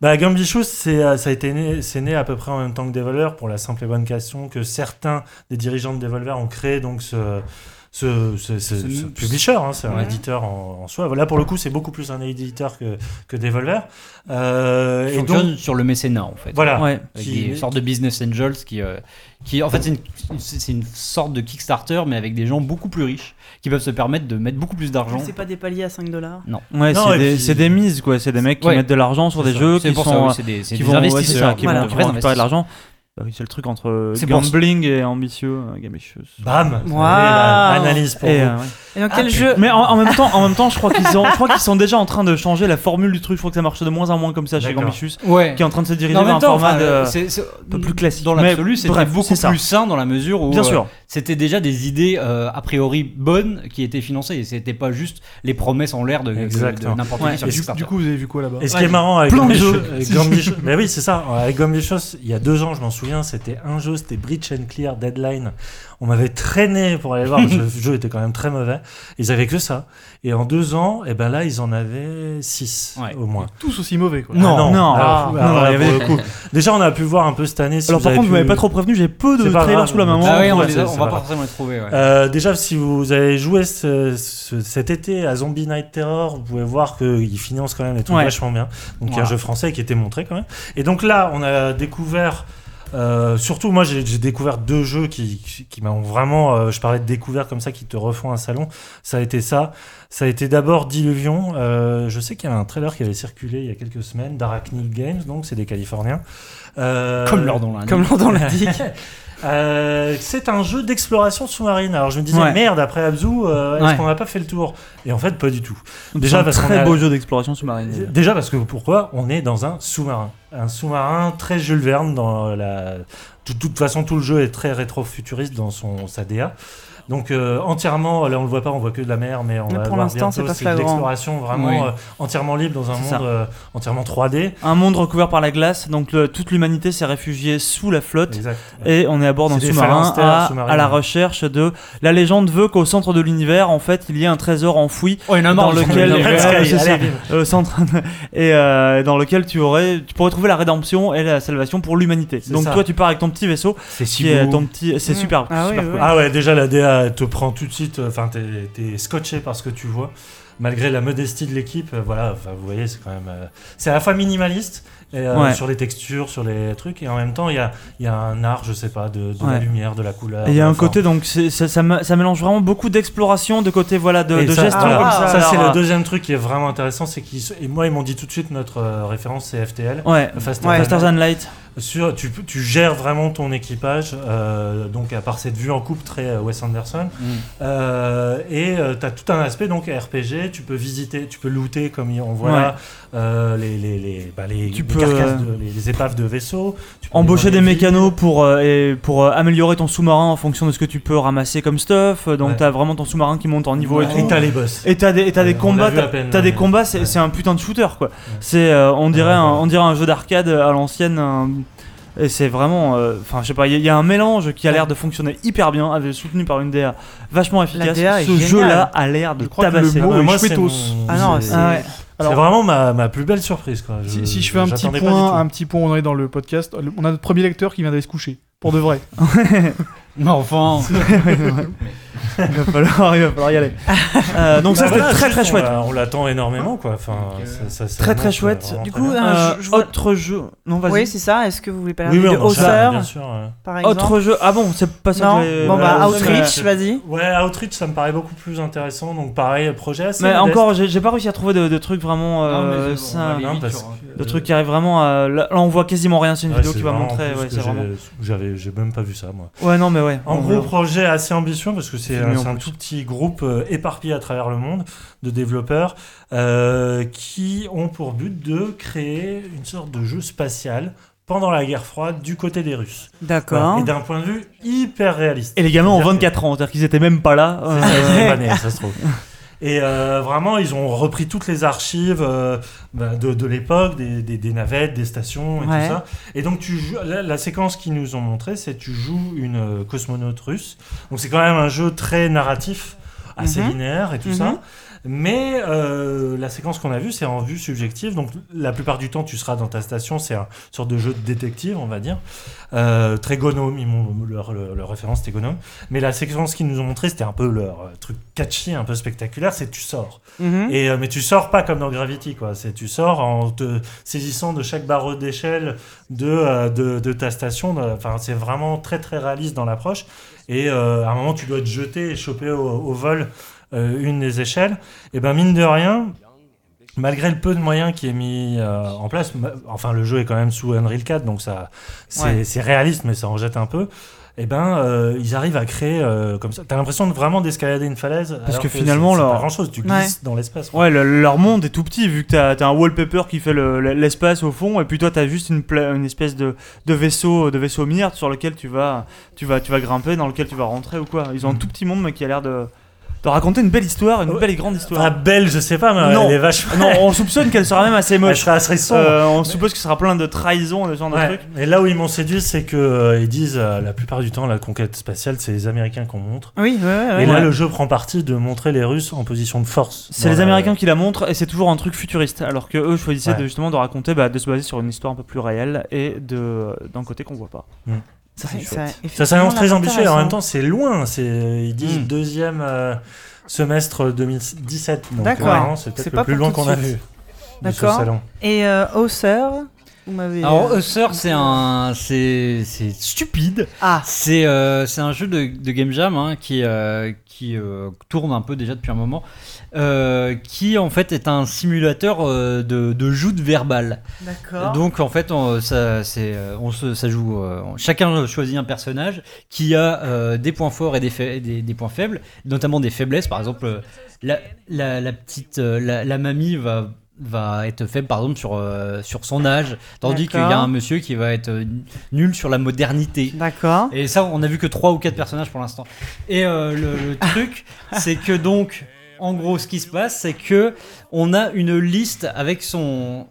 Bah, Gambitious, c'est, euh, ça a été né, c'est né à peu près en même temps que Devolver pour la simple et bonne question que certains des dirigeants de Devolver ont créé donc ce. Ce, ce, ce- Ce- ce publisher, hein, c'est un Ouais. éditeur en, en soi. Là, pour le coup, c'est beaucoup plus un éditeur que, que Devolver. Euh, et donc, sur le mécénat en fait. voilà. Ouais. Avec Qui- des sortes de business angels qui, euh, qui en fait c'est une, c'est c'est une sorte de Kickstarter mais avec des gens beaucoup plus riches qui peuvent se permettre de mettre beaucoup plus d'argent. C'est pas des paliers à 5 dollars. Ouais, Non, c'est et des, puis- c'est des mises quoi. C'est des mecs qui Ouais. mettent de l'argent sur C'est des ça. jeux C'est qui sont ça, oui, c'est des, c'est qui des vont ouais, c'est investisseurs, ça, qui Voilà. vont, des qui vont de l'argent. Bah oui, c'est le truc entre gambling et ambitieux, euh. Bam Wow. Analyse pour Et, vous. euh, ouais. Et dans Ah, quel jeu Mais en, en même temps, en même temps, je crois qu'ils ont, je crois qu'ils sont déjà en train de changer la formule du truc. Je crois que ça marche de moins en moins comme ça chez. Gambitious, Ouais. qui est en train de se diriger vers un temps, format enfin, de- euh, c'est- c'est- un peu plus classique. Dans l'absolu, c'était beaucoup plus sain dans la mesure où Bien euh, sûr. c'était déjà des idées euh, a priori bonnes qui étaient financées et c'était pas juste les promesses en l'air de, de- n'importe Ouais. qui sur Et du, Kickstarter. du coup, vous avez vu quoi là-bas Et ce qui est marrant avec Gambitious- mais oui, c'est ça. Avec Gambitious, il y a deux ans, je m'en souviens, c'était un jeu, c'était Breach and Clear Deadline. On m'avait traîné pour aller voir, parce que le jeu était quand même très mauvais. Ils avaient que ça. Et en deux ans, et ben là, ils en avaient six Ouais. au moins. Tous aussi mauvais quoi. Non, Ah non, Alors, ah, alors non, avait- le coup. Déjà, on a pu voir un peu cette année. Si Alors vous par contre, vous pu- m'avez pas trop prévenu, j'ai peu de trailers grave. sous la main. Ah oui, on, Ouais, les c'est- a- on c'est va pas- forcément les trouver. ouais. Euh, déjà, si vous avez joué ce- ce- cet été à Zombie Night Terror, vous pouvez voir qu'ils financent quand même les trucs Ouais. vachement bien. Donc, il y a un jeu français qui était montré quand même. Et donc là, on a découvert. Euh, surtout, moi, j'ai découvert deux jeux qui, qui, qui m'ont vraiment. euh, je parlais de découvert comme ça, qui te refont un salon. Ça a été ça. Ça a été d'abord Diluvion. Euh, je sais qu'il y avait un trailer qui avait circulé il y a quelques semaines d'Arachnid Games, donc c'est des Californiens. Comme leur nom l'indique. Comme l'on l'indique. Euh, c'est un jeu d'exploration sous-marine. Alors je me disais, Ouais. merde, après Abzu, euh, est-ce Ouais. qu'on n'a pas fait le tour? Et en fait, pas du tout. C'est Déjà un parce très a- beau jeu d'exploration sous-marine. Déjà parce que pourquoi? On est dans un sous-marin. Un sous-marin très Jules Verne dans la. De toute façon, tout le jeu est très rétro-futuriste dans son sa DA. Donc euh, entièrement, là on le voit pas, on voit que de la mer, mais on Mais va pour voir l'instant, c'est pas de l'exploration vraiment Oui. euh, entièrement libre dans un monde euh, entièrement 3D. Un monde recouvert par la glace, donc le- toute l'humanité s'est réfugiée sous la flotte. Exact. Et on est à bord d'un sous-marin à, à la recherche de. La légende veut qu'au centre de l'univers, en fait, il y ait un trésor enfoui Oh, dans lequel- centre et euh, dans lequel tu aurais, tu pourrais trouver la rédemption et la salvation pour l'humanité. Donc ça. toi, tu pars avec ton petit vaisseau, C'est si qui est beau. ton petit, c'est Mm. super, Ah. Ah ouais, déjà la DA te prend tout de suite, enfin t'es t'es scotché par ce que tu vois, malgré la modestie de l'équipe, euh, voilà, vous voyez c'est quand même, euh, c'est à la fois minimaliste et, euh, Ouais. sur les textures, sur les trucs, et en même temps il y a, y a un art, je sais pas, de, de la lumière, de la couleur. Il y a un forme. côté donc ça, mélange vraiment beaucoup d'exploration, de côté voilà de, de ça, gestion ça. ça, c'est le deuxième truc qui est vraiment intéressant, c'est qu'ils et moi ils m'ont dit tout de suite notre référence c'est FTL. Ouais. Faster Faster Than Light. Sur, tu, tu gères vraiment ton équipage, euh, donc à part cette vue en coupe très euh, Wes Anderson, Mm. Euh, et tu as tout un aspect donc RPG, tu peux visiter, tu peux looter comme on voit Ouais. là, euh, les, les, les, bah, les, Tu les peux, carcasses, euh, de- les, épaves de vaisseaux. tu peux Embaucher des mécanos pour, euh, et pour euh, améliorer ton sous-marin en fonction de ce que tu peux ramasser comme stuff. Donc Ouais. t'as vraiment ton sous-marin qui monte en niveau villes. et Et tout. t'as les boss. Et des, et t'as des Euh, on combats, peine, t'as des euh, combats, c'est, ouais. un putain de shooter quoi. C'est, euh, on dirait, Ouais, un, ouais. on dirait un jeu d'arcade à l'ancienne. Et c'est vraiment, euh, enfin je sais pas, il y, a- il y a un mélange qui a l'air de fonctionner hyper bien, avec- soutenu par une DA vachement efficace. DA Ce jeu-là a l'air de Je crois que le tabasser. mot- est moi, chouettos. c'est mon- Ah non, c'est- Ah ouais. c'est Alors- vraiment ma, ma plus belle surprise. Quoi. Si, si je fais un petit point, un petit point, on est dans le podcast. le- On a notre premier lecteur qui vient d'aller se coucher. Pour de vrai. Mais enfin. il, va falloir, il va falloir y aller. Euh, donc ça Bah c'était voilà, très juste, très on chouette. On l'attend énormément quoi. Enfin, ça- ça- ça Très très annonce chouette. Du très coup, Euh, jeu- je vois- autre jeu. Non vas-y. Oui, c'est ça. Est-ce que vous voulez parler oui, oui, de Hausseur, bien sûr. ouais. Autre jeu. Ah bon, c'est pas ça Non que j'ai- Bon, bah, euh, Outreach, vas-y. Ouais, Outreach, ça me paraît beaucoup plus intéressant. Donc, pareil, projet assez. Mais modeste. encore, j'ai j'ai pas réussi à trouver de, de trucs vraiment. Euh, de trucs qui arrivent vraiment à. Là, on voit quasiment rien, c'est une vidéo qui va montrer. J'avais, j'ai même pas vu ça, moi. Ouais, non, mais ouais. En gros, projet assez ambitieux parce que c'est Filmé un, en c'est un tout petit groupe euh, éparpillé à travers le monde de développeurs euh, qui ont pour but de créer une sorte de jeu spatial pendant la guerre froide du côté des Russes. Voilà. D'accord. Et d'un point de vue hyper réaliste. Et les gamins ont C'est-à-dire 24 ans, c'est-à-dire qu'ils étaient même pas là. Euh, ça se trouve. Et euh, vraiment, ils ont repris toutes les archives euh, bah, de, de l'époque, des, des- des navettes, des stations et Ouais. tout ça. Et donc, tu joues, la, la séquence qu'ils nous ont montré, c'est tu joues une euh, cosmonaute russe. Donc, c'est quand même un jeu très narratif, assez Mhm. linéaire et tout Mhm. ça. Mais euh, la séquence qu'on a vue, c'est en vue subjective. Donc, la plupart du temps, tu seras dans ta station. C'est un sorte de jeu de détective, on va dire. Euh, très gonome. Ils leur, leur, leur référence, c'était gonome. Mais la séquence qu'ils nous ont montré, c'était un peu leur euh, truc catchy, un peu spectaculaire. C'est tu sors. Mhm. Et, mais tu sors pas comme dans Gravity, quoi. C'est tu sors en te saisissant de chaque barreau d'échelle de, de, de ta station. Enfin, c'est vraiment très très réaliste dans l'approche. Et euh, à un moment, tu dois te jeter et choper au, au vol une des échelles. Et ben mine de rien, malgré le peu de moyens qui est mis euh, en place, enfin le jeu est quand même sous Unreal 4, donc ça, c'est Ouais. réaliste, mais ça en jette un peu. Et ben, euh, ils arrivent à créer euh, comme ça. T'as l'impression de vraiment d'escalader une falaise. alors que finalement, leur- pas grand chose. Tu glisses dans l'espace. Ouais, le- leur monde est tout petit vu que t'as as un wallpaper qui fait le- l'espace au fond et puis toi t'as juste une, une espèce de, de vaisseau de vaisseau mire sur lequel tu vas tu vas tu vas grimper dans lequel tu vas rentrer ou quoi. Ils ont un Mm. tout petit monde mais qui a l'air de, de raconter une belle histoire, une Ouais. belle et grande histoire. belle, je sais pas, mais Non. elle est vachement. non, on soupçonne qu'elle sera même assez Elle moche. sera assez sombre. Euh, on suppose que ce sera plein de trahison et ce genre de trucs. Et là où ils m'ont séduit, c'est que euh, ils disent euh, la plupart du temps la conquête spatiale, c'est les Américains qu'on montre. Oui, ouais, ouais, ouais. Et là, Ouais. le jeu prend parti de montrer les Russes en position de force. C'est les la- Américains qui la montrent et c'est toujours un truc futuriste, alors que eux choisissaient Ouais. de, justement de raconter, bah, de se baser sur une histoire un peu plus réelle et de d'un côté qu'on voit pas. Mm. Ça c'est Ouais, chouette. ça- Ça s'annonce très ambitieux et en même temps, c'est loin. C'est ils disent Mm. deuxième euh, semestre 2017. Donc D'accord. c'est C'est peut-être pas le plus loin qu'on a vu. D'accord. salon. Et euh, Hauser, vous m'avez. Alors, euh, Usher, c'est un, c'est, stupide. Ah, C'est, euh, un jeu de, de game jam hein, qui, euh, qui euh, tourne un peu déjà depuis un moment, qui en fait est un simulateur de, de joute verbale. d'accord. Donc en fait, on, ça, on se, ça joue. chacun choisit un personnage qui a des points forts et des, des, des points faibles, notamment des faiblesses. Par exemple, la, la, la petite, la, la mamie va va être faible par exemple sur, euh, sur son âge tandis qu'il y a un monsieur qui va être euh, nul sur la modernité D'accord. et ça, on a vu que 3 ou 4 personnages pour l'instant. Et euh, le, le truc, c'est que donc, en gros, ce qui se passe, c'est que on a une liste avec son.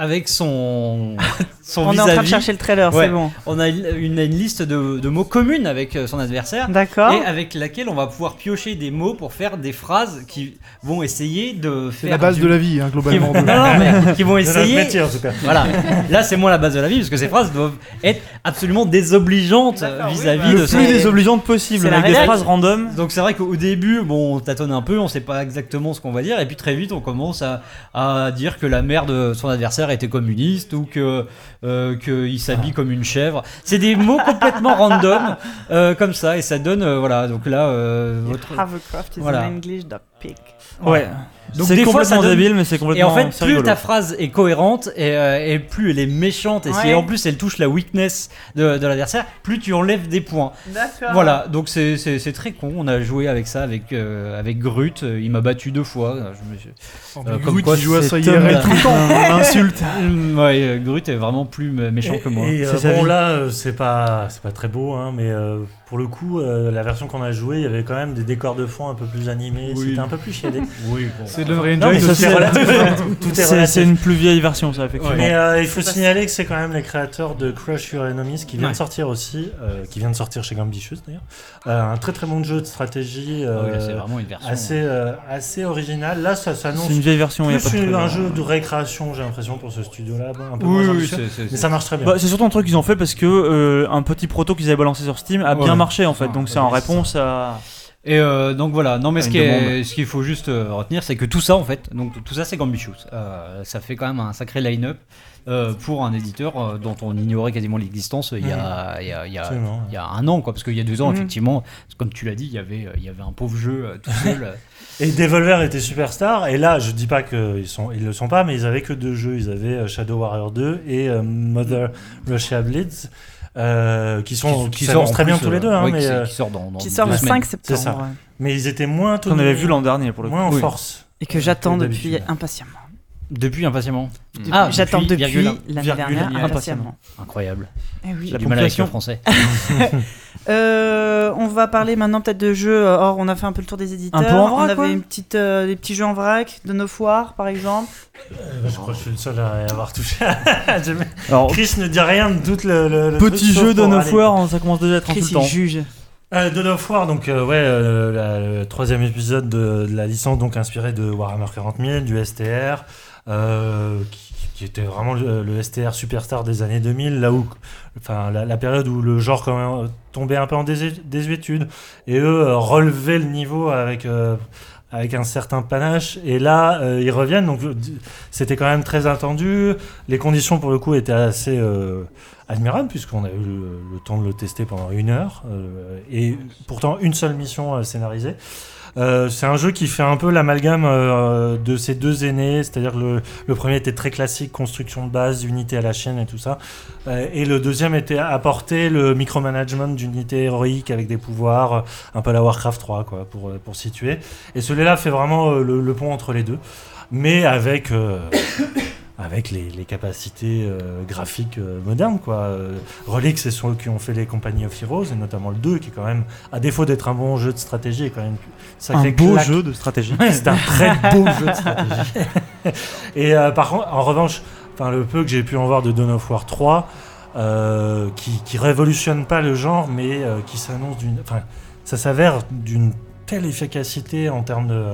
Avec son. son On est en train de vis-à-vis. chercher le trailer, Ouais. c'est bon. On a une, une liste de, de mots communes avec euh, son adversaire. D'accord. Et avec laquelle on va pouvoir piocher des mots pour faire des phrases qui vont essayer de C'est faire. la base du- de la vie, hein, qui globalement. vont, de- non, non, mais qui vont De essayer métier en tout cas. voilà. Là, c'est moins la base de la vie, parce que ces phrases doivent être absolument désobligeantes D'accord, oui, vis-à-vis bah, de Le son. plus désobligeante possible, avec des phrases random. Donc c'est vrai qu'au début, bon, on tâtonne un peu, on sait pas exactement ce qu'on va dire, et puis très vite, on commence à, à dire que la mère de son adversaire était communiste ou que euh, qu'il s'habille comme une chèvre. C'est des mots complètement random, euh, comme ça, et ça donne, euh, voilà. Donc là, euh, votre. Havercraft is Voilà. an English dog pig. Ouais. Donc c'est des fois, ça complètement donne- débile, mais c'est Et complètement en fait, plus rigolo. ta phrase est cohérente et, euh, et plus elle est méchante, et si en plus elle touche la weakness de, de l'adversaire, plus tu enlèves des points. D'accord. Voilà, donc c'est- c'est c'est très con. On a joué avec ça avec, euh, avec Grut. euh, Il m'a battu deux fois. Je me suis- Oh, Euh, comme quoi, il joue à ça tout le temps. Insulte. Mm, ouais, Grut est vraiment plus méchant Et, que moi. et, bon là, c'est pas c'est pas très beau, hein, mais euh, pour le coup, euh, la version qu'on a jouée, il y avait quand même des décors de fond un peu plus animés. Oui. C'était un peu plus chiadé. Oui, bon. C'est une plus vieille version, ça, effectivement. Mais euh, il faut signaler que c'est quand même les créateurs de Crush Your Enemies qui vient Ouais. de sortir aussi, euh, qui vient de sortir chez Gambitious d'ailleurs. Euh, un très très bon jeu de stratégie, c'est vraiment une version. assez euh, assez original. Là, ça s'annonce C'est une vieille version, il y a plus pas de un jeu de récréation, j'ai l'impression pour ce studio-là, un peu Oui, moins oui, mais ça marche très bien. Bah, c'est surtout un truc qu'ils ont fait parce que euh, un petit proto qu'ils avaient balancé sur Steam a Ouais, bien marché en fait. Donc c'est en réponse à. Et euh, donc voilà, non mais ce Une qui est- demande. ce qu'il faut juste euh, retenir, c'est que tout ça en fait, donc tout ça c'est Gambitious. Euh, ça fait quand même un sacré line-up euh, pour un éditeur dont on ignorait quasiment l'existence il, y a- il y a- il y a- Absolument. il y a un an, quoi, parce qu'il y a deux ans, Mhm. effectivement, comme tu l'as dit, il y avait, il y avait un pauvre jeu tout seul. Et Devolver était superstar, et là, je dis pas qu'ils sont, ils le sont pas, mais ils avaient que deux jeux. Ils avaient Shadow Warrior 2 et euh, Mother Russia Blitz, euh, qui sont qui, sort s'annoncent en très bien plus, tous les euh, deux, hein, ouais, mais, qui, euh, qui sort dans, dans Qui sort le semaines. 5 C'est ça. septembre. ouais. mais ils étaient moins Qu'on avait vu l'an dernier pour le coup. moins en Oui. force. Et que j'attends depuis impatiemment. Depuis impatiemment. Depuis- Ah, j'attends depuis, depuis, l'année virgule, dernière impatiemment. impatiemment. Incroyable. Eh oui. J'ai La du mal avec le ponctuation. français. Euh, on va parler maintenant peut-être de jeux. euh, Or, on a fait un peu le tour des éditeurs. Un peu en on vrac, avait quoi. une petite, euh, des petits jeux en vrac, de No War par exemple. Euh, je crois que je suis le seul à y avoir touché. Alors, Chris ne dit rien de doute le, le- le petit jeu de 9 aller- War, ça commence déjà à être Chris, il insultant. juge. Euh, Dawn of War, donc euh, ouais, euh, la- le troisième épisode de, de la licence, donc inspiré de Warhammer 40 000, du STR, euh, qui, qui était vraiment le, le STR superstar des années 2000, là où, enfin, la, la période où le genre quand même euh, tombait un peu en désu- désuétude, et eux euh, relevaient le niveau avec avec un certain panache, et là euh, ils reviennent, donc c'était quand même très attendu. Les conditions pour le coup étaient assez euh, admirable puisqu'on a eu le, temps de le tester pendant une heure euh, et pourtant une seule mission euh, scénarisée. Euh, c'est un jeu qui fait un peu l'amalgame de ces deux aînés, c'est-à-dire le, le premier était très classique, construction de base, unité à la chaîne et tout ça, et le deuxième était apporter le micromanagement d'unités héroïques avec des pouvoirs, un peu la Warcraft 3 quoi, pour, pour situer. Et celui-là fait vraiment le, pont entre les deux, mais avec avec les, les capacités euh, graphiques euh, modernes. Quoi. Euh, Relic, c'est ceux qui ont fait les Company of Heroes, et notamment le 2, qui est quand même, à défaut d'être un bon jeu de stratégie, est quand même Un beau claque. jeu de stratégie. Ouais, c'est un très beau jeu de stratégie. et euh, par contre, en revanche, le peu que j'ai pu en voir de Dawn of War 3, euh, qui, qui révolutionne pas le genre, mais qui s'annonce d'une. Enfin, ça s'avère d'une telle efficacité en termes de.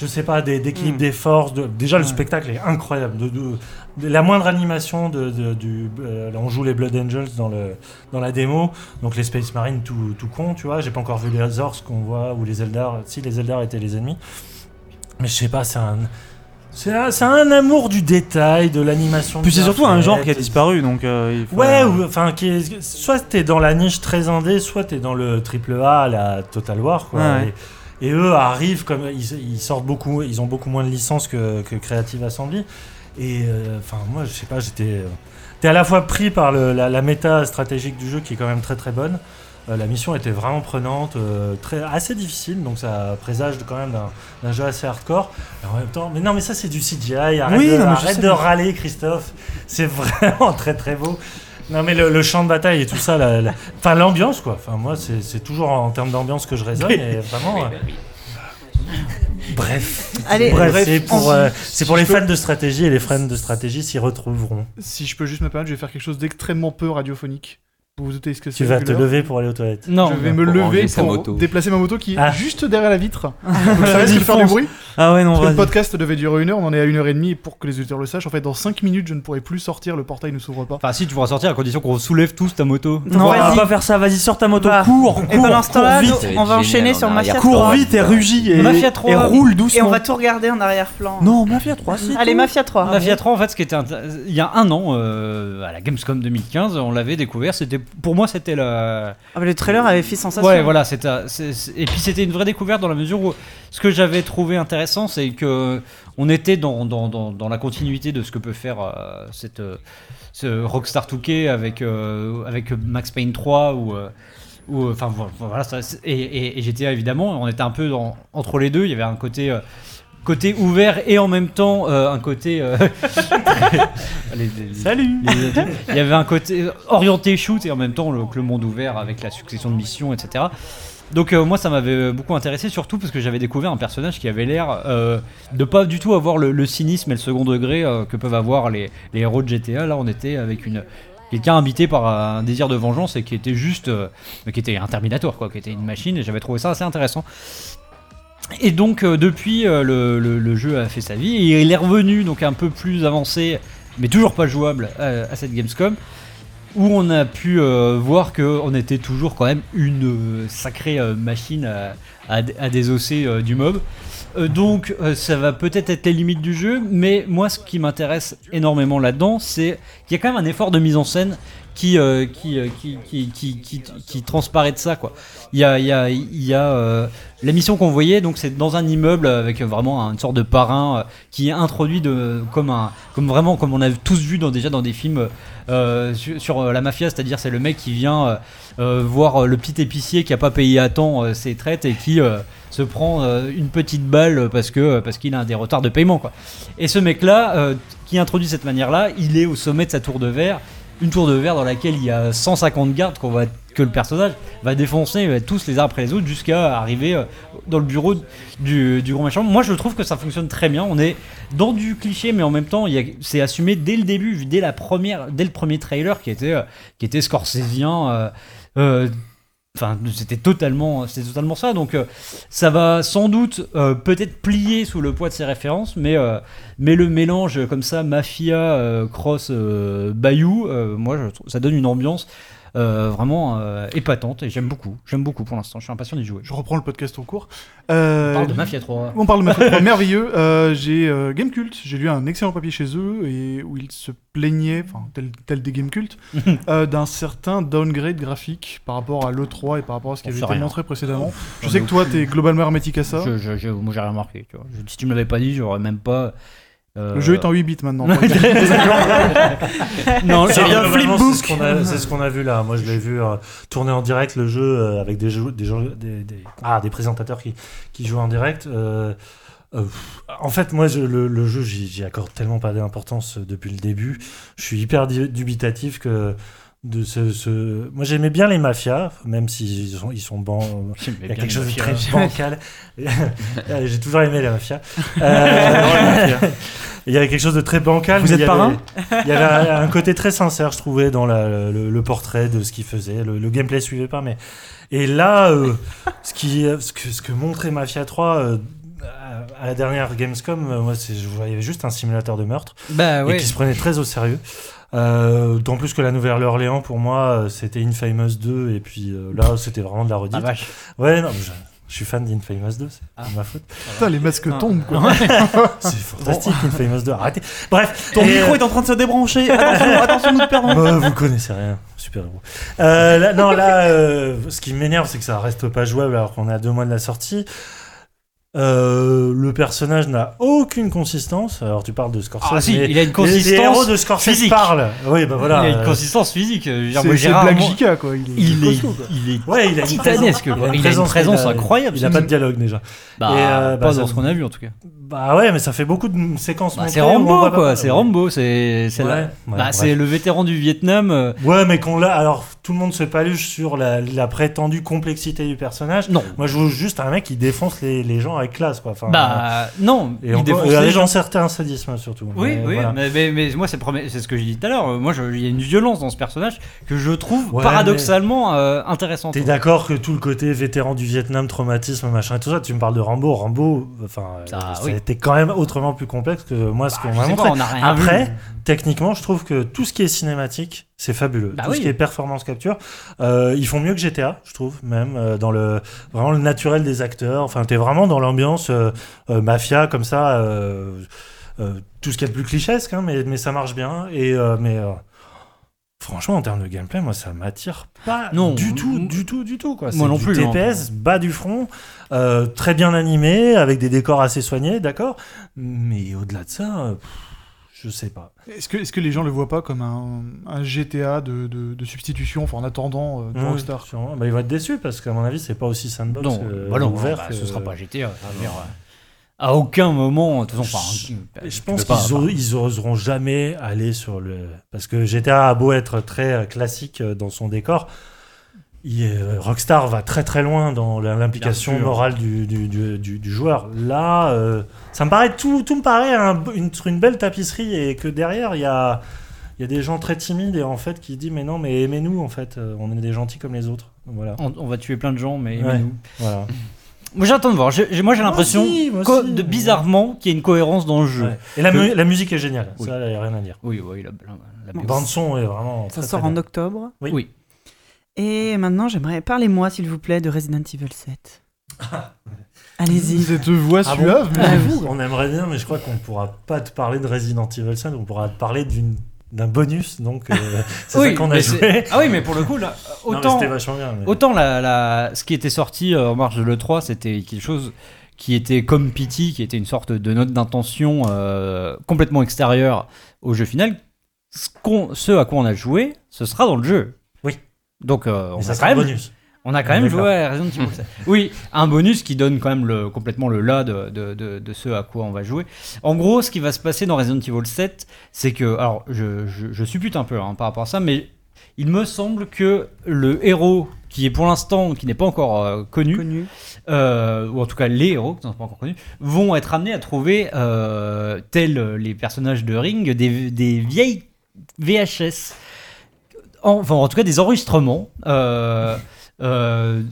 Je sais pas, des- d'équilibre Mm. des forces. De... Déjà, le spectacle est incroyable. De, de- de la moindre animation, de, de- du, euh, on joue les Blood Angels dans, le, dans la démo, donc les Space Marines tout, tout con, tu vois. J'ai pas encore vu les Orcs qu'on voit, ou les Eldar. Si, les Eldar étaient les ennemis. Mais je sais pas, c'est un. C'est un, amour du détail, de l'animation. Puis c'est surtout un genre qui a disparu, donc euh, il faut- Ouais, ou, enfin, qui est- soit t'es dans la niche très indé, soit t'es dans le triple A, la Total War, quoi. Ouais. Et, et eux arrivent comme ils, ils sortent beaucoup, ils ont beaucoup moins de licences que, que Creative Assembly. Et euh, enfin, moi, je sais pas, j'étais, euh, t'es à la fois pris par le- la, la méta stratégique du jeu qui est quand même très très bonne. Euh, la mission était vraiment prenante, euh, très, assez difficile, donc ça présage quand même d'un, jeu assez hardcore. Et en même temps, mais non, mais ça c'est du CGI. Arrête, Oui, de, non, mais je arrête de râler, Christophe. C'est vraiment très très beau. Non mais le, le champ de bataille et tout ça, la- la- enfin l'ambiance quoi. Enfin moi c'est, c'est toujours en termes d'ambiance que je raisonne et vraiment. euh, Bref, Allez, bref, bref, c'est pour, on- euh, c'est pour les peux- fans de stratégie et les fans de stratégie s'y retrouveront. Si je peux juste me permettre, je vais faire quelque chose d'extrêmement peu radiophonique. Vous vous doutez ce que c'est Tu vas te lever pour aller aux toilettes. Non, Je vais me lever pour moto. déplacer ma moto qui est Ah. juste derrière la vitre. Vous savez ce que faire du bruit Ah ouais, non, Parce que le podcast devait durer une heure, on en est à une heure et demie. Et pour que les auditeurs le sachent, en fait, dans 5 minutes, je ne pourrai plus sortir, le portail ne s'ouvre pas. Enfin, si tu pourras sortir à condition qu'on soulève tous ta moto. Non, on va pas faire ça, vas-y, sors ta moto, Va. cours, cours, Et pendant ce temps-là, Ça va on va enchaîner sur Mafia arrière. 3. cours vite et rugis et, Mafia 3. et roule Et doucement. on va tout regarder en arrière-plan. Non, Mafia 3, si. Allez, Mafia 3. Mafia 3, en fait, ce qui était il y a un an, euh, à la Gamescom 2015, on l'avait découvert. C'était, pour moi, c'était la. Ah, bah, le trailer avait fait sensation. Ouais, voilà. C'était, et puis c'était une vraie découverte dans la mesure où ce que j'avais trouvé intéressant, c'est que on était dans, dans, dans, dans la continuité de ce que peut faire euh, cette euh, ce Rockstar 2K avec euh, avec Max Payne 3 ou euh, enfin vo- voilà ça, et, et, et GTA évidemment on était un peu dans- entre les deux il y avait un côté euh, côté ouvert et en même temps euh, un côté euh, les- les- Salut les- il y avait un côté orienté shoot et en même temps le, que le monde ouvert avec la succession de missions, etc. Donc euh, moi ça m'avait beaucoup intéressé, surtout parce que j'avais découvert un personnage qui avait l'air euh, de pas du tout avoir le, le cynisme et le second degré euh, que peuvent avoir les, les héros de GTA. Là on était avec une quelqu'un habité par un désir de vengeance et qui était juste, euh, qui était un Terminator quoi, qui était une machine et j'avais trouvé ça assez intéressant. Et donc euh, depuis euh, le, jeu a fait sa vie et il est revenu donc un peu plus avancé mais toujours pas jouable euh, à cette Gamescom où on a pu voir qu'on était toujours quand même une sacrée machine à, désosser du mob. Donc ça va peut-être être les limites du jeu, mais moi ce qui m'intéresse énormément là-dedans, c'est qu'il y a quand même un effort de mise en scène qui, euh, euh, qui, qui, qui, qui- qui transparaît de ça. Quoi. Il y a, il y a, euh, la mission qu'on voyait, donc c'est dans un immeuble avec vraiment une sorte de parrain qui est introduit de, comme, un, comme vraiment comme on a tous vu déjà dans des films sur, la mafia, c'est-à-dire c'est le mec qui vient voir le petit épicier qui a pas payé à temps ses traites et qui se prend une petite balle parce que parce qu'il a des retards de paiement quoi. Et ce mec-là euh, qui introduit cette manière-là, il est au sommet de sa tour de verre, une tour de verre dans laquelle il y a 150 gardes qu'on que le personnage va défoncer euh, tous les uns après les autres jusqu'à arriver euh, dans le bureau du, grand méchant. Moi, je trouve que ça fonctionne très bien. On est dans du cliché, mais en même temps, c'est assumé dès le début, dès la première, dès le premier trailer qui était, euh, scorsésien. Enfin, c'était totalement, c'était totalement ça. Donc, euh, ça va sans doute euh, peut-être plier sous le poids de ses références, mais, euh, mais le mélange comme ça, mafia, cross, bayou, moi, ça donne une ambiance euh, vraiment euh, épatante et j'aime beaucoup. J'aime beaucoup pour l'instant. Je suis impatient d'y jouer. Je reprends le podcast au cours. On Euh, parle de Mafia 3. On parle de Mafia 3, merveilleux. Euh, j'ai euh, Gamecult, j'ai lu un excellent papier chez eux et où ils se plaignaient, enfin tel, tel des Gamecult, euh, d'un certain downgrade graphique par rapport à l'E3 et par rapport à ce qui On avait été rien. montré précédemment. Je sais ai que toi, t'es globalement hermétique à ça. Je, je, je- moi j'ai rien remarqué. Tu vois. Si tu me l'avais pas dit, j'aurais même pas. Euh, Le jeu est en 8 bits maintenant. non, C'est bien, flipbook. c'est ce qu'on a, c'est ce qu'on a vu là. Moi, je l'ai vu euh, tourner en direct le jeu euh, avec des, jeux, des, jeux- des, des- ah, des présentateurs qui, qui jouent en direct. euh, euh, en fait, moi, je- le, le jeu, j'y accorde tellement pas d'importance depuis le début. Je suis hyper dubitatif que de ce, ce- Moi, j'aimais bien les mafias, même s'ils sont, ils sont bons. J'aimais Il y a quelque les chose de mafias. très bancal. Euh, J'ai toujours aimé la mafia. Euh, Il y avait quelque chose de très bancal. Vous êtes parrain? Il y avait un, côté très sincère, je trouvais, dans la- le, le portrait de ce qu'il faisait. Le, le gameplay suivait pas, mais et là, euh, ce qui, ce que, ce que montrait Mafia 3 euh, à- la dernière Gamescom, euh, moi, c'est, je voyais juste un simulateur de meurtre Bah et qui se prenait très au sérieux. Euh, D'autant plus que la Nouvelle-Orléans, pour moi, euh, c'était Infamous 2, et puis euh, là, c'était vraiment de la Ah, redite. vache. ouais, non, mais je, je suis fan d'Infamous 2, c'est Ah. ma faute. Putain, les masques Ah. tombent quoi. C'est fantastique, Infamous 2. Arrêtez. Bref, Ton et, micro euh, est en train de se débrancher. Attention, attention, nous te perdons. Bah, vous connaissez rien, super héros. Euh, là, non, là, euh, ce qui m'énerve, c'est que ça reste pas jouable alors qu'on est à deux mois de la sortie. Euh, le personnage n'a aucune consistance. Alors tu parles de Scorsese. Ah si, mais il a une les- Les, héros consistance. de Scorsese physique. parlent. Oui, bah voilà. il a une euh, consistance physique. Moi, C'est Black JK quoi. Il est, Il est, costaud, quoi. il est Ouais, il a une titanesque. présence- quoi. Il a une présence il a- incroyable. Il a pas de dialogue déjà. Bah, Et, euh, bah, pas ça- dans ce qu'on a vu en tout cas. Bah ouais, mais ça fait beaucoup de séquences. Bah, c'est Rambo quoi. C'est Rambo. C'est c'est Ouais, la- ouais, bah, bref. c'est le vétéran du Vietnam. euh, Ouais, mais qu'on l'a. Alors, tout le monde se paluche sur la, la prétendue complexité du personnage. Non. Moi, je joue juste un mec qui défonce les, les gens avec classe, quoi. Enfin, Bah non. et il encore- défonce et les avec gens. un certain sadisme, surtout. Oui, Mais oui, voilà. mais, mais- mais moi c'est c'est ce que j'ai dit tout à l'heure. Euh, Moi, il y a une violence dans ce personnage que je trouve Ouais, paradoxalement euh, intéressante. T'es d'accord que tout le côté vétéran du Vietnam, traumatisme, machin et tout ça, tu me parles de Rambo. Rambo, enfin, Ça, euh, ça oui. a été quand même autrement plus complexe que moi, ce Bah, qu'on m'a montré. pas, on a rien Après, vu. techniquement, je trouve que tout ce qui est cinématique, c'est fabuleux. Bah tout oui. ce qui est performance capture, euh, ils font mieux que GTA, je trouve, même euh, dans le vraiment le naturel des acteurs. Enfin, t'es vraiment dans l'ambiance euh, mafia comme ça. tout ce qui est le plus clichésque, hein, mais, mais ça marche bien. Et mais franchement, en termes de gameplay, moi, ça m'attire pas Non. du tout, du tout, du tout. Quoi. Moi non du plus, hein. TPS, bas du front, très bien animé, avec des décors assez soignés, d'accord. Mais au-delà de ça, pff, je sais pas. Est-ce que, est que les gens le voient pas comme un, un GTA de, de- de substitution, enfin en attendant euh, du Mmh, Rockstar? sûrement. Bah, ils vont être déçus parce qu'à mon avis, c'est pas aussi sandbox Non, euh, bah non, ouvert. bah, que- ce sera pas GTA. je euh, à aucun moment, de toute façon, je tu pense qu'ils oseront jamais aller sur le. Parce que GTA a beau être très euh, classique euh, dans son décor, il euh, Rockstar va très très loin dans l'implication morale du, du, du- du- du joueur. Là, euh, ça me paraît tout, tout me paraît un- une, une belle tapisserie et que derrière il y a, il y a des gens très timides et en fait qui disent mais non mais aimez-nous en fait, euh, on est des gentils comme les autres. Voilà. on, on va tuer plein de gens, mais Ouais. aimez-nous. voilà. Moi j'attends de voir. Moi j'ai l'impression, de, bizarrement, qu'il y a une cohérence dans le jeu. Ouais. Et la, Que- mu- la musique est géniale, Oui. ça il n'y a rien à dire. Oui, oui, la, la, la Bon. BO. Bande son est vraiment. Ça très, sort très en bien. octobre? Oui. Oui. Et maintenant, j'aimerais parler-moi, s'il vous plaît, de Resident Evil 7. Allez-y. Cette voix Ah bon suave, mais Ah oui. On aimerait bien, mais je crois qu'on pourra pas te parler de Resident Evil 5, on pourra te parler d'une d'un bonus, donc euh, c'est Oui, ça qu'on a mais joué. Ah oui, mais pour le coup, là, Non, mais autant, c'était vachement bien. mais- autant la, la- ce qui était sorti euh, en marge de l'E3, c'était quelque chose qui était comme Pity, qui était une sorte de note d'intention euh, complètement extérieure au jeu final. Ce, qu'on- ce à quoi on a joué, ce sera dans le jeu. Donc euh, on ça a quand un même bonus. On a quand On est même d'accord. joué à Resident Evil 7. Oui, un bonus qui donne quand même le, complètement le là de, de, de, de ce à quoi on va jouer. En gros, ce qui va se passer dans Resident Evil 7, c'est que. Alors, je, je, je suppute un peu hein, par rapport à ça, mais il me semble que le héros qui est pour l'instant, qui n'est pas encore euh, connu, Connu. euh, ou en tout cas les héros qui ne sont pas encore connus, vont être amenés à trouver, euh, tels les personnages de Ring, des, des vieilles VHS. En- Enfin, en tout cas, des enregistrements. euh, euh,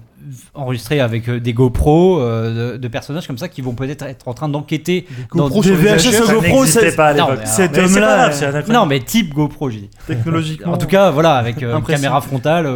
enregistré avec euh, des GoPro euh, de, de personnages comme ça qui vont peut-être être en train d'enquêter. Dans des VHS Ça GoPro, c'est pas à l'époque. cet c'est anachronique. Non, mais type GoPro, j'ai dit. technologiquement. En tout cas, voilà, avec euh, une caméra frontale.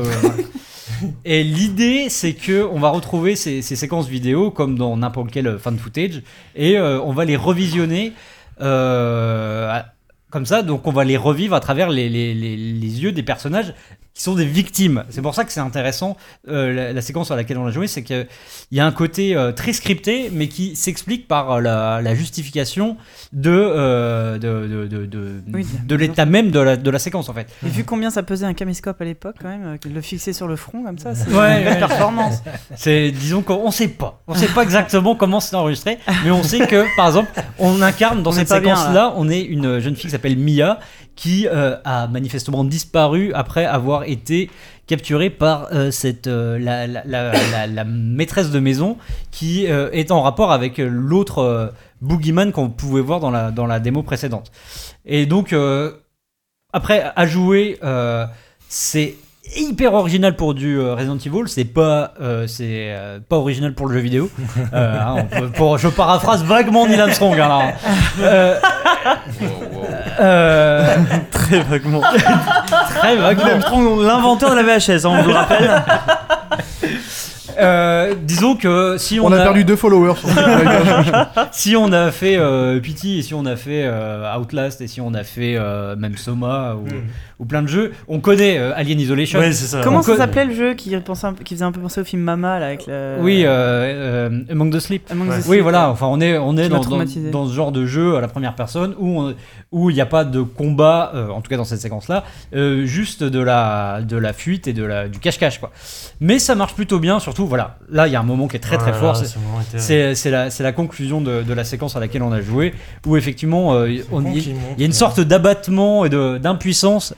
Et l'idée, c'est que on va retrouver ces, ces séquences vidéo comme dans n'importe quel fan footage, et on va les revisionner à- comme ça. Donc, on va les revivre à travers les, yeux des personnages qui sont des victimes. C'est pour ça que c'est intéressant euh, la, la séquence sur laquelle on a joué, c'est qu'il y a un côté euh, très scripté, mais qui s'explique par euh, la, la justification de, euh, de, de, de, de- Oui, de l'état même de la, de la séquence en fait. Et vu combien ça pesait un caméscope à l'époque, quand même, le fixer sur le front comme ça, c'est Ouais, une ouais. performance. C'est, disons qu'on sait pas. On sait pas exactement comment c'est enregistré, mais on sait que, par exemple, on incarne dans On cette bien, séquence-là, on est une jeune fille qui s'appelle Mia, qui euh, a manifestement disparu après avoir été capturée par euh, cette, euh, la, la- la- la- la maîtresse de maison qui euh, est en rapport avec l'autre euh, boogeyman qu'on pouvait voir dans la, dans la démo précédente. Et donc, euh, après, à jouer, euh, c'est hyper original pour du euh, Resident Evil, c'est pas, euh, c'est euh, pas original pour le jeu vidéo. Euh, hein, peut- pour, je paraphrase vaguement Neil Armstrong. hein, là. Euh, Wow, wow. Euh, Très vaguement. très vaguement. L'inventeur de la VHS, hein, on vous le rappelle. Euh, disons que si on, On a perdu deux followers sur si on a fait euh, Pity et si on a fait euh, Outlast et si on a fait euh, même Soma ou, ou plein de jeux, on connaît euh, Alien Isolation. Ouais, c'est ça. Comment on ça s'appelait le jeu qui, pensait un peu- qui faisait un peu penser au film Mama là, avec le. Oui, euh, euh, Among the Sleep. Among the Ouais. Sleep, Oui, voilà. Enfin, on est, on est Qui m'a dans, dans, traumatisé. dans ce genre de jeu à la première personne où on- où il n'y a pas de combat, euh, en tout cas dans cette séquence-là, euh, juste de la, de la fuite et de la, du cache-cache, quoi. Mais ça marche plutôt bien, surtout, voilà. Là, il y a un moment qui est très très fort. c'est- la, c'est la conclusion de, de la séquence à laquelle on a joué, où effectivement, euh, on- il y a une sorte d'abattement et de- d'impuissance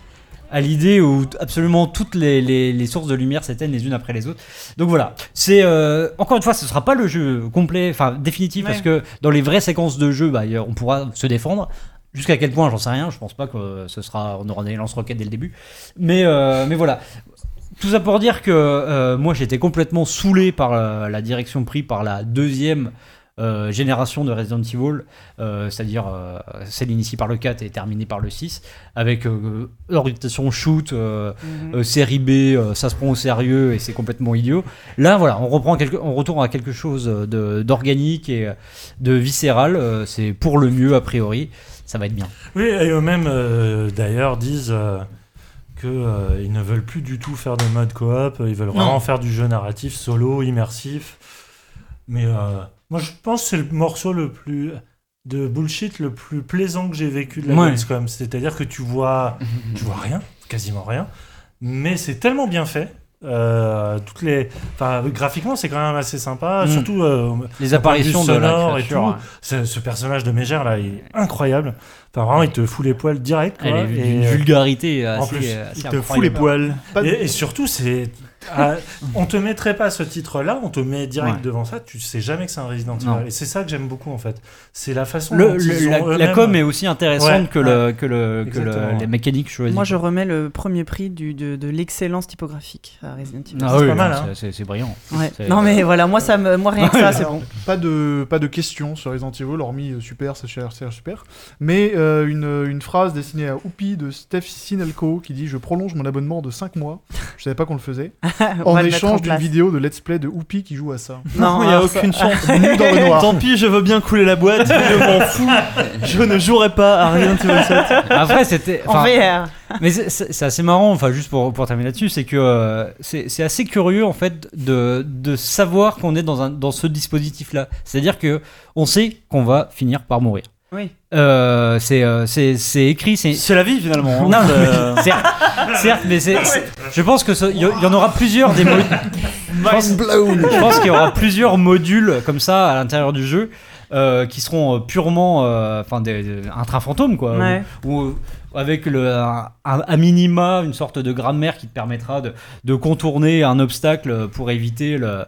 à l'idée où absolument toutes les, les- les sources de lumière s'éteignent les unes après les autres. Donc voilà, c'est euh, encore une fois, ce sera pas le jeu complet, enfin définitif, Ouais. parce que dans les vraies séquences de jeu, bah, on pourra se défendre. Jusqu'à quel point, j'en sais rien. Je pense pas que ce sera, on aura des lance-roquettes dès le début. Mais, euh, mais voilà. Tout ça pour dire que euh, moi j'étais complètement saoulé par euh, la direction prise par la deuxième euh, génération de Resident Evil, euh, c'est-à-dire euh, celle initiée par le 4 et terminée par le 6, avec euh, orientation shoot, euh, Mhm. euh, série B, euh, ça se prend au sérieux et c'est complètement idiot. Là, voilà, on reprend quelque, on retourne à quelque chose d'organique et de viscéral. euh, c'est pour le mieux a priori. Ça va être bien. Oui, et eux-mêmes euh, d'ailleurs disent euh, que euh, ils ne veulent plus du tout faire de mode coop, ils veulent vraiment faire du jeu narratif solo, immersif. Mais euh, moi je pense que c'est le morceau le plus de bullshit le plus plaisant que j'ai vécu de la Ouais. Gamescom. C'est-à-dire que tu vois, tu vois rien, quasiment rien, mais c'est tellement bien fait. Euh, toutes les, enfin, graphiquement c'est quand même assez sympa, Mm. surtout euh, Les apparitions de la sonore et créature, tout. ouais. ce, ce personnage de Mégère là, il est incroyable. Enfin, vraiment, il te fout les poils direct. Quoi. Elle est et, d'une vulgarité assez, en plus, assez Il te fout les poils. Et surtout, c'est. Ah, on te mettrait pas ce titre-là, on te met direct Ouais. devant ça, tu sais jamais que c'est un Resident Non. Evil. Et c'est ça que j'aime beaucoup en fait. C'est la façon Le- dont le- ils la, ont la com est aussi intéressante Ouais, que, le, que, le, que le- les mécaniques choisies. Moi, je remets le premier prix du, de, de l'excellence typographique à Resident Evil. Ah c'est oui, pas mal, non, hein. c'est- brillant. Ouais. Non, mais voilà, moi, ça me, moi rien que ça, c'est bon. Pas de, pas de questions sur Resident Evil, hormis euh, super, c'est cher, c'est super. Mais euh, une, une phrase destinée à Oupi de Steph Sinelko qui dit Je prolonge mon abonnement de 5 mois. Je savais pas qu'on le faisait. On en échange d'une vidéo de let's play de Oupi qui joue à ça. Non, il n'y a ça- aucune chance. Dans le noir. Tant pis, je veux bien couler la boîte, je m'en fous. Je ne jouerai pas à Evil 7. Après, c'était. En VR. Mais c'est- assez marrant, enfin juste pour, pour terminer là-dessus, c'est que euh, c'est c'est assez curieux en fait de, de savoir qu'on est dans, un, dans ce dispositif-là. C'est-à-dire que on sait qu'on va finir par mourir. Oui. Euh, c'est euh, c'est- c'est écrit, c'est C'est la vie finalement. hein. Non, Euh, certes, certes, mais c'est, c'est- je pense que ça- il y, il y en aura plusieurs des modules. Je pense, je pense qu'il y aura plusieurs modules comme ça à l'intérieur du jeu euh, qui seront euh, purement, euh, enfin, des- un train fantôme quoi. Ouais. Ou, avec le, un, minima une sorte de grammaire qui te permettra de, de contourner un obstacle pour éviter le,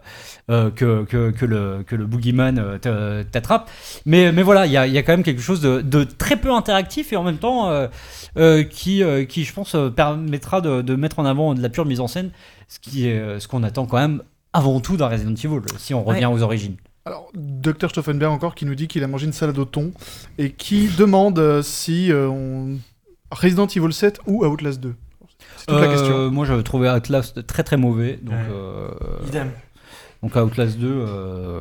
euh, que, que, que le, que le boogeyman euh, t'attrape. Mais, mais voilà, il y a, y a quand même quelque chose de, de très peu interactif et en même temps euh, euh, qui, euh, qui, je pense, euh, permettra de, de mettre en avant de la pure mise en scène, ce qui est euh, ce qu'on attend quand même avant tout d'un Resident Evil, si on revient aux origines. Alors, Dr. Stauffenberg encore qui nous dit qu'il a mangé une salade au thon et qui demande euh, si euh, on... Resident Evil 7 ou Outlast 2. C'est toute la Euh, question. Moi, j'avais trouvé Outlast très très mauvais, donc, Ouais. euh, Idem. donc Outlast 2, euh,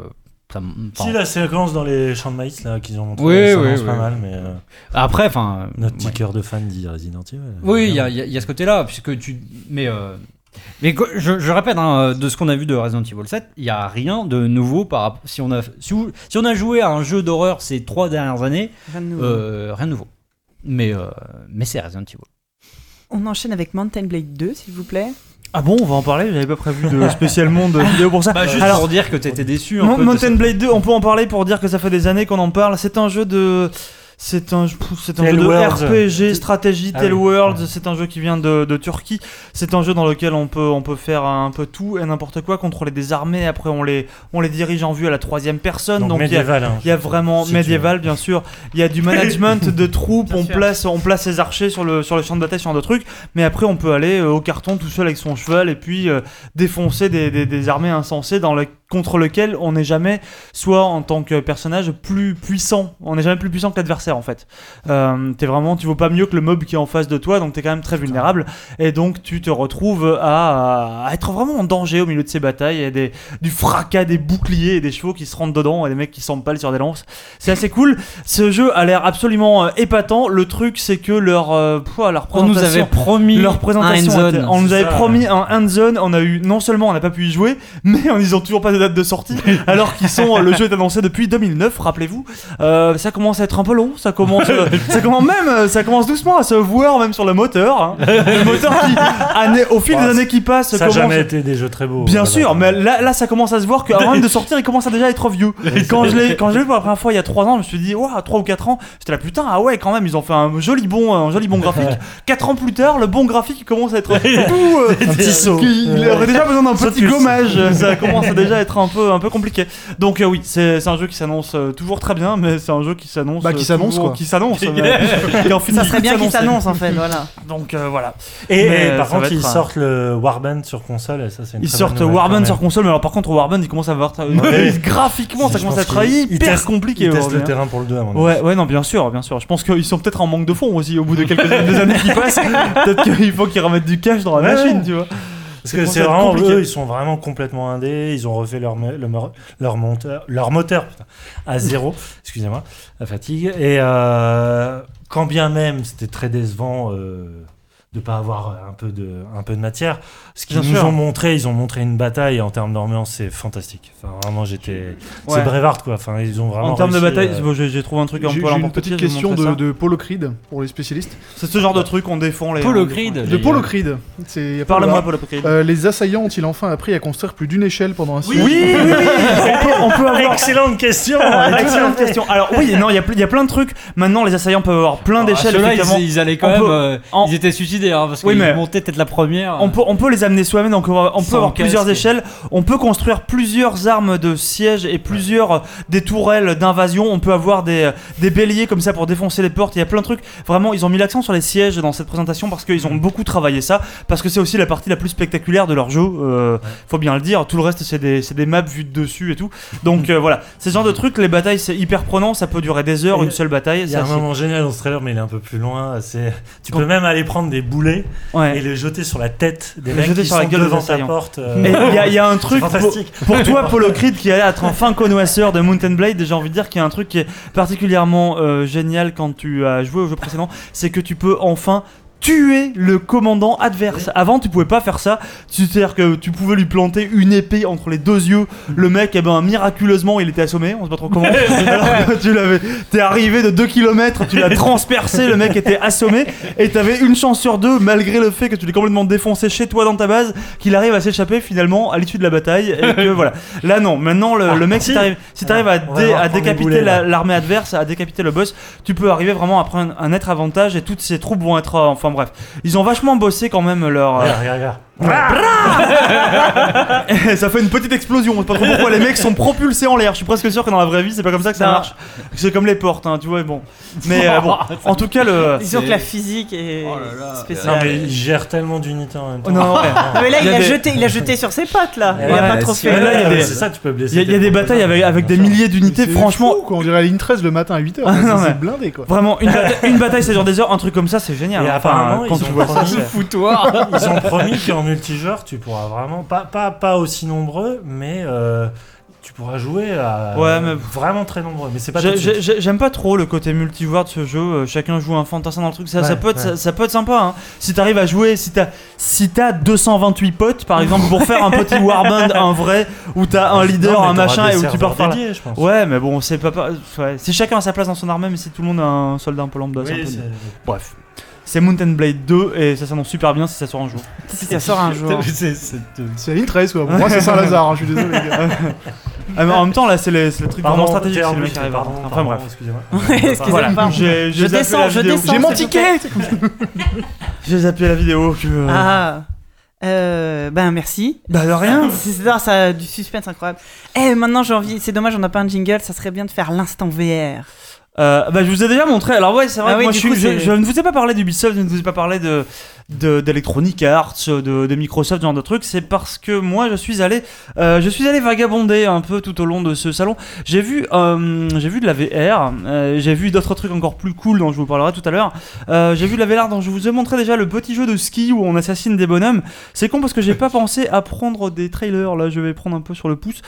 ça m- enfin, Si la séquence dans les champs de maïs là qu'ils ont montré, Oui, ça oui, pas mal, mais euh, Après, enfin, notre petit ouais. cœur de fan dit Resident Evil. Oui, il y, a- y ce côté-là, puisque tu. Mais, euh, mais je, je répète, hein, de ce qu'on a vu de Resident Evil 7, il n'y a rien de nouveau par rapport. Si on a, si, vous- si on a joué à un jeu d'horreur ces trois dernières années, Rien de nouveau. euh, rien de nouveau. Mais, euh, mais c'est Resident Evil. On enchaîne avec Mountain Blade 2, s'il vous plaît. Ah bon, on va en parler, j'avais pas prévu de spécialement de vidéo pour ça. Bah, juste Alors, pour dire que t'étais déçu. un Mon- peu de Mountain Blade 2, on peut en parler pour dire que ça fait des années qu'on en parle. C'est un jeu de. C'est un, c'est un jeu de. RPG, stratégie, Ah Tale oui. Worlds. Ouais. C'est un jeu qui vient de, de Turquie. C'est un jeu dans lequel on peut, on peut faire un peu tout et n'importe quoi, contrôler des armées. Après, on les, on les dirige en vue à la troisième personne. Donc, Donc, il y hein. il y a vraiment Si médiéval, bien sûr. Il y a du management de troupes. Bien On sûr. place, on place ses archers sur le sur le champ de bataille, sur un de trucs. Mais après, on peut aller euh, au carton tout seul avec son cheval et puis euh, défoncer des, des, des armées insensées dans le, contre lequel on n'est jamais, soit en tant que personnage plus puissant. On n'est jamais plus puissant que l'adversaire en fait. Euh, t'es vraiment, tu vaux pas mieux que le mob qui est en face de toi, donc t'es quand même très vulnérable. Et donc tu te retrouves à, à être vraiment en danger au milieu de ces batailles. Et des, du fracas des boucliers et des chevaux qui se rentrent dedans et des mecs qui s'empalent sur des lances. C'est assez cool. Ce jeu a l'air absolument euh, épatant. Le truc, c'est que leur, euh, pouah, leur On nous présentation. avait promis Leur présentation, un on nous avait ça. promis un hands-on. On a eu non seulement on n'a pas pu y jouer, mais ils ont toujours pas de date de sortie, alors qu'ils sont le jeu est annoncé depuis 2009. Rappelez-vous, Euh, ça commence à être un peu long. Ça commence, euh, ça commence même, euh, ça commence doucement à se voir même sur le moteur. hein. Le moteur qui, année- au fil des années qui passent, Ça commence. jamais été des jeux très beaux. Bien sûr, mais là, là ça commence à se voir qu'avant même de sortir, il commence à déjà être vieux. Quand je l'ai quand je l'ai vu pour la première fois il y a 3 ans, je me suis dit, waouh, 3 ou 4 ans, j'étais là, putain, ah ouais, quand même, ils ont fait un joli bon, un joli bon graphique. 4 ans plus tard, le bon graphique il commence à être tout. euh, Un petit saut. qu'il- il aurait déjà besoin d'un petit gommage, ça commence à déjà être un peu, un peu compliqué. Donc, euh, oui, c'est c'est un jeu qui s'annonce euh, toujours très bien, mais c'est un jeu qui s'annonce. Bah, qui euh, s'annonce, quoi. Qui s'annonce. Ça serait bien qu'il s'annonce en fait, voilà. Donc, euh, voilà. Et, Mais, et par contre, ils un- sortent le Warband sur console, et ça, c'est Ils sortent Warband sur console, mais alors par contre Warband il commence à avoir graphiquement ça commence à être hyper compliqué. Ils testent le hein. terrain pour le 2 à mon avis. Ouais, ouais, non, bien sûr, bien sûr. Je pense qu'ils sont peut-être en manque de fonds aussi au bout de quelques années qui passent. Peut-être qu'il faut qu'ils remettent du cash dans la machine, tu vois. Parce que c'est vraiment compliqué. eux, ils sont vraiment complètement indés. Ils ont refait leur, leur moteur, leur moteur putain, à zéro. excusez-moi, la fatigue. Et euh, quand bien même c'était très décevant euh, de pas avoir un peu de, un peu de matière, ce qu'ils nous sûr. ont montré, ils ont montré une bataille en termes d'ambiance, c'est fantastique. Enfin, vraiment, j'étais. Ouais. C'est Brevard quoi. Enfin, ils ont vraiment. En termes de bataille, euh, bon, j'ai j'ai trouvé un truc un peu j'ai une petite question de, de Polo Creed pour les spécialistes. C'est ce genre de truc qu'on défend les. Polo Creed. De les- Polo Creed. A pas Parle-moi, de- Polo Creed. Euh, les assaillants ont-ils enfin appris à construire plus d'une échelle pendant un Oui, siège oui, oui, oui. on, peut, on peut avoir. Excellente question. Excellente question. Alors oui, non, il y, a plein de trucs. Maintenant, les assaillants peuvent avoir plein d'échelles. ils, ils allaient quand même. euh, Ils étaient hein, parce Oui, qu'ils mais- montaient peut-être la première. On peut, on peut les amener soi-même, donc on va- on peut avoir plusieurs échelles, on peut construire plusieurs armes de siège et plusieurs euh, des tourelles d'invasion, on peut avoir des, euh, des béliers comme ça pour défoncer les portes, il y a plein de trucs. Vraiment, ils ont mis l'accent sur les sièges dans cette présentation parce qu'ils ont beaucoup travaillé ça, parce que c'est aussi la partie la plus spectaculaire de leur jeu, euh, faut bien le dire, tout le reste c'est des, des maps vues de dessus et tout. Donc euh, voilà, c'est ce genre de trucs, les batailles c'est hyper prenant, ça peut durer des heures, Et une seule bataille. Il y a un moment génial dans ce trailer, mais il est un peu plus loin. C'est, tu peux même aller prendre des boulets ouais. et les jeter sur la tête des mecs qui sur la sont gueule des devant ta porte. euh, il y, a- il y a un truc pour, toi, Polo Creed, qui a être un fin connoisseur de Mountain Blade, j'ai envie de dire qu'il y a un truc qui est particulièrement euh, génial quand tu as joué au jeu précédent, c'est que tu peux enfin tuer le commandant adverse. Avant, tu pouvais pas faire ça. C'est-à-dire que tu pouvais lui planter une épée entre les deux yeux. Le mec, eh ben, miraculeusement, il était assommé. On sait pas trop comment. Alors que tu l'avais, t'es arrivé de 2 km, tu l'as transpercé, le mec était assommé. Et t'avais une chance sur deux, malgré le fait que tu l'aies complètement défoncé chez toi dans ta base, qu'il arrive à s'échapper finalement à l'issue de la bataille. Et que voilà. Là, non. Maintenant, le, le mec, si si. t'arrives si à, dé- décapiter la- l'armée adverse, à décapiter le boss, tu peux arriver vraiment à prendre un net avantage et toutes ces troupes vont être. enfin bref. Ils ont vachement bossé quand même leur. euh, Regarde, regarde, regarde. Ça fait une petite explosion. Je sais pas trop pourquoi les mecs sont propulsés en l'air. Je suis presque sûr que dans la vraie vie, c'est pas comme ça que ça marche. C'est comme les portes, hein, tu vois. Bon, mais euh, bon. En tout cas, le. Disons c'est- que la physique est Oh là là. Non, spéciale. mais il gère tellement d'unités en même temps. Oh, non, mais là, Il il, a des- jeté, il a jeté sur ses potes là. Il Ouais, a pas trop fait. là, il y a des- C'est ça, tu peux blesser. Il y a, il y a tes des batailles avec, des milliers d'unités. C'est Franchement, fou, quoi. on dirait la ligne 13 le matin à 8h. Ah, non, mais- c'est blindé quoi. vraiment, une, bata- une bataille, ça dure des heures. Un truc comme ça, c'est génial. Et Enfin, apparemment, quand ils tu vois ça, c'est- Ils ont promis qu'en multijoueur, tu pourras vraiment pas pas pas aussi nombreux, mais euh, tu pourras jouer à Ouais, mais- vraiment très nombreux. Mais c'est pas J'aime pas trop le côté multijoueur de ce jeu. euh, Chacun joue un fantassin dans le truc. Ça, Ouais, ça, peut, être, ouais. ça, ça peut être sympa. Hein. Si t'arrives à jouer, si t'as si t'as 228 potes, par exemple, pour faire un petit warband, un vrai, où t'as un leader, Non, un machin, et où tu peux faire. dédiés, je pense. Ouais, mais bon, c'est pas. ouais. Si chacun a sa place dans son armée, mais si tout le monde a un soldat un peu lambda, un peu. Bref. C'est Mountain Blade 2 et ça s'annonce super bien si ça sort un jour. Si ça sort un jour. C'est- la ligne 13 quoi. Pour moi, c'est Saint-Lazare, hein, je suis désolé. les gars. Ah, mais en même temps, là, c'est Pardon, vraiment le arrive à. pardon, Enfin pardon, bref. excusez-moi. Excusez-moi. Voilà, j'ai Je descends, je descends. J'ai mon ticket J'ai zappé la vidéo. Que... Ah. Euh, ben merci. Bah de rien. C'est ça, ça a du suspense incroyable. Eh, maintenant j'ai envie. C'est dommage, on n'a pas un jingle. Ça serait bien de faire l'instant VR. Euh, bah, je vous ai déjà montré. Alors, ouais, c'est vrai Ah que oui, moi, je, coup, je, je ne vous ai pas parlé d'Ubisoft, je ne vous ai pas parlé de de- d'Electronic Arts, de, de Microsoft, ce genre de trucs. C'est parce que moi, je suis allé, euh, je suis allé vagabonder un peu tout au long de ce salon. J'ai vu, euh, j'ai vu de la VR. euh, j'ai vu d'autres trucs encore plus cool dont je vous parlerai tout à l'heure. J'ai vu de la VR dont je vous ai montré déjà le petit jeu de ski où on assassine des bonhommes. C'est con parce que j'ai pas pensé à prendre des trailers. Là, je vais prendre un peu sur le pouce.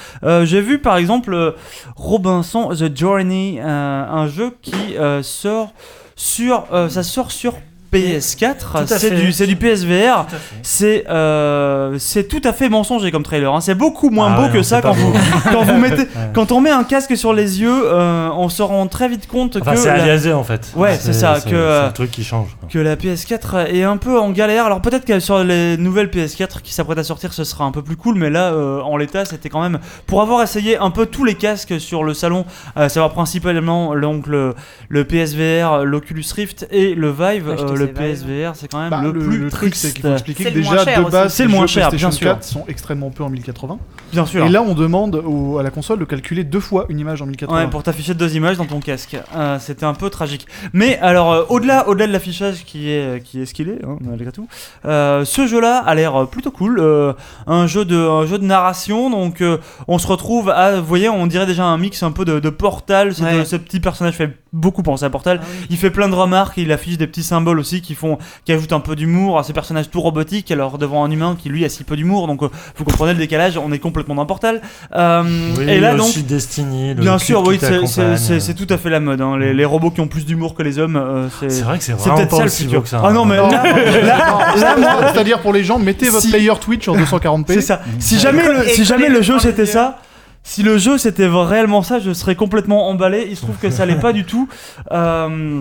J'ai vu par exemple Robinson The Journey, un jeu qui sort sur, ça sort sur PS4. Tout à C'est du, c'est du PSVR. C'est euh, c'est tout à fait mensonger comme trailer. hein. C'est beaucoup moins Ah beau ouais, que non, ça c'est quand pas vous, beau. quand vous mettez, Ouais. quand on met un casque sur les yeux, euh, on se rend très vite compte Enfin, que c'est la- aliasé en fait. Ouais, c'est ça, C'est que, euh, truc qui change. quoi. que la PS4 est un peu en galère. Alors peut-être que sur les nouvelles PS4 qui s'apprêtent à sortir, ce sera un peu plus cool, mais là, euh, en l'état, c'était quand même pour avoir essayé un peu tous les casques sur le salon, à savoir principalement donc le, le PSVR, l'Oculus Rift et le Vive. Ouais, je te euh, sais, le Vive. PSVR, c'est quand même Bah, le, plus truc, triste. c'est qu'il faut expliquer C'est que le moins déjà cher de base, C'est le les moins cher, PlayStation bien sûr. 4 sont extrêmement peu en 1080. Bien sûr. Et là, on demande au- à la console de calculer deux fois une image en 1080. Ouais, pour t'afficher deux images dans ton casque. Euh, C'était un peu tragique. Mais alors, euh, au-delà, au-delà de l'affichage qui est, qui est ce qu'il est, hein, malgré tout, euh, ce jeu-là a l'air euh, plutôt cool. Euh, un jeu de, un jeu de narration. Donc, euh, on se retrouve à, vous voyez, on dirait déjà un mix un peu de, de Portal. Ouais. de- ce petit personnage fait beaucoup penser à Portal. Ah oui. Il fait plein de remarques, il affiche des petits symboles aussi qui font, qui ajoutent un peu d'humour à ces personnages tout robotiques, alors devant un humain qui lui a si peu d'humour. Donc, euh, vous comprenez le décalage. On est complètement dans Portal. Euh, Oui, et là donc. aussi Destiny. le Bien sûr, oui, c'est- tout à fait la mode. hein. Les, les robots qui ont plus d'humour que les hommes, euh, c'est vrai que c'est peut-être pas ça le aussi futur. beau que ça. Ah non, mais Non, non, c'est-à-dire pour les gens, mettez votre Si- player Twitch en 240p. c'est ça. Si jamais, le, si jamais le jeu c'était ça, si le jeu c'était réellement ça, je serais complètement emballé. Il se trouve que ça l'est pas du tout. Euh,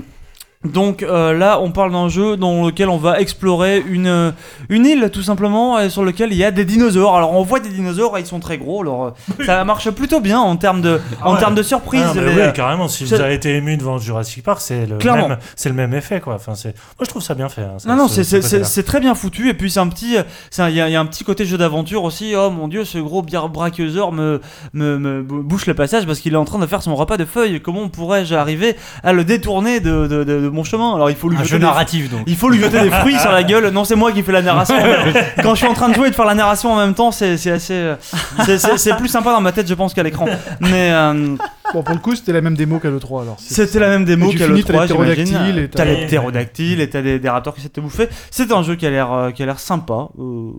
donc euh, là, on parle d'un jeu dans lequel on va explorer une, euh, une île tout simplement et sur lequel il y a des dinosaures. Alors on voit des dinosaures, et ils sont très gros. Alors euh, ça marche plutôt bien en termes de, Ah en ouais. termes de surprise. Ah, mais Les- oui, carrément. Si vous avez été ému devant Jurassic Park, c'est le Clairement. même, c'est le même effet, quoi. Enfin, c'est, moi, je trouve ça bien fait. hein, ça, Non, non, ce- c'est- ce très bien foutu. Et puis, c'est un petit. c'est un- Il y, a- il y a un petit côté jeu d'aventure aussi. Oh mon dieu, ce gros braqueuseur me, me, me bou- bouche le passage parce qu'il est en train de faire son repas de feuilles. Comment pourrais-je arriver à le détourner de, de, de- de mon chemin Alors, il faut lui Un jeter jeu des- narratif donc. Il faut lui jeter des fruits sur la gueule. Non, c'est moi qui fais la narration. Quand je suis en train de jouer et de faire la narration en même temps, c'est c'est assez. euh, c'est plus sympa dans ma tête, je pense, qu'à l'écran. Mais euh, Bon, pour le coup, c'était la même démo qu'à l'E3 alors. C'était la même démo qu'à finis, le t'as 3, les ptérodactyles j'imagine. et T'as t'as- les ptérodactyles et t'as des, des raptors qui te bouffer. C'est un jeu qui a l'air euh, qui a l'air sympa. Euh,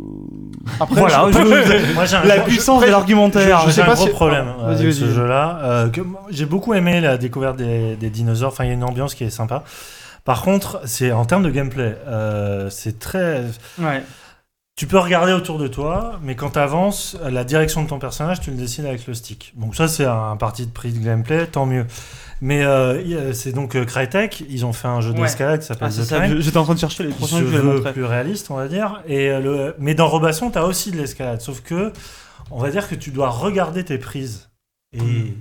Après, voilà, je- je- Moi, j'ai un la gros- puissance après, de je- l'argumentaire. je- je sais J'ai un pas gros si- problème Vas-y, avec ce jeu-là. euh, que j'ai beaucoup aimé la découverte des, des dinosaures. Enfin, il y a une ambiance qui est sympa. Par contre, c'est en termes de gameplay, euh, c'est très. Ouais. Tu peux regarder autour de toi, mais quand tu avances, la direction de ton personnage, tu le décides avec le stick. Donc ça, c'est un parti de prix de gameplay, tant mieux. Mais euh, a- c'est donc euh, Crytek, ils ont fait un jeu Ouais. d'escalade qui s'appelle Ah, J'étais en train de chercher les prochains que je plus réaliste, on va dire. Et euh, le... Mais dans Robasson, tu as aussi de l'escalade. Sauf que, on va dire que tu dois regarder tes prises. Et Hmm.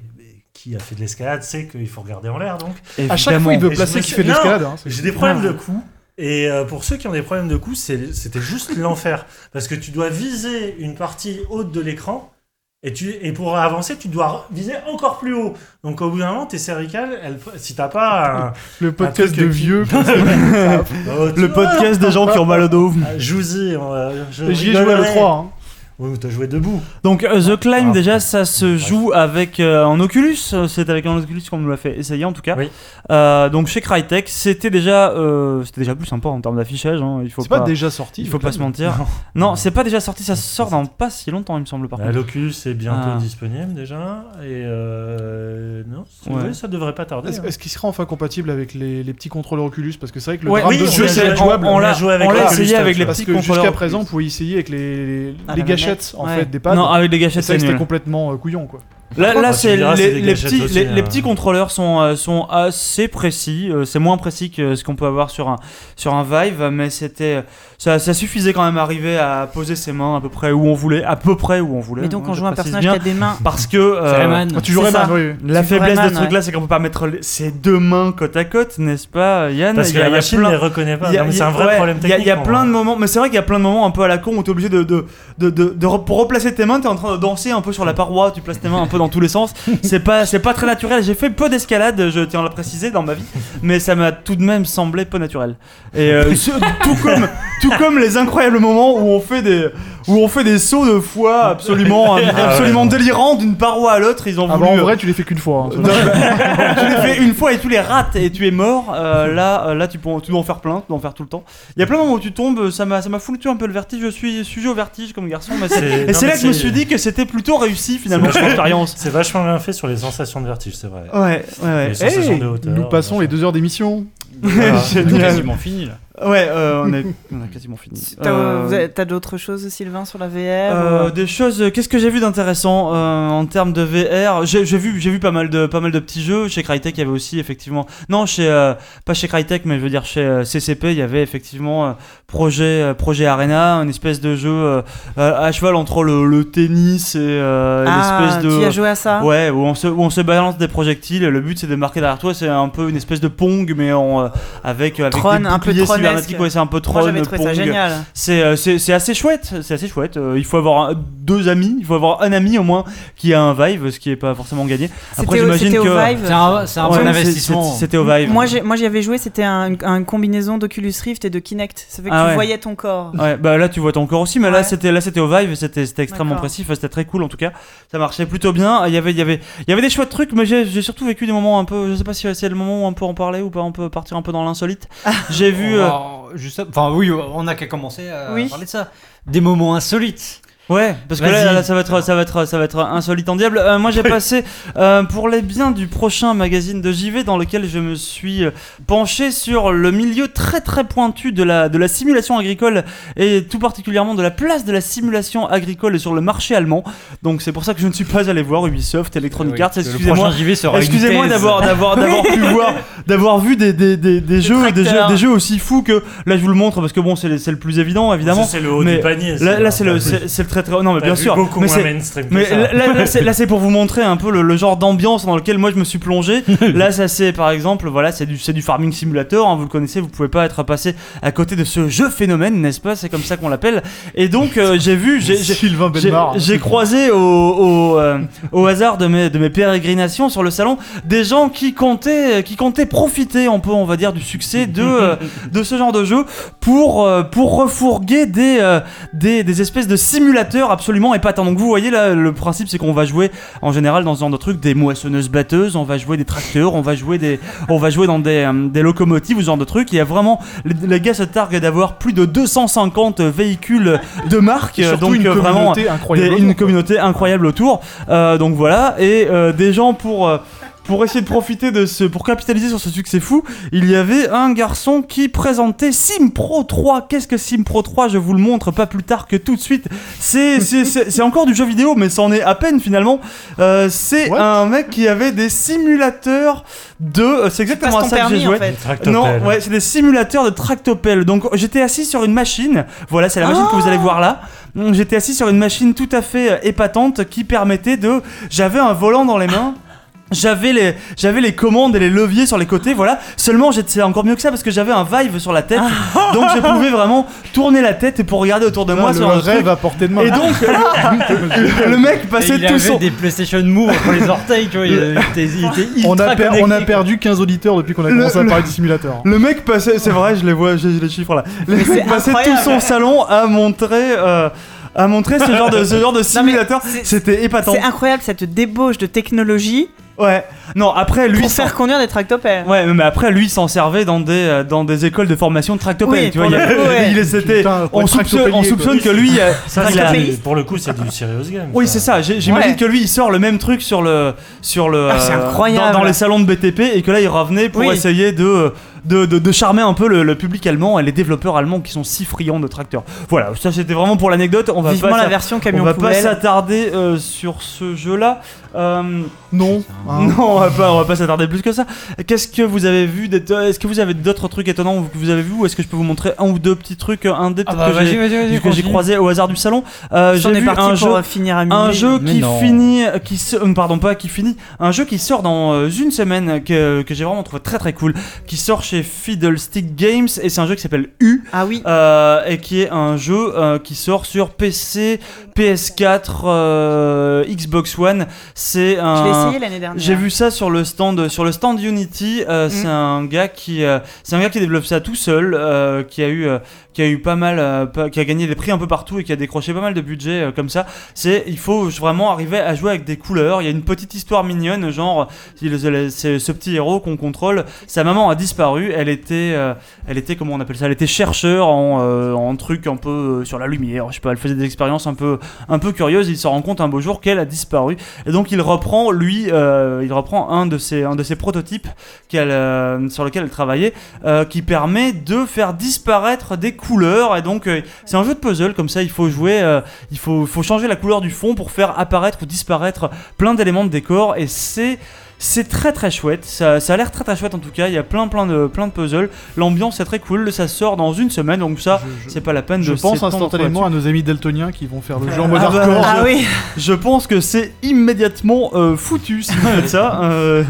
qui a fait de l'escalade sait qu'il faut regarder en l'air. Donc, À chaque fois, il veut placer qui fait de l'escalade. hein. j'ai des problèmes de coups. Et euh, pour ceux qui ont des problèmes de cou, c'est- c'était juste l'enfer. Parce que tu dois viser une partie haute de l'écran. Et, tu, et pour avancer, tu dois viser encore plus haut. Donc au bout d'un moment, tes cervicales, elles, si t'as pas un, Le podcast de vieux. Le podcast des gens qui ont mal au dos. Ah, J'y ai joué le rigolerai. 3. hein. Oui, mais t'as joué debout. Donc euh, The Climb Ah. déjà ça se joue avec euh, en Oculus, euh, c'est avec un Oculus qu'on nous l'a fait essayer en tout cas. Oui. Euh, donc chez Crytek, c'était déjà euh, c'était déjà plus sympa en termes d'affichage, hein, il faut C'est pas pas, déjà sorti. il faut pas se mentir. Non. Non, c'est pas déjà sorti, ça sort dans pas si longtemps il me semble par Bah. L'Oculus est bientôt Ah. disponible déjà. Et euh, non, Ouais. ça devrait pas tarder. Est-ce hein. est-ce qu'il sera enfin compatible avec les, les petits contrôleurs Oculus? Parce que c'est vrai que le Ouais, drame oui, de on jeu, l'a- c'est on- jouable. on l'a On a joué avec on les Touch. Parce petits que jusqu'à contrôleurs. présent, vous pouvez essayer avec les, les, Ah, la gâchettes en manette. fait des pads. Non, avec les Et gâchettes c'est c'était nul. complètement euh, couillon quoi. Là, là tu c'est les, c'est des les gâchettes petits, aussi, les, les hein. petits contrôleurs sont, euh, sont assez précis. euh, c'est moins précis que ce qu'on peut avoir sur un, sur un Vive, mais c'était ça, ça suffisait quand même à arriver à poser ses mains à peu près où on voulait, à peu près où on voulait. Mais donc hein, on joue un personnage bien, qui a des mains. parce que euh, C'est Rayman. Ah, tu ça. mal, oui. la Tu faiblesse Rayman, de ce truc-là, c'est qu'on peut pas mettre ses deux mains côte à côte, n'est-ce pas, Yann? Parce que y a- la machine plein- ne les reconnaît pas. c'est un vrai ouais, problème il y a- technique. Il y a plein de moments, mais c'est vrai qu'il y a plein de moments un peu à la con où t'es obligé de, de, de, de, de re- pour replacer tes mains, t'es en train de danser un peu sur la paroi, tu places tes mains un peu dans tous les sens. C'est pas, c'est pas très naturel. J'ai fait peu d'escalade, je tiens à le préciser dans ma vie, mais ça m'a tout de même semblé peu naturel. Et euh, ce- tout comme, tout comme les incroyables moments où on fait des, où on fait des sauts de foi absolument, absolument délirants d'une paroi à l'autre. Ils ont Ah bah voulu. en vrai, tu l'as fait qu'une fois. hein. Tu l'as fait une fois et tu les rates et tu es mort. Euh, là, euh, là, tu peux, tu dois en faire plein, tu dois en faire tout le temps. Il y a plein de moments où tu tombes, ça m'a, ça m'a foutu un peu le vertige. Je suis sujet au vertige comme garçon, mais c'est, C'est- et non, c'est mais là que je me c'est- suis dit que c'était plutôt réussi finalement cette expérience. C'est vachement bien fait sur les sensations de vertige, c'est vrai. Ouais, ouais, ouais. Les sensations Hey, de hauteur. nous passons les deux heures d'émission. Voilà. Génial. quasiment fini là. Ouais, euh, on, est, on a quasiment fini. T'as Euh, d'autres choses, Sylvain, sur la VR Euh, ou- des choses. Qu'est-ce que j'ai vu d'intéressant euh, en termes de VR J'ai vu, j'ai vu pas mal de pas mal de petits jeux. Chez Crytek, il y avait aussi effectivement. Non, chez euh, pas chez Crytek, mais je veux dire chez euh, CCP, il y avait effectivement euh, projet euh, projet Arena, une espèce de jeu euh, à cheval entre le, le tennis et euh, Ah, l'espèce de. tu as joué à ça? Ouais, où on, se, où on se balance des projectiles. Le but c'est de marquer derrière toi. C'est un peu une espèce de Pong, mais en, euh, avec, avec Tron, des un peu boucliers Ouais, c'est un peu. C'est euh, c'est c'est assez chouette, c'est assez chouette. Euh, il faut avoir un- deux amis, il faut avoir un ami au moins qui a un Vive, ce qui est pas forcément gagné. Après, C'était au- j'imagine que. C'est un, un Ouais, bon investissement. C'était au Vive. Moi, moi j'y avais joué, c'était un, un combinaison d'Oculus Rift et de Kinect. Ça fait que Ah tu ouais. voyais ton corps. Ouais, bah là tu vois ton corps aussi, mais là c'était là c'était au Vive, et c'était c'était extrêmement précis, c'était très cool en tout cas. Ça marchait plutôt bien. Il y avait il y avait il y avait des chouettes trucs, mais j'ai j'ai surtout vécu des moments un peu, je sais pas si c'est le moment où on peut en parler ou pas, on peut partir un peu dans l'insolite. J'ai vu. euh, Alors, juste, enfin oui, on a qu'à commencer à Oui. parler de ça. Des moments insolites. Ouais, parce que là, ça va être, ça va être, ça va être insolite en diable. Euh, moi, j'ai passé euh, pour les biens du prochain magazine de JV dans lequel je me suis euh, penché sur le milieu très très pointu de la de la simulation agricole et tout particulièrement de la place de la simulation agricole sur le marché allemand. Donc c'est pour ça que je ne suis pas allé voir Ubisoft, Electronic Oui, Arts. Excusez-moi. Excusez-moi d'avoir d'avoir d'avoir pu voir d'avoir vu des, des, des, des jeux des jeux tracteurs. des jeux aussi fous que là je vous le montre parce que bon c'est le- c'est le plus évident évidemment. C'est le haut mais du panier. Là, c'est le c'est c'est le très très non mais vu bien sûr beaucoup mais moins c'est mainstream que mais ça. là, là, là, c'est- pour vous montrer un peu le, le genre d'ambiance dans lequel moi je me suis plongé. là, ça c'est par exemple, voilà, c'est du, c'est du farming simulator. hein, vous le connaissez, vous pouvez pas être passé à côté de ce jeu phénomène, n'est-ce pas? C'est comme ça qu'on l'appelle. Et donc euh, j'ai vu, j'ai. J'ai croisé au, au, euh, au hasard de mes, de mes pérégrinations sur le salon des gens qui comptaient, qui comptaient profiter un peu, on va dire, du succès de, euh, de ce genre de jeu pour, euh, pour refourguer des, euh, des, des espèces de simulateurs absolument épatants. Donc vous voyez là, le principe c'est qu'on va jouer en général dans ce genre de trucs des moissonneuses batteuses, on va jouer des tracteurs, on va jouer, des, on va jouer dans des, euh, des locomotives ou ce genre de trucs. Il y a vraiment, les, les gars se targuent d'avoir plus de 250 véhicules de marque, surtout donc une euh, vraiment communauté incroyable. des- autour, une communauté incroyable autour. Euh, donc voilà, et euh, des gens pour. Pour essayer de profiter de ce, pour capitaliser sur ce succès fou, il y avait un garçon qui présentait SimPro 3. Qu'est-ce que SimPro 3 Je vous le montre pas plus tard que tout de suite. C'est, c'est, c'est, c'est encore du jeu vidéo, mais c'en est à peine finalement. Euh, c'est What? un mec qui avait des simulateurs de. euh, C'est exactement à ça que j'ai permis en joué. fait. Tractopelle. Non, ouais, c'est des simulateurs de tractopelle. Donc j'étais assis sur une machine. Voilà, c'est la machine que vous allez voir là. J'étais assis sur une machine tout à fait euh, épatante qui permettait de. J'avais un volant dans les mains. J'avais les, j'avais les commandes et les leviers sur les côtés, voilà. Seulement, j'étais encore mieux que ça parce que j'avais un Vive sur la tête, donc je pouvais vraiment tourner la tête et pour regarder autour de moi le sur un rêve truc. à portée de main. Et donc, le, le mec passait il tout avait son, des PlayStation Move pour les orteils, tu vois. Il était, il était ultra on a, per- on a perdu 15 auditeurs depuis qu'on a Le- commencé à le- parler de simulateur. Le mec passait, c'est vrai, je les vois, j'ai les chiffres là. Le Mais c'est mec passait tout son salon à montrer, euh, à montrer ce genre de, ce genre de simulateur. c'est- C'était épatant. C'est incroyable cette débauche de technologie Ouais. Non, après lui. pour s'en- faire conduire des tractopelles. Ouais, mais après lui il s'en servait dans des euh, dans des écoles de formation de tractopelle, Oui, tu vois. pour il y a- le coup, ouais. il c'était Putain, pour on être soupçonne, on tractopélier, soupçonne quoi. que lui euh, Ça, il c'est a- du- pour le coup, c'est du serious game. Oui, ça. c'est ça. J'ai- J'imagine Ouais. que lui, il sort le même truc sur le sur le Ah, c'est euh, incroyable. dans, dans les salons de BTP et que là, il revenait pour Oui. essayer de de, de, de charmer un peu le, le public allemand et les développeurs allemands qui sont si friands de tracteurs. Voilà, ça c'était vraiment pour l'anecdote. On va Vivement pas la s'a- version on camion va pas poubelle. s'attarder euh, sur ce jeu-là. Euh, Non. hein. non, on va pas, on va pas s'attarder plus que ça. Qu'est-ce que vous avez vu d'être- Est-ce que vous avez d'autres trucs étonnants que vous avez vu ou est-ce que je peux vous montrer un ou deux petits trucs, un des Ah bah, que j'ai- j'ai croisé au hasard du salon? Euh, J'en J'ai ai vu parti un pour jeu euh, finir à minuit. un jeu qui non. finit, qui se- euh, pardon pas qui finit, un jeu qui sort dans euh, une semaine que, que j'ai vraiment trouvé très très cool, qui sort chez Fiddlestick Games et c'est un jeu qui s'appelle U Ah oui. euh, et qui est un jeu euh, qui sort sur PC, PS4, euh, Xbox One. C'est un. J'ai vu ça sur le stand, sur le stand Unity. euh, C'est un gars qui, euh, c'est un gars qui développe ça tout seul, euh, qui a eu, qui a eu pas mal, pas- qui a gagné des prix un peu partout et qui a décroché pas mal de budget comme ça. C'est, il faut vraiment arriver à jouer avec des couleurs. Il y a une petite histoire mignonne, genre, c'est ce petit héros qu'on contrôle. Sa maman a disparu. Elle était, elle était comment on appelle ça? Elle était chercheur en, en truc un peu sur la lumière. Je sais pas. Elle faisait des expériences un peu, un peu curieuses. Il se rend compte un beau jour qu'elle a disparu. Et donc il reprend, lui, euh, il reprend un de ses, prototypes euh, sur lequel elle travaillait, euh, qui permet de faire disparaître des couleurs. Et donc c'est un jeu de puzzle comme ça. Il faut jouer, il faut, faut changer la couleur du fond pour faire apparaître ou disparaître plein d'éléments de décor. Et c'est c'est très très chouette, ça, ça a l'air très très chouette en tout cas, il y a plein plein de, plein de puzzles, l'ambiance est très cool, ça sort dans une semaine donc ça Je- je- c'est pas la peine Je de pense s'étendre instantanément à nos amis daltoniens qui vont faire le jeu en mode Ah bah, hardcore. Ah oui. Je pense que c'est immédiatement euh, foutu si vous faites ça. Euh,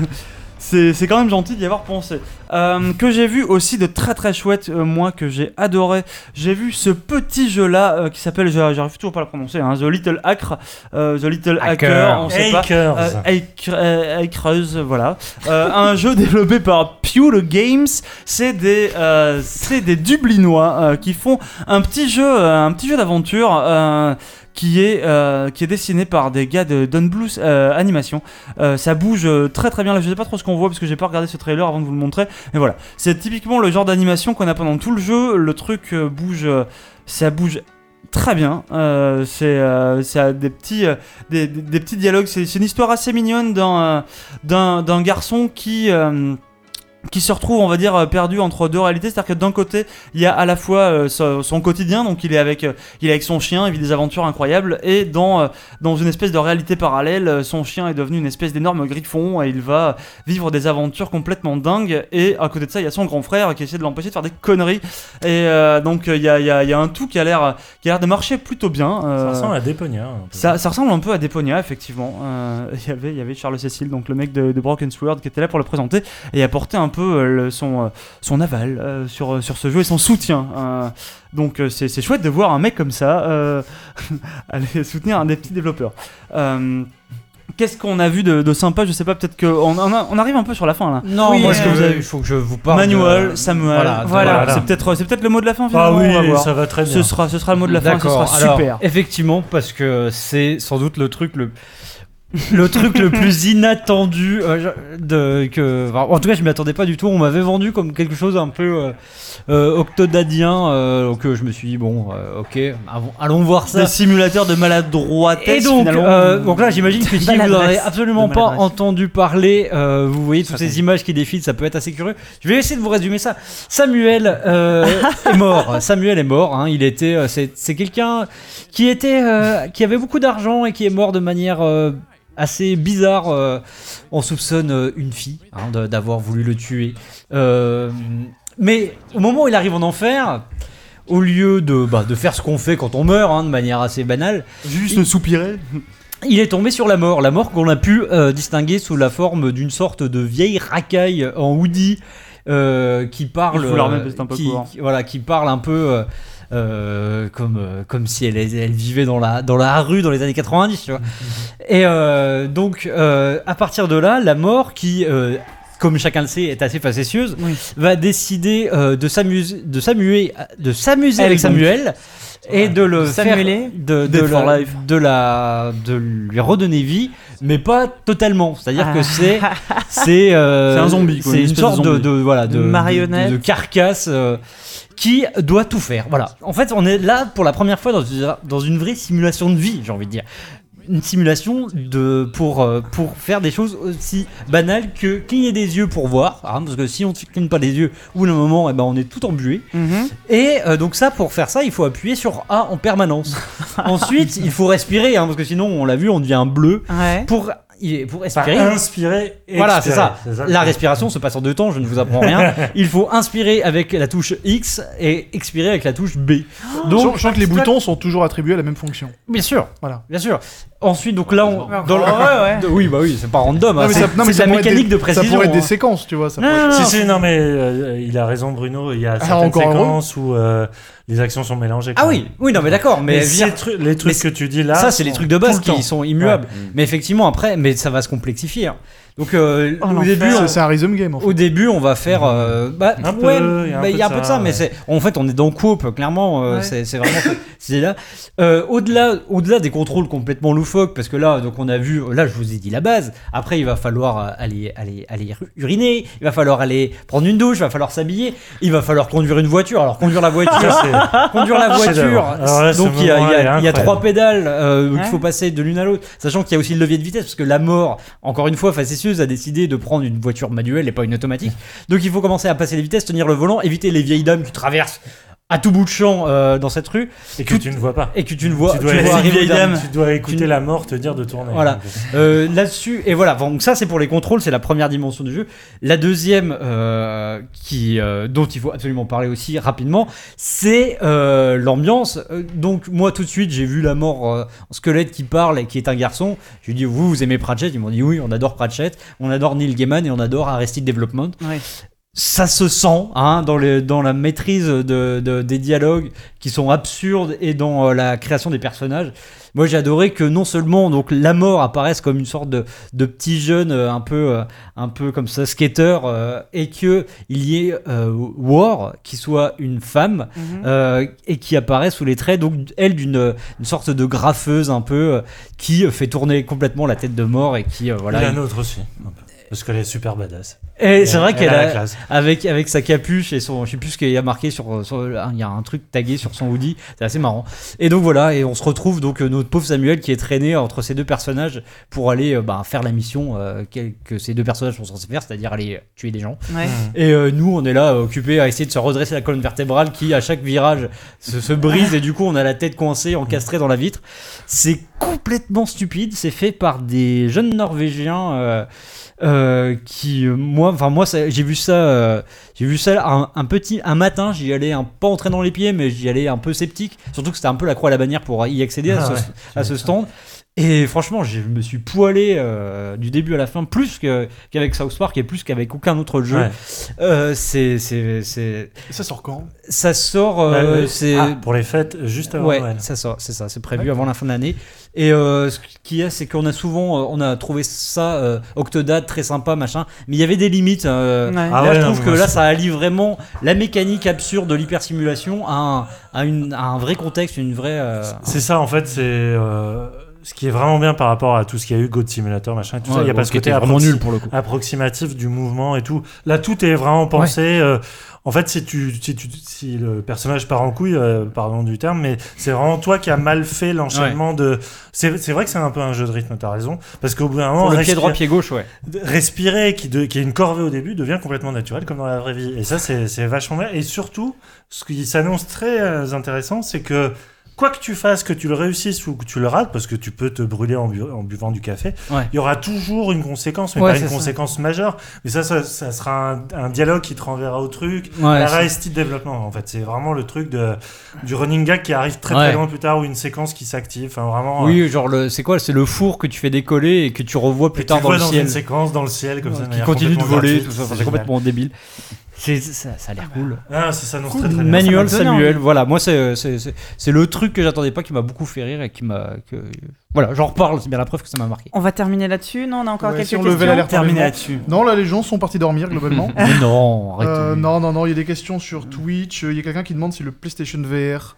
c'est quand même gentil d'y avoir pensé. Euh, que j'ai vu aussi de très très chouette, euh, moi que j'ai adoré. J'ai vu ce petit jeu là qui s'appelle, j'arrive toujours pas à le prononcer, hein, The Little Hacker. euh, The Little Hacker, Hacker. on sait pas. Hakers. Euh, Hack- euh, Hackers, voilà. Euh, un jeu développé par Pure Games. C'est des, euh, c'est des Dublinois euh, qui font un petit jeu, euh, un petit jeu d'aventure. Qui est, euh, qui est dessiné par des gars de Don Blues euh, Animation. Euh, ça bouge euh, très très bien. Là, je sais pas trop ce qu'on voit parce que j'ai pas regardé ce trailer avant de vous le montrer. Mais voilà, c'est typiquement le genre d'animation qu'on a pendant tout le jeu. Le truc euh, bouge, ça bouge très bien. Euh, c'est euh, des petits, des, des- petits dialogues. C'est une histoire assez mignonne d'un d'un garçon qui qui se retrouve, on va dire, euh, perdu entre deux réalités. C'est-à-dire que d'un côté, il y a à la fois euh, son, son quotidien, donc il est avec, euh, il est avec son chien, il vit des aventures incroyables, et dans, euh, dans une espèce de réalité parallèle, son chien est devenu une espèce d'énorme griffon, et il va vivre des aventures complètement dingues. Et à côté de ça, il y a son grand frère qui essaie de l'empêcher de faire des conneries. Et donc il y, a, y a- y a un tout qui a l'air, qui a l'air de marcher plutôt bien. Ça ressemble à peu. ça, ça ressemble un peu à Deponia, effectivement. Il y avait- il y avait Charles Cécile, donc le mec de, de Broken Sword, qui était là pour le présenter et apporter un peu euh, le- son, euh, son aval euh, sur, sur ce jeu et son soutien. Euh, donc euh, c'est c'est chouette de voir un mec comme ça euh, aller soutenir un des petits développeurs. Euh, Qu'est-ce qu'on a vu de, de sympa? Je sais pas, peut-être qu'on on, arrive un peu sur la fin là. Non, Oui, moi, ce que euh, vous avez il faut que je vous parle. Manuel, de- Samuel. Voilà, Voilà. Voilà. C'est peut-être c'est peut-être le mot de la fin Ah finalement. on va oui, voir. ça va très bien. Ce sera, ce sera le mot de la fin, ce sera Alors, super. effectivement, parce que c'est sans doute le truc le le truc le plus inattendu euh, de que enfin, en tout cas je m'y attendais pas du tout on m'avait vendu comme quelque chose un peu euh, euh, octodadien euh, donc euh, je me suis dit bon euh, ok avons- allons voir ça Des simulateurs de maladroitesse et donc, euh, donc là, j'imagine que si vous n'en avez Maladresse. absolument pas entendu parler, euh, vous voyez toutes ces images qui défilent, ça peut être assez curieux. Je vais essayer de vous résumer ça. Samuel euh, est mort. Samuel est mort. hein. Il était, euh, c'est, c'est quelqu'un qui était, euh, qui avait beaucoup d'argent et qui est mort de manière euh, assez bizarre. euh. on soupçonne euh, une fille hein, d'avoir voulu le tuer. Euh, mais au moment où il arrive en enfer. Au lieu de, bah, de faire ce qu'on fait quand on meurt, hein, de manière assez banale, Juste soupirer. il est tombé sur la mort. La mort qu'on a pu euh, distinguer sous la forme d'une sorte de vieille racaille en hoodie qui parle. Il qui, qui- voilà, qui parle un peu. Euh, comme, euh, comme si elle, elle vivait dans la, dans la rue dans les années 90, tu vois. Et euh, donc, à partir de là, la mort qui, comme chacun le sait, est assez facétieuse, Oui. va décider euh, de s'amuser, de s'amuser, de s'amuser avec. Samuel et de le faire, de, de, la, life. de la, de lui redonner vie, mais pas totalement. C'est-à-dire que c'est, c'est, euh, C'est un zombie, quoi, c'est une de sorte de, de- voilà, de, marionnette. de, de carcasse. euh, qui doit tout faire. Voilà. En fait, on est là pour la première fois dans une, dans une vraie simulation de vie, j'ai envie de dire. Une simulation de, pour, euh, pour faire des choses aussi banales que cligner des yeux pour voir. hein, parce que si on ne cligne pas les yeux, au bout d'un moment, eh ben, on est tout embué. Mhm. Et euh, donc ça, pour faire ça, il faut appuyer sur A en permanence. Ensuite, il faut respirer, hein, parce que sinon, on l'a vu, on devient bleu. Ouais. Pour, il- pour Enfin, respirer, inspirer, voilà, c'est expirer. ça. La respiration se passe en deux temps, je ne vous apprends rien. Il faut inspirer avec la touche X et expirer avec la touche B. Donc, je sens que les boutons sont toujours attribués à la même fonction. Bien sûr, Voilà. bien sûr. Ensuite, donc là, on, Dans dans le- ouais, oui, bah oui, c'est pas random. hein, Non, mais c'est la mécanique des- de précision. Ça pourrait être des hein. séquences, tu vois. Ça Non, pourrait non, non, Si, si, non, mais euh, il a raison, Bruno. Il y a certaines encore heureux. séquences où euh, les actions sont mélangées. Ah oui, même. oui, non, mais d'accord, mais, Mais dire, les trucs mais que tu dis là. ça, c'est les trucs de base qui sont immuables. Mm. Mais effectivement, après, mais ça va se complexifier. hein. Donc, euh, Oh, au début, C'est un rhythm game en fait. Au début, on va faire. euh, bah, Un peu, ouais, il y a un bah, peu il y a un de peu de ça, ça, mais ouais. c'est. En fait, on est dans Coop, clairement. euh, Ouais. c'est vraiment. C'est là. Euh, au-delà, au-delà des contrôles complètement loufoques, parce que là, donc on a vu. Là, je vous ai dit la base. Après, il va falloir euh, aller, aller, aller uriner. Il va falloir aller prendre une douche. Il va falloir s'habiller. Il va falloir conduire une voiture. Alors, conduire la voiture. Conduire la voiture. Là, donc il y a, il y a- il y trois pédales euh, qu'il faut passer de l'une à l'autre, sachant qu'il y a aussi le levier de vitesse parce que la mort, encore une fois, facétieuse a décidé de prendre une voiture manuelle et pas une automatique. Donc il faut commencer à passer les vitesses, tenir le volant, éviter les vieilles dames qui traversent à tout bout de champ euh, dans cette rue Et que tu ne vois pas. et que tu ne vois, tu tu dois, arriver dame. tu dois écouter Tu- la mort te dire de tourner. Voilà. Euh, là-dessus et voilà donc ça c'est pour les contrôles c'est la première dimension du jeu la deuxième euh, qui euh, dont il faut absolument parler aussi rapidement c'est euh, l'ambiance Euh, donc moi tout de suite j'ai vu la mort euh, en squelette qui parle et qui est un garçon je lui ai dit vous vous aimez Pratchett? Ils m'ont dit oui on adore Pratchett on adore Neil Gaiman et on adore Arrested Development Ouais. Ça se sent hein, dans, les, dans la maîtrise de, de- des dialogues qui sont absurdes et dans euh, la création des personnages. Moi j'ai adoré que non seulement donc la mort apparaisse comme une sorte de, de petit jeune euh, un peu euh, un peu comme ça skater euh, et que il y ait euh, War qui soit une femme euh, et qui apparaît sous les traits donc elle d'une une sorte de graffeuse un peu euh, qui fait tourner complètement la tête de mort et qui euh, Voilà. voilà la nôtre aussi. un peu. Parce qu'elle est super badass. et c'est vrai Elle qu'elle a la classe. avec, avec sa capuche et son. Je sais plus ce qu'il y a marqué sur. sur- Il y a un truc tagué sur son hoodie. C'est assez marrant. Et donc voilà, et on se retrouve donc euh, notre pauvre Samuel qui est traîné entre ces deux personnages pour aller euh, bah, faire la mission euh, que, ces deux personnages sont censés faire, c'est-à-dire aller tuer des gens. Ouais. Et euh, nous, on est là occupés à essayer de se redresser la colonne vertébrale qui, à chaque virage, se, se brise et du coup, on a la tête coincée, encastrée dans la vitre. C'est complètement stupide. C'est fait par des jeunes Norvégiens euh, euh, qui, euh, moi, enfin moi, j'ai vu ça, euh, j'ai vu ça un, un petit, un matin. J'y allais un pas entrer dans les pieds, mais j'y allais un peu sceptique. Surtout que c'était un peu la croix à la bannière pour y accéder à Ah ce, ouais, à ce stand. Et franchement, je me suis poilé euh, du début à la fin, plus que- qu'avec South Park et plus qu'avec aucun autre jeu. Ouais. Euh, c'est, c'est, c'est, Et ça sort quand? Ça sort, euh, Ouais, ouais. c'est, Ah, pour les fêtes, juste avant ouais, Noël. ça sort, c'est ça, c'est prévu avant la fin de l'année. Et euh, ce qu'il y a, c'est qu'on a souvent, euh, on a trouvé ça euh, Octodad très sympa, machin, mais il y avait des limites. euh, Ouais. Ah là, ouais, je trouve que là, ça allie vraiment la mécanique absurde de l'hypersimulation à un, à, une, à un vrai contexte, une vraie. euh, C'est ça, en fait, c'est euh, ce qui est vraiment bien par rapport à tout ce qu'il y a eu, God Simulator, machin, tout ça. Il y a bon, pas ce côté vraiment nul pour le coup. approximatif du mouvement et tout. Là, tout est vraiment pensé. euh, en fait, si, tu, si, tu, si le personnage part en couille, euh, pardon du terme, mais c'est vraiment toi qui as mal fait l'enchaînement de. C'est c'est vrai que c'est un peu un jeu de rythme, t'as raison. Parce qu'au bout d'un moment, le pied respire- droit, pied gauche, ouais. respirer, qui, de- qui est une corvée au début, devient complètement naturel comme dans la vraie vie. Et ça, c'est c'est vachement bien. Et surtout, ce qui s'annonce très euh, intéressant, c'est que quoi que tu fasses, que tu le réussisses ou que tu le rates, parce que tu peux te brûler en, bu- en buvant du café, Ouais. il y aura toujours une conséquence, mais Ouais, pas une ça. conséquence majeure. Mais ça, ça, ça sera un, un dialogue qui te renverra au truc. Ouais, la Arrested Development, en fait, c'est vraiment le truc de, du running gag qui arrive très très loin plus tard ou une séquence qui s'active. Enfin, vraiment. euh, Oui, genre le, c'est quoi C'est le four que tu fais décoller et que tu revois plus et tu tard le dans vois le dans ciel, une séquence dans le ciel comme ça, qui continue de voler, gratuite, tout ça. C'est complètement débile. C'est, ça, ça a l'air cool. Ah, ça s'annonce Cool. très très bien. Manuel Samuel, voilà, moi c'est, c'est, c'est, c'est le truc que j'attendais pas qui m'a beaucoup fait rire et qui m'a. Que, voilà, j'en reparle, c'est bien la preuve que ça m'a marqué. On va terminer là-dessus. Non, on a encore Ouais, quelques si on questions. levait enlèvement. là-dessus. Non, là, les gens sont partis dormir globalement. Mais non, arrête. Euh, non, non, non, il y a des questions sur Twitch. Il y a quelqu'un qui demande si le PlayStation VR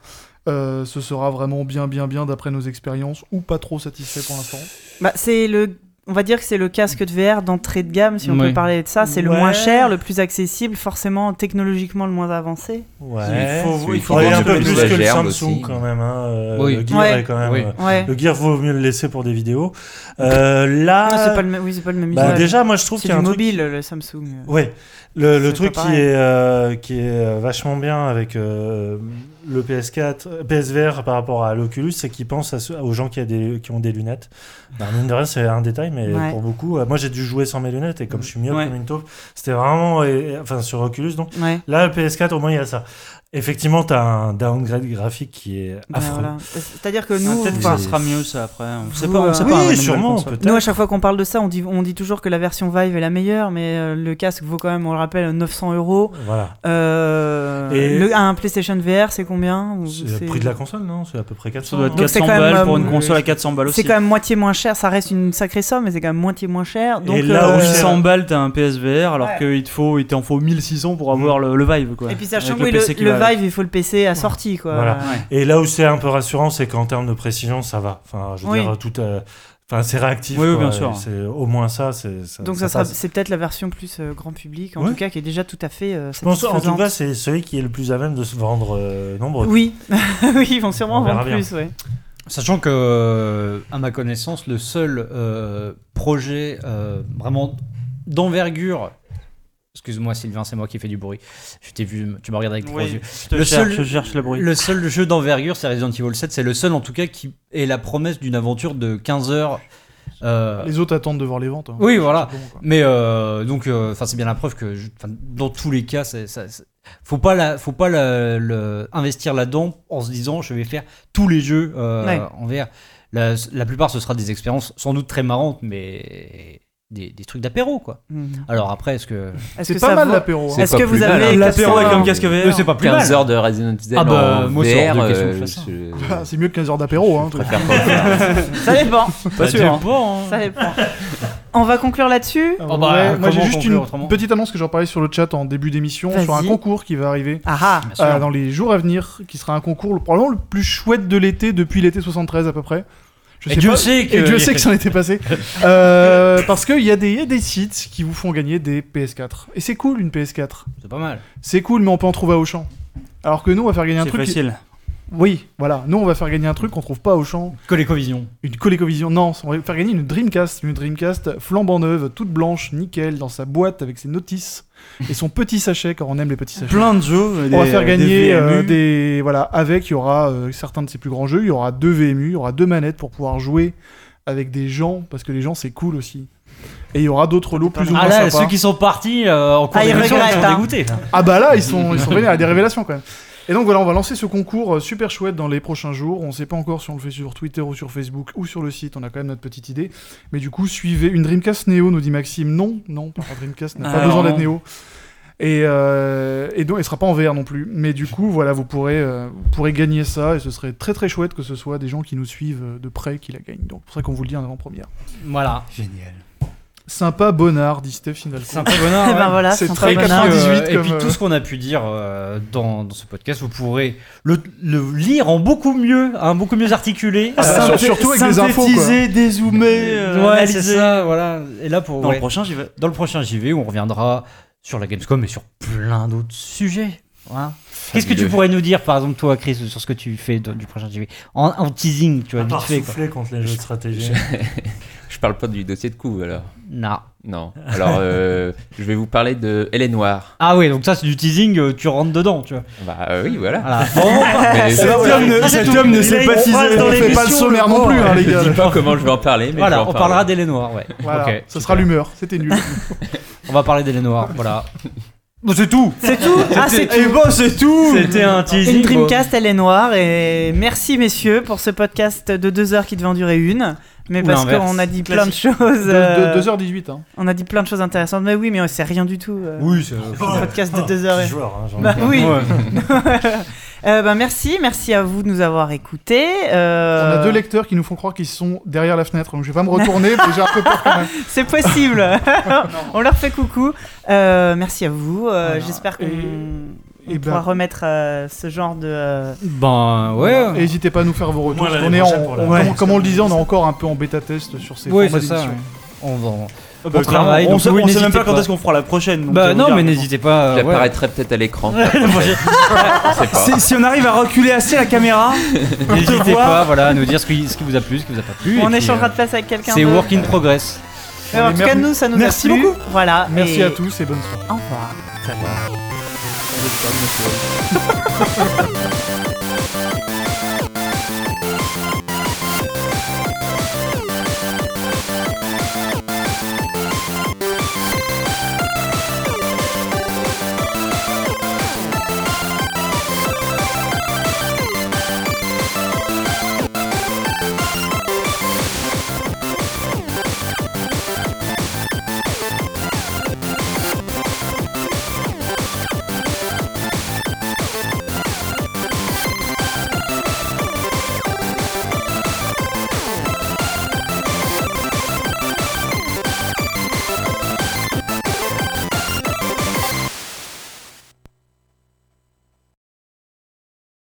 euh, ce sera vraiment bien, bien, bien d'après nos expériences ou pas trop satisfait pour l'instant. Bah, c'est le. On va dire que c'est le casque de VR d'entrée de gamme, si on Oui. peut parler de ça. C'est le Ouais. moins cher, le plus accessible, forcément technologiquement le moins avancé. Ouais. Il faut- il faut Ouais, voir un un peu plus que le Samsung aussi. quand même. Hein. euh, Oui. Le Gear Ouais. est quand même. Oui. euh, Ouais. Le Gear vaut mieux le laisser pour des vidéos. Euh, là, Ah, c'est pas le même. Oui, c'est pas le même bah, déjà, moi je trouve c'est qu'il y a truc. mobile, le Samsung. Ouais, le, truc qui est, euh, qui est vachement bien avec euh, le PS4, euh, PSVR par rapport à l'Oculus, c'est qu'il pense à ceux- aux gens qui, a des, qui ont des lunettes. Bah, mine de rien, c'est un détail, mais Ouais. pour beaucoup, euh, moi j'ai dû jouer sans mes lunettes et comme je suis mieux Ouais. comme une taupe, c'était vraiment, et- et- enfin sur Oculus donc. Ouais. Là, le PS4, au moins il y a ça. Effectivement, t'as un downgrade graphique qui est Bah, affreux. voilà. C'est-à-dire que nous, Peut-être que enfin, ça sera mieux ça après. On sait pas. On euh, sait Oui, pas. sûrement. Nous, à chaque fois qu'on parle de ça, on dit, on dit toujours que la version Vive est la meilleure, mais euh, le casque vaut quand même, on le rappelle, 900 euros. Voilà. Euh, Et- le- un PlayStation VR, c'est combien C'est le prix de la console, non? C'est à peu près 400. Ça doit être Donc c'est 400 quand même, balles pour euh, une console à 400 balles aussi. C'est quand même moitié moins cher, ça reste une sacrée somme, mais c'est quand même moitié moins cher. Donc, Et là euh, où Pour c'est- 800 balles, t'as un PSVR alors Ouais. qu'il te faut, il t'en faut 1600 pour avoir le, le Vive quoi. Et puis sachant que le, le. Vive, il faut le PC à sortie, quoi. Voilà. Et là où c'est un peu rassurant, c'est qu'en termes de précision, ça va. Enfin, je veux Oui. dire, tout. euh, Enfin, c'est réactif. Oui, bien sûr. C'est au moins ça. Ça- Donc ça sera, passe. c'est peut-être la version plus euh, grand public, en Ouais. tout cas, qui est déjà tout à fait euh, Je pense, en tout cas, c'est celui qui est le plus à même de se vendre euh, nombreux. Oui, oui, ils vont sûrement On vendre bien. plus, ouais. Sachant que, à ma connaissance, le seul euh, projet euh, vraiment d'envergure. Excuse-moi Sylvain, c'est moi qui fais du bruit. Je t'ai vu, tu me regardes avec tes gros yeux. je te Le cherche, seul- je cherche le bruit. Le seul jeu d'envergure, c'est Resident Evil 7. C'est le seul, en tout cas, qui est la promesse d'une aventure de 15 heures. euh, Les autres attendent de voir les ventes. hein. Oui, voilà. Mais euh, donc, euh, enfin, c'est bien la preuve que, je- dans tous les cas, c'est- ça- c'est- faut pas la, faut pas la- le- investir là-dedans en se disant, je vais faire tous les jeux euh, Ouais. en VR. La, la plupart, ce sera des expériences sans doute très marrantes, mais des, des trucs d'apéro, quoi. Mhm. Alors après, est-ce que Est-ce C'est que pas ça mal l'apéro. hein. Est-ce que plus vous mal. avez L'apéro avec 400 un casque VR. c'est pas plus 15 mal. heures de Resident Evil Ah bah, en moi, c'est euh, Ah, c'est mieux que 15 heures d'apéro. Hein, faire. Ça dépend, Pas sûr. hein. ça dépend. On va conclure là-dessus. Oh bah, ouais, moi j'ai juste une autrement petite annonce que j'en parlais sur le chat en début d'émission sur un concours qui va arriver Ah ah euh, dans les jours à venir, qui sera un concours le- probablement le plus chouette de l'été depuis l'été 73 à peu près. Je Et sais Dieu pas- sait que- et Dieu sait que ça en était passé. Euh, parce qu'il y, a des- il y a des sites qui vous font gagner des PS4. Et c'est cool une PS4. C'est pas mal. C'est cool, mais on peut en trouver à Auchan. Alors que nous, on va faire gagner un C'est truc. qui- facile. Oui, voilà. Nous, on va faire gagner un truc qu'on trouve pas à Auchan. ColecoVision. Une ColecoVision. Non, on va faire gagner une Dreamcast. Une Dreamcast flambant neuve, toute blanche, nickel, dans sa boîte avec ses notices et son petit sachet quand on aime les petits sachets. Plein de jeux. On va des- faire des gagner euh, VMU. des voilà avec il y aura euh, certains de ses plus grands jeux, il y aura deux VMU, il y aura deux manettes pour pouvoir jouer avec des gens parce que les gens c'est cool aussi. Et il y aura d'autres lots plus ou moins Ah là, sympas. ceux qui sont partis euh, en cours Ah, ils sont hein. dégoûtés. Ah bah là ils sont ils sont y a des révélations quand même. Et donc voilà, on va lancer ce concours euh, super chouette dans les prochains jours. On sait pas encore si on le fait sur Twitter ou sur Facebook ou sur le site. On a quand même notre petite idée. Mais du coup, suivez une Dreamcast Neo, nous dit Maxime. Non, non, pas Dreamcast, n'a pas besoin d'être Neo. Et, euh, et donc, elle sera pas en VR non plus. Mais du coup, voilà, vous pourrez, euh, vous pourrez gagner ça. Et ce serait très très chouette que ce soit des gens qui nous suivent euh, de près qui la gagnent. Donc, c'est pour ça qu'on vous le dit en avant-première. Voilà. Génial. Sympa, bonnard, dit Steph bonheur. Eh ben voilà, C'est très peu Et puis, bonheur. 98 euh, et puis euh, tout ce qu'on a pu dire euh, dans, dans ce podcast, vous pourrez le, le lire en beaucoup mieux, hein, beaucoup mieux articulé. Ah, Euh, sur- surtout avec des infos. Synthétiser, dézoomer, euh, ouais, c'est analyser. ça, voilà. Et là pour Dans ouais, le prochain, j'y vais. dans le prochain JV, on reviendra sur la Gamescom et sur plein d'autres sujets. Voilà. Qu'est-ce que tu pourrais nous dire, par exemple, toi, Chris, sur ce que tu fais du prochain JV en, en teasing, tu vois, vite fait. contre les jeux de stratégie. Je parle pas du dossier de coup alors. Non. Non. Alors, euh, je vais vous parler de Elle est noire. Ah oui, donc ça c'est du teasing, euh, tu rentres dedans, tu vois. Bah euh, oui, voilà. Voilà. Bon, Mais Cet je homme ne, cet homme ne sait pas teaser. On fait pas le sommaire non plus, hein, les gars. dis pas comment je vais en parler, mais je voilà, vais en on parler. parlera d'Elle est Noire, ouais. Voilà, Ok, ça sera l'humeur. C'était nul. On va parler d'Elle est Noire, voilà. Bon, c'est tout C'est tout Ah, c'est Et bon, c'est tout. C'était un teasing. Une Dreamcast, elle est noire. Et merci, messieurs, pour ce podcast de deux heures qui devait en durer une. Mais Ou parce qu'on a dit plein de choses. De, euh, 2h18. Hein. On a dit plein de choses intéressantes. Mais oui, mais c'est rien du tout. euh, Oui, c'est. un podcast de deux heures. Petit et- joueur, hein, j'en ai Bah oui. Ouais. Euh, bah, merci, merci à vous de nous avoir écoutés. On Euh, a deux lecteurs qui nous font croire qu'ils sont derrière la fenêtre. Donc je vais pas me retourner, mais j'ai un peu peur quand même. C'est possible. On leur fait coucou. Euh, merci à vous. Euh, Voilà. J'espère qu'on Et- on et pourra ben- remettre euh, ce genre de. euh, Ben ouais. N'hésitez pas à nous faire vos retours. Qu'on est en- on- Ouais. comme, comme on le disait, on est encore un peu en bêta test sur ces Oui, formats ça. d'édition. ouais. On va. Bah, travaille, on donc sait, oui, on sait même pas quand est-ce qu'on fera la prochaine. donc Bah veut non, mais n'hésitez pas. ouais. J'apparaîtrai peut-être à l'écran. Si, si on arrive à reculer assez la caméra, N'hésitez pas, voilà, à nous dire ce qui, ce qui vous a plu, ce qui vous a pas plu. on échangera euh, de place avec quelqu'un C'est work in progress. En tout cas, merci- nous, ça nous merci a plu. beaucoup. Voilà. Merci et à tous et bonne soirée. Au revoir. Avec ça, bien sûr.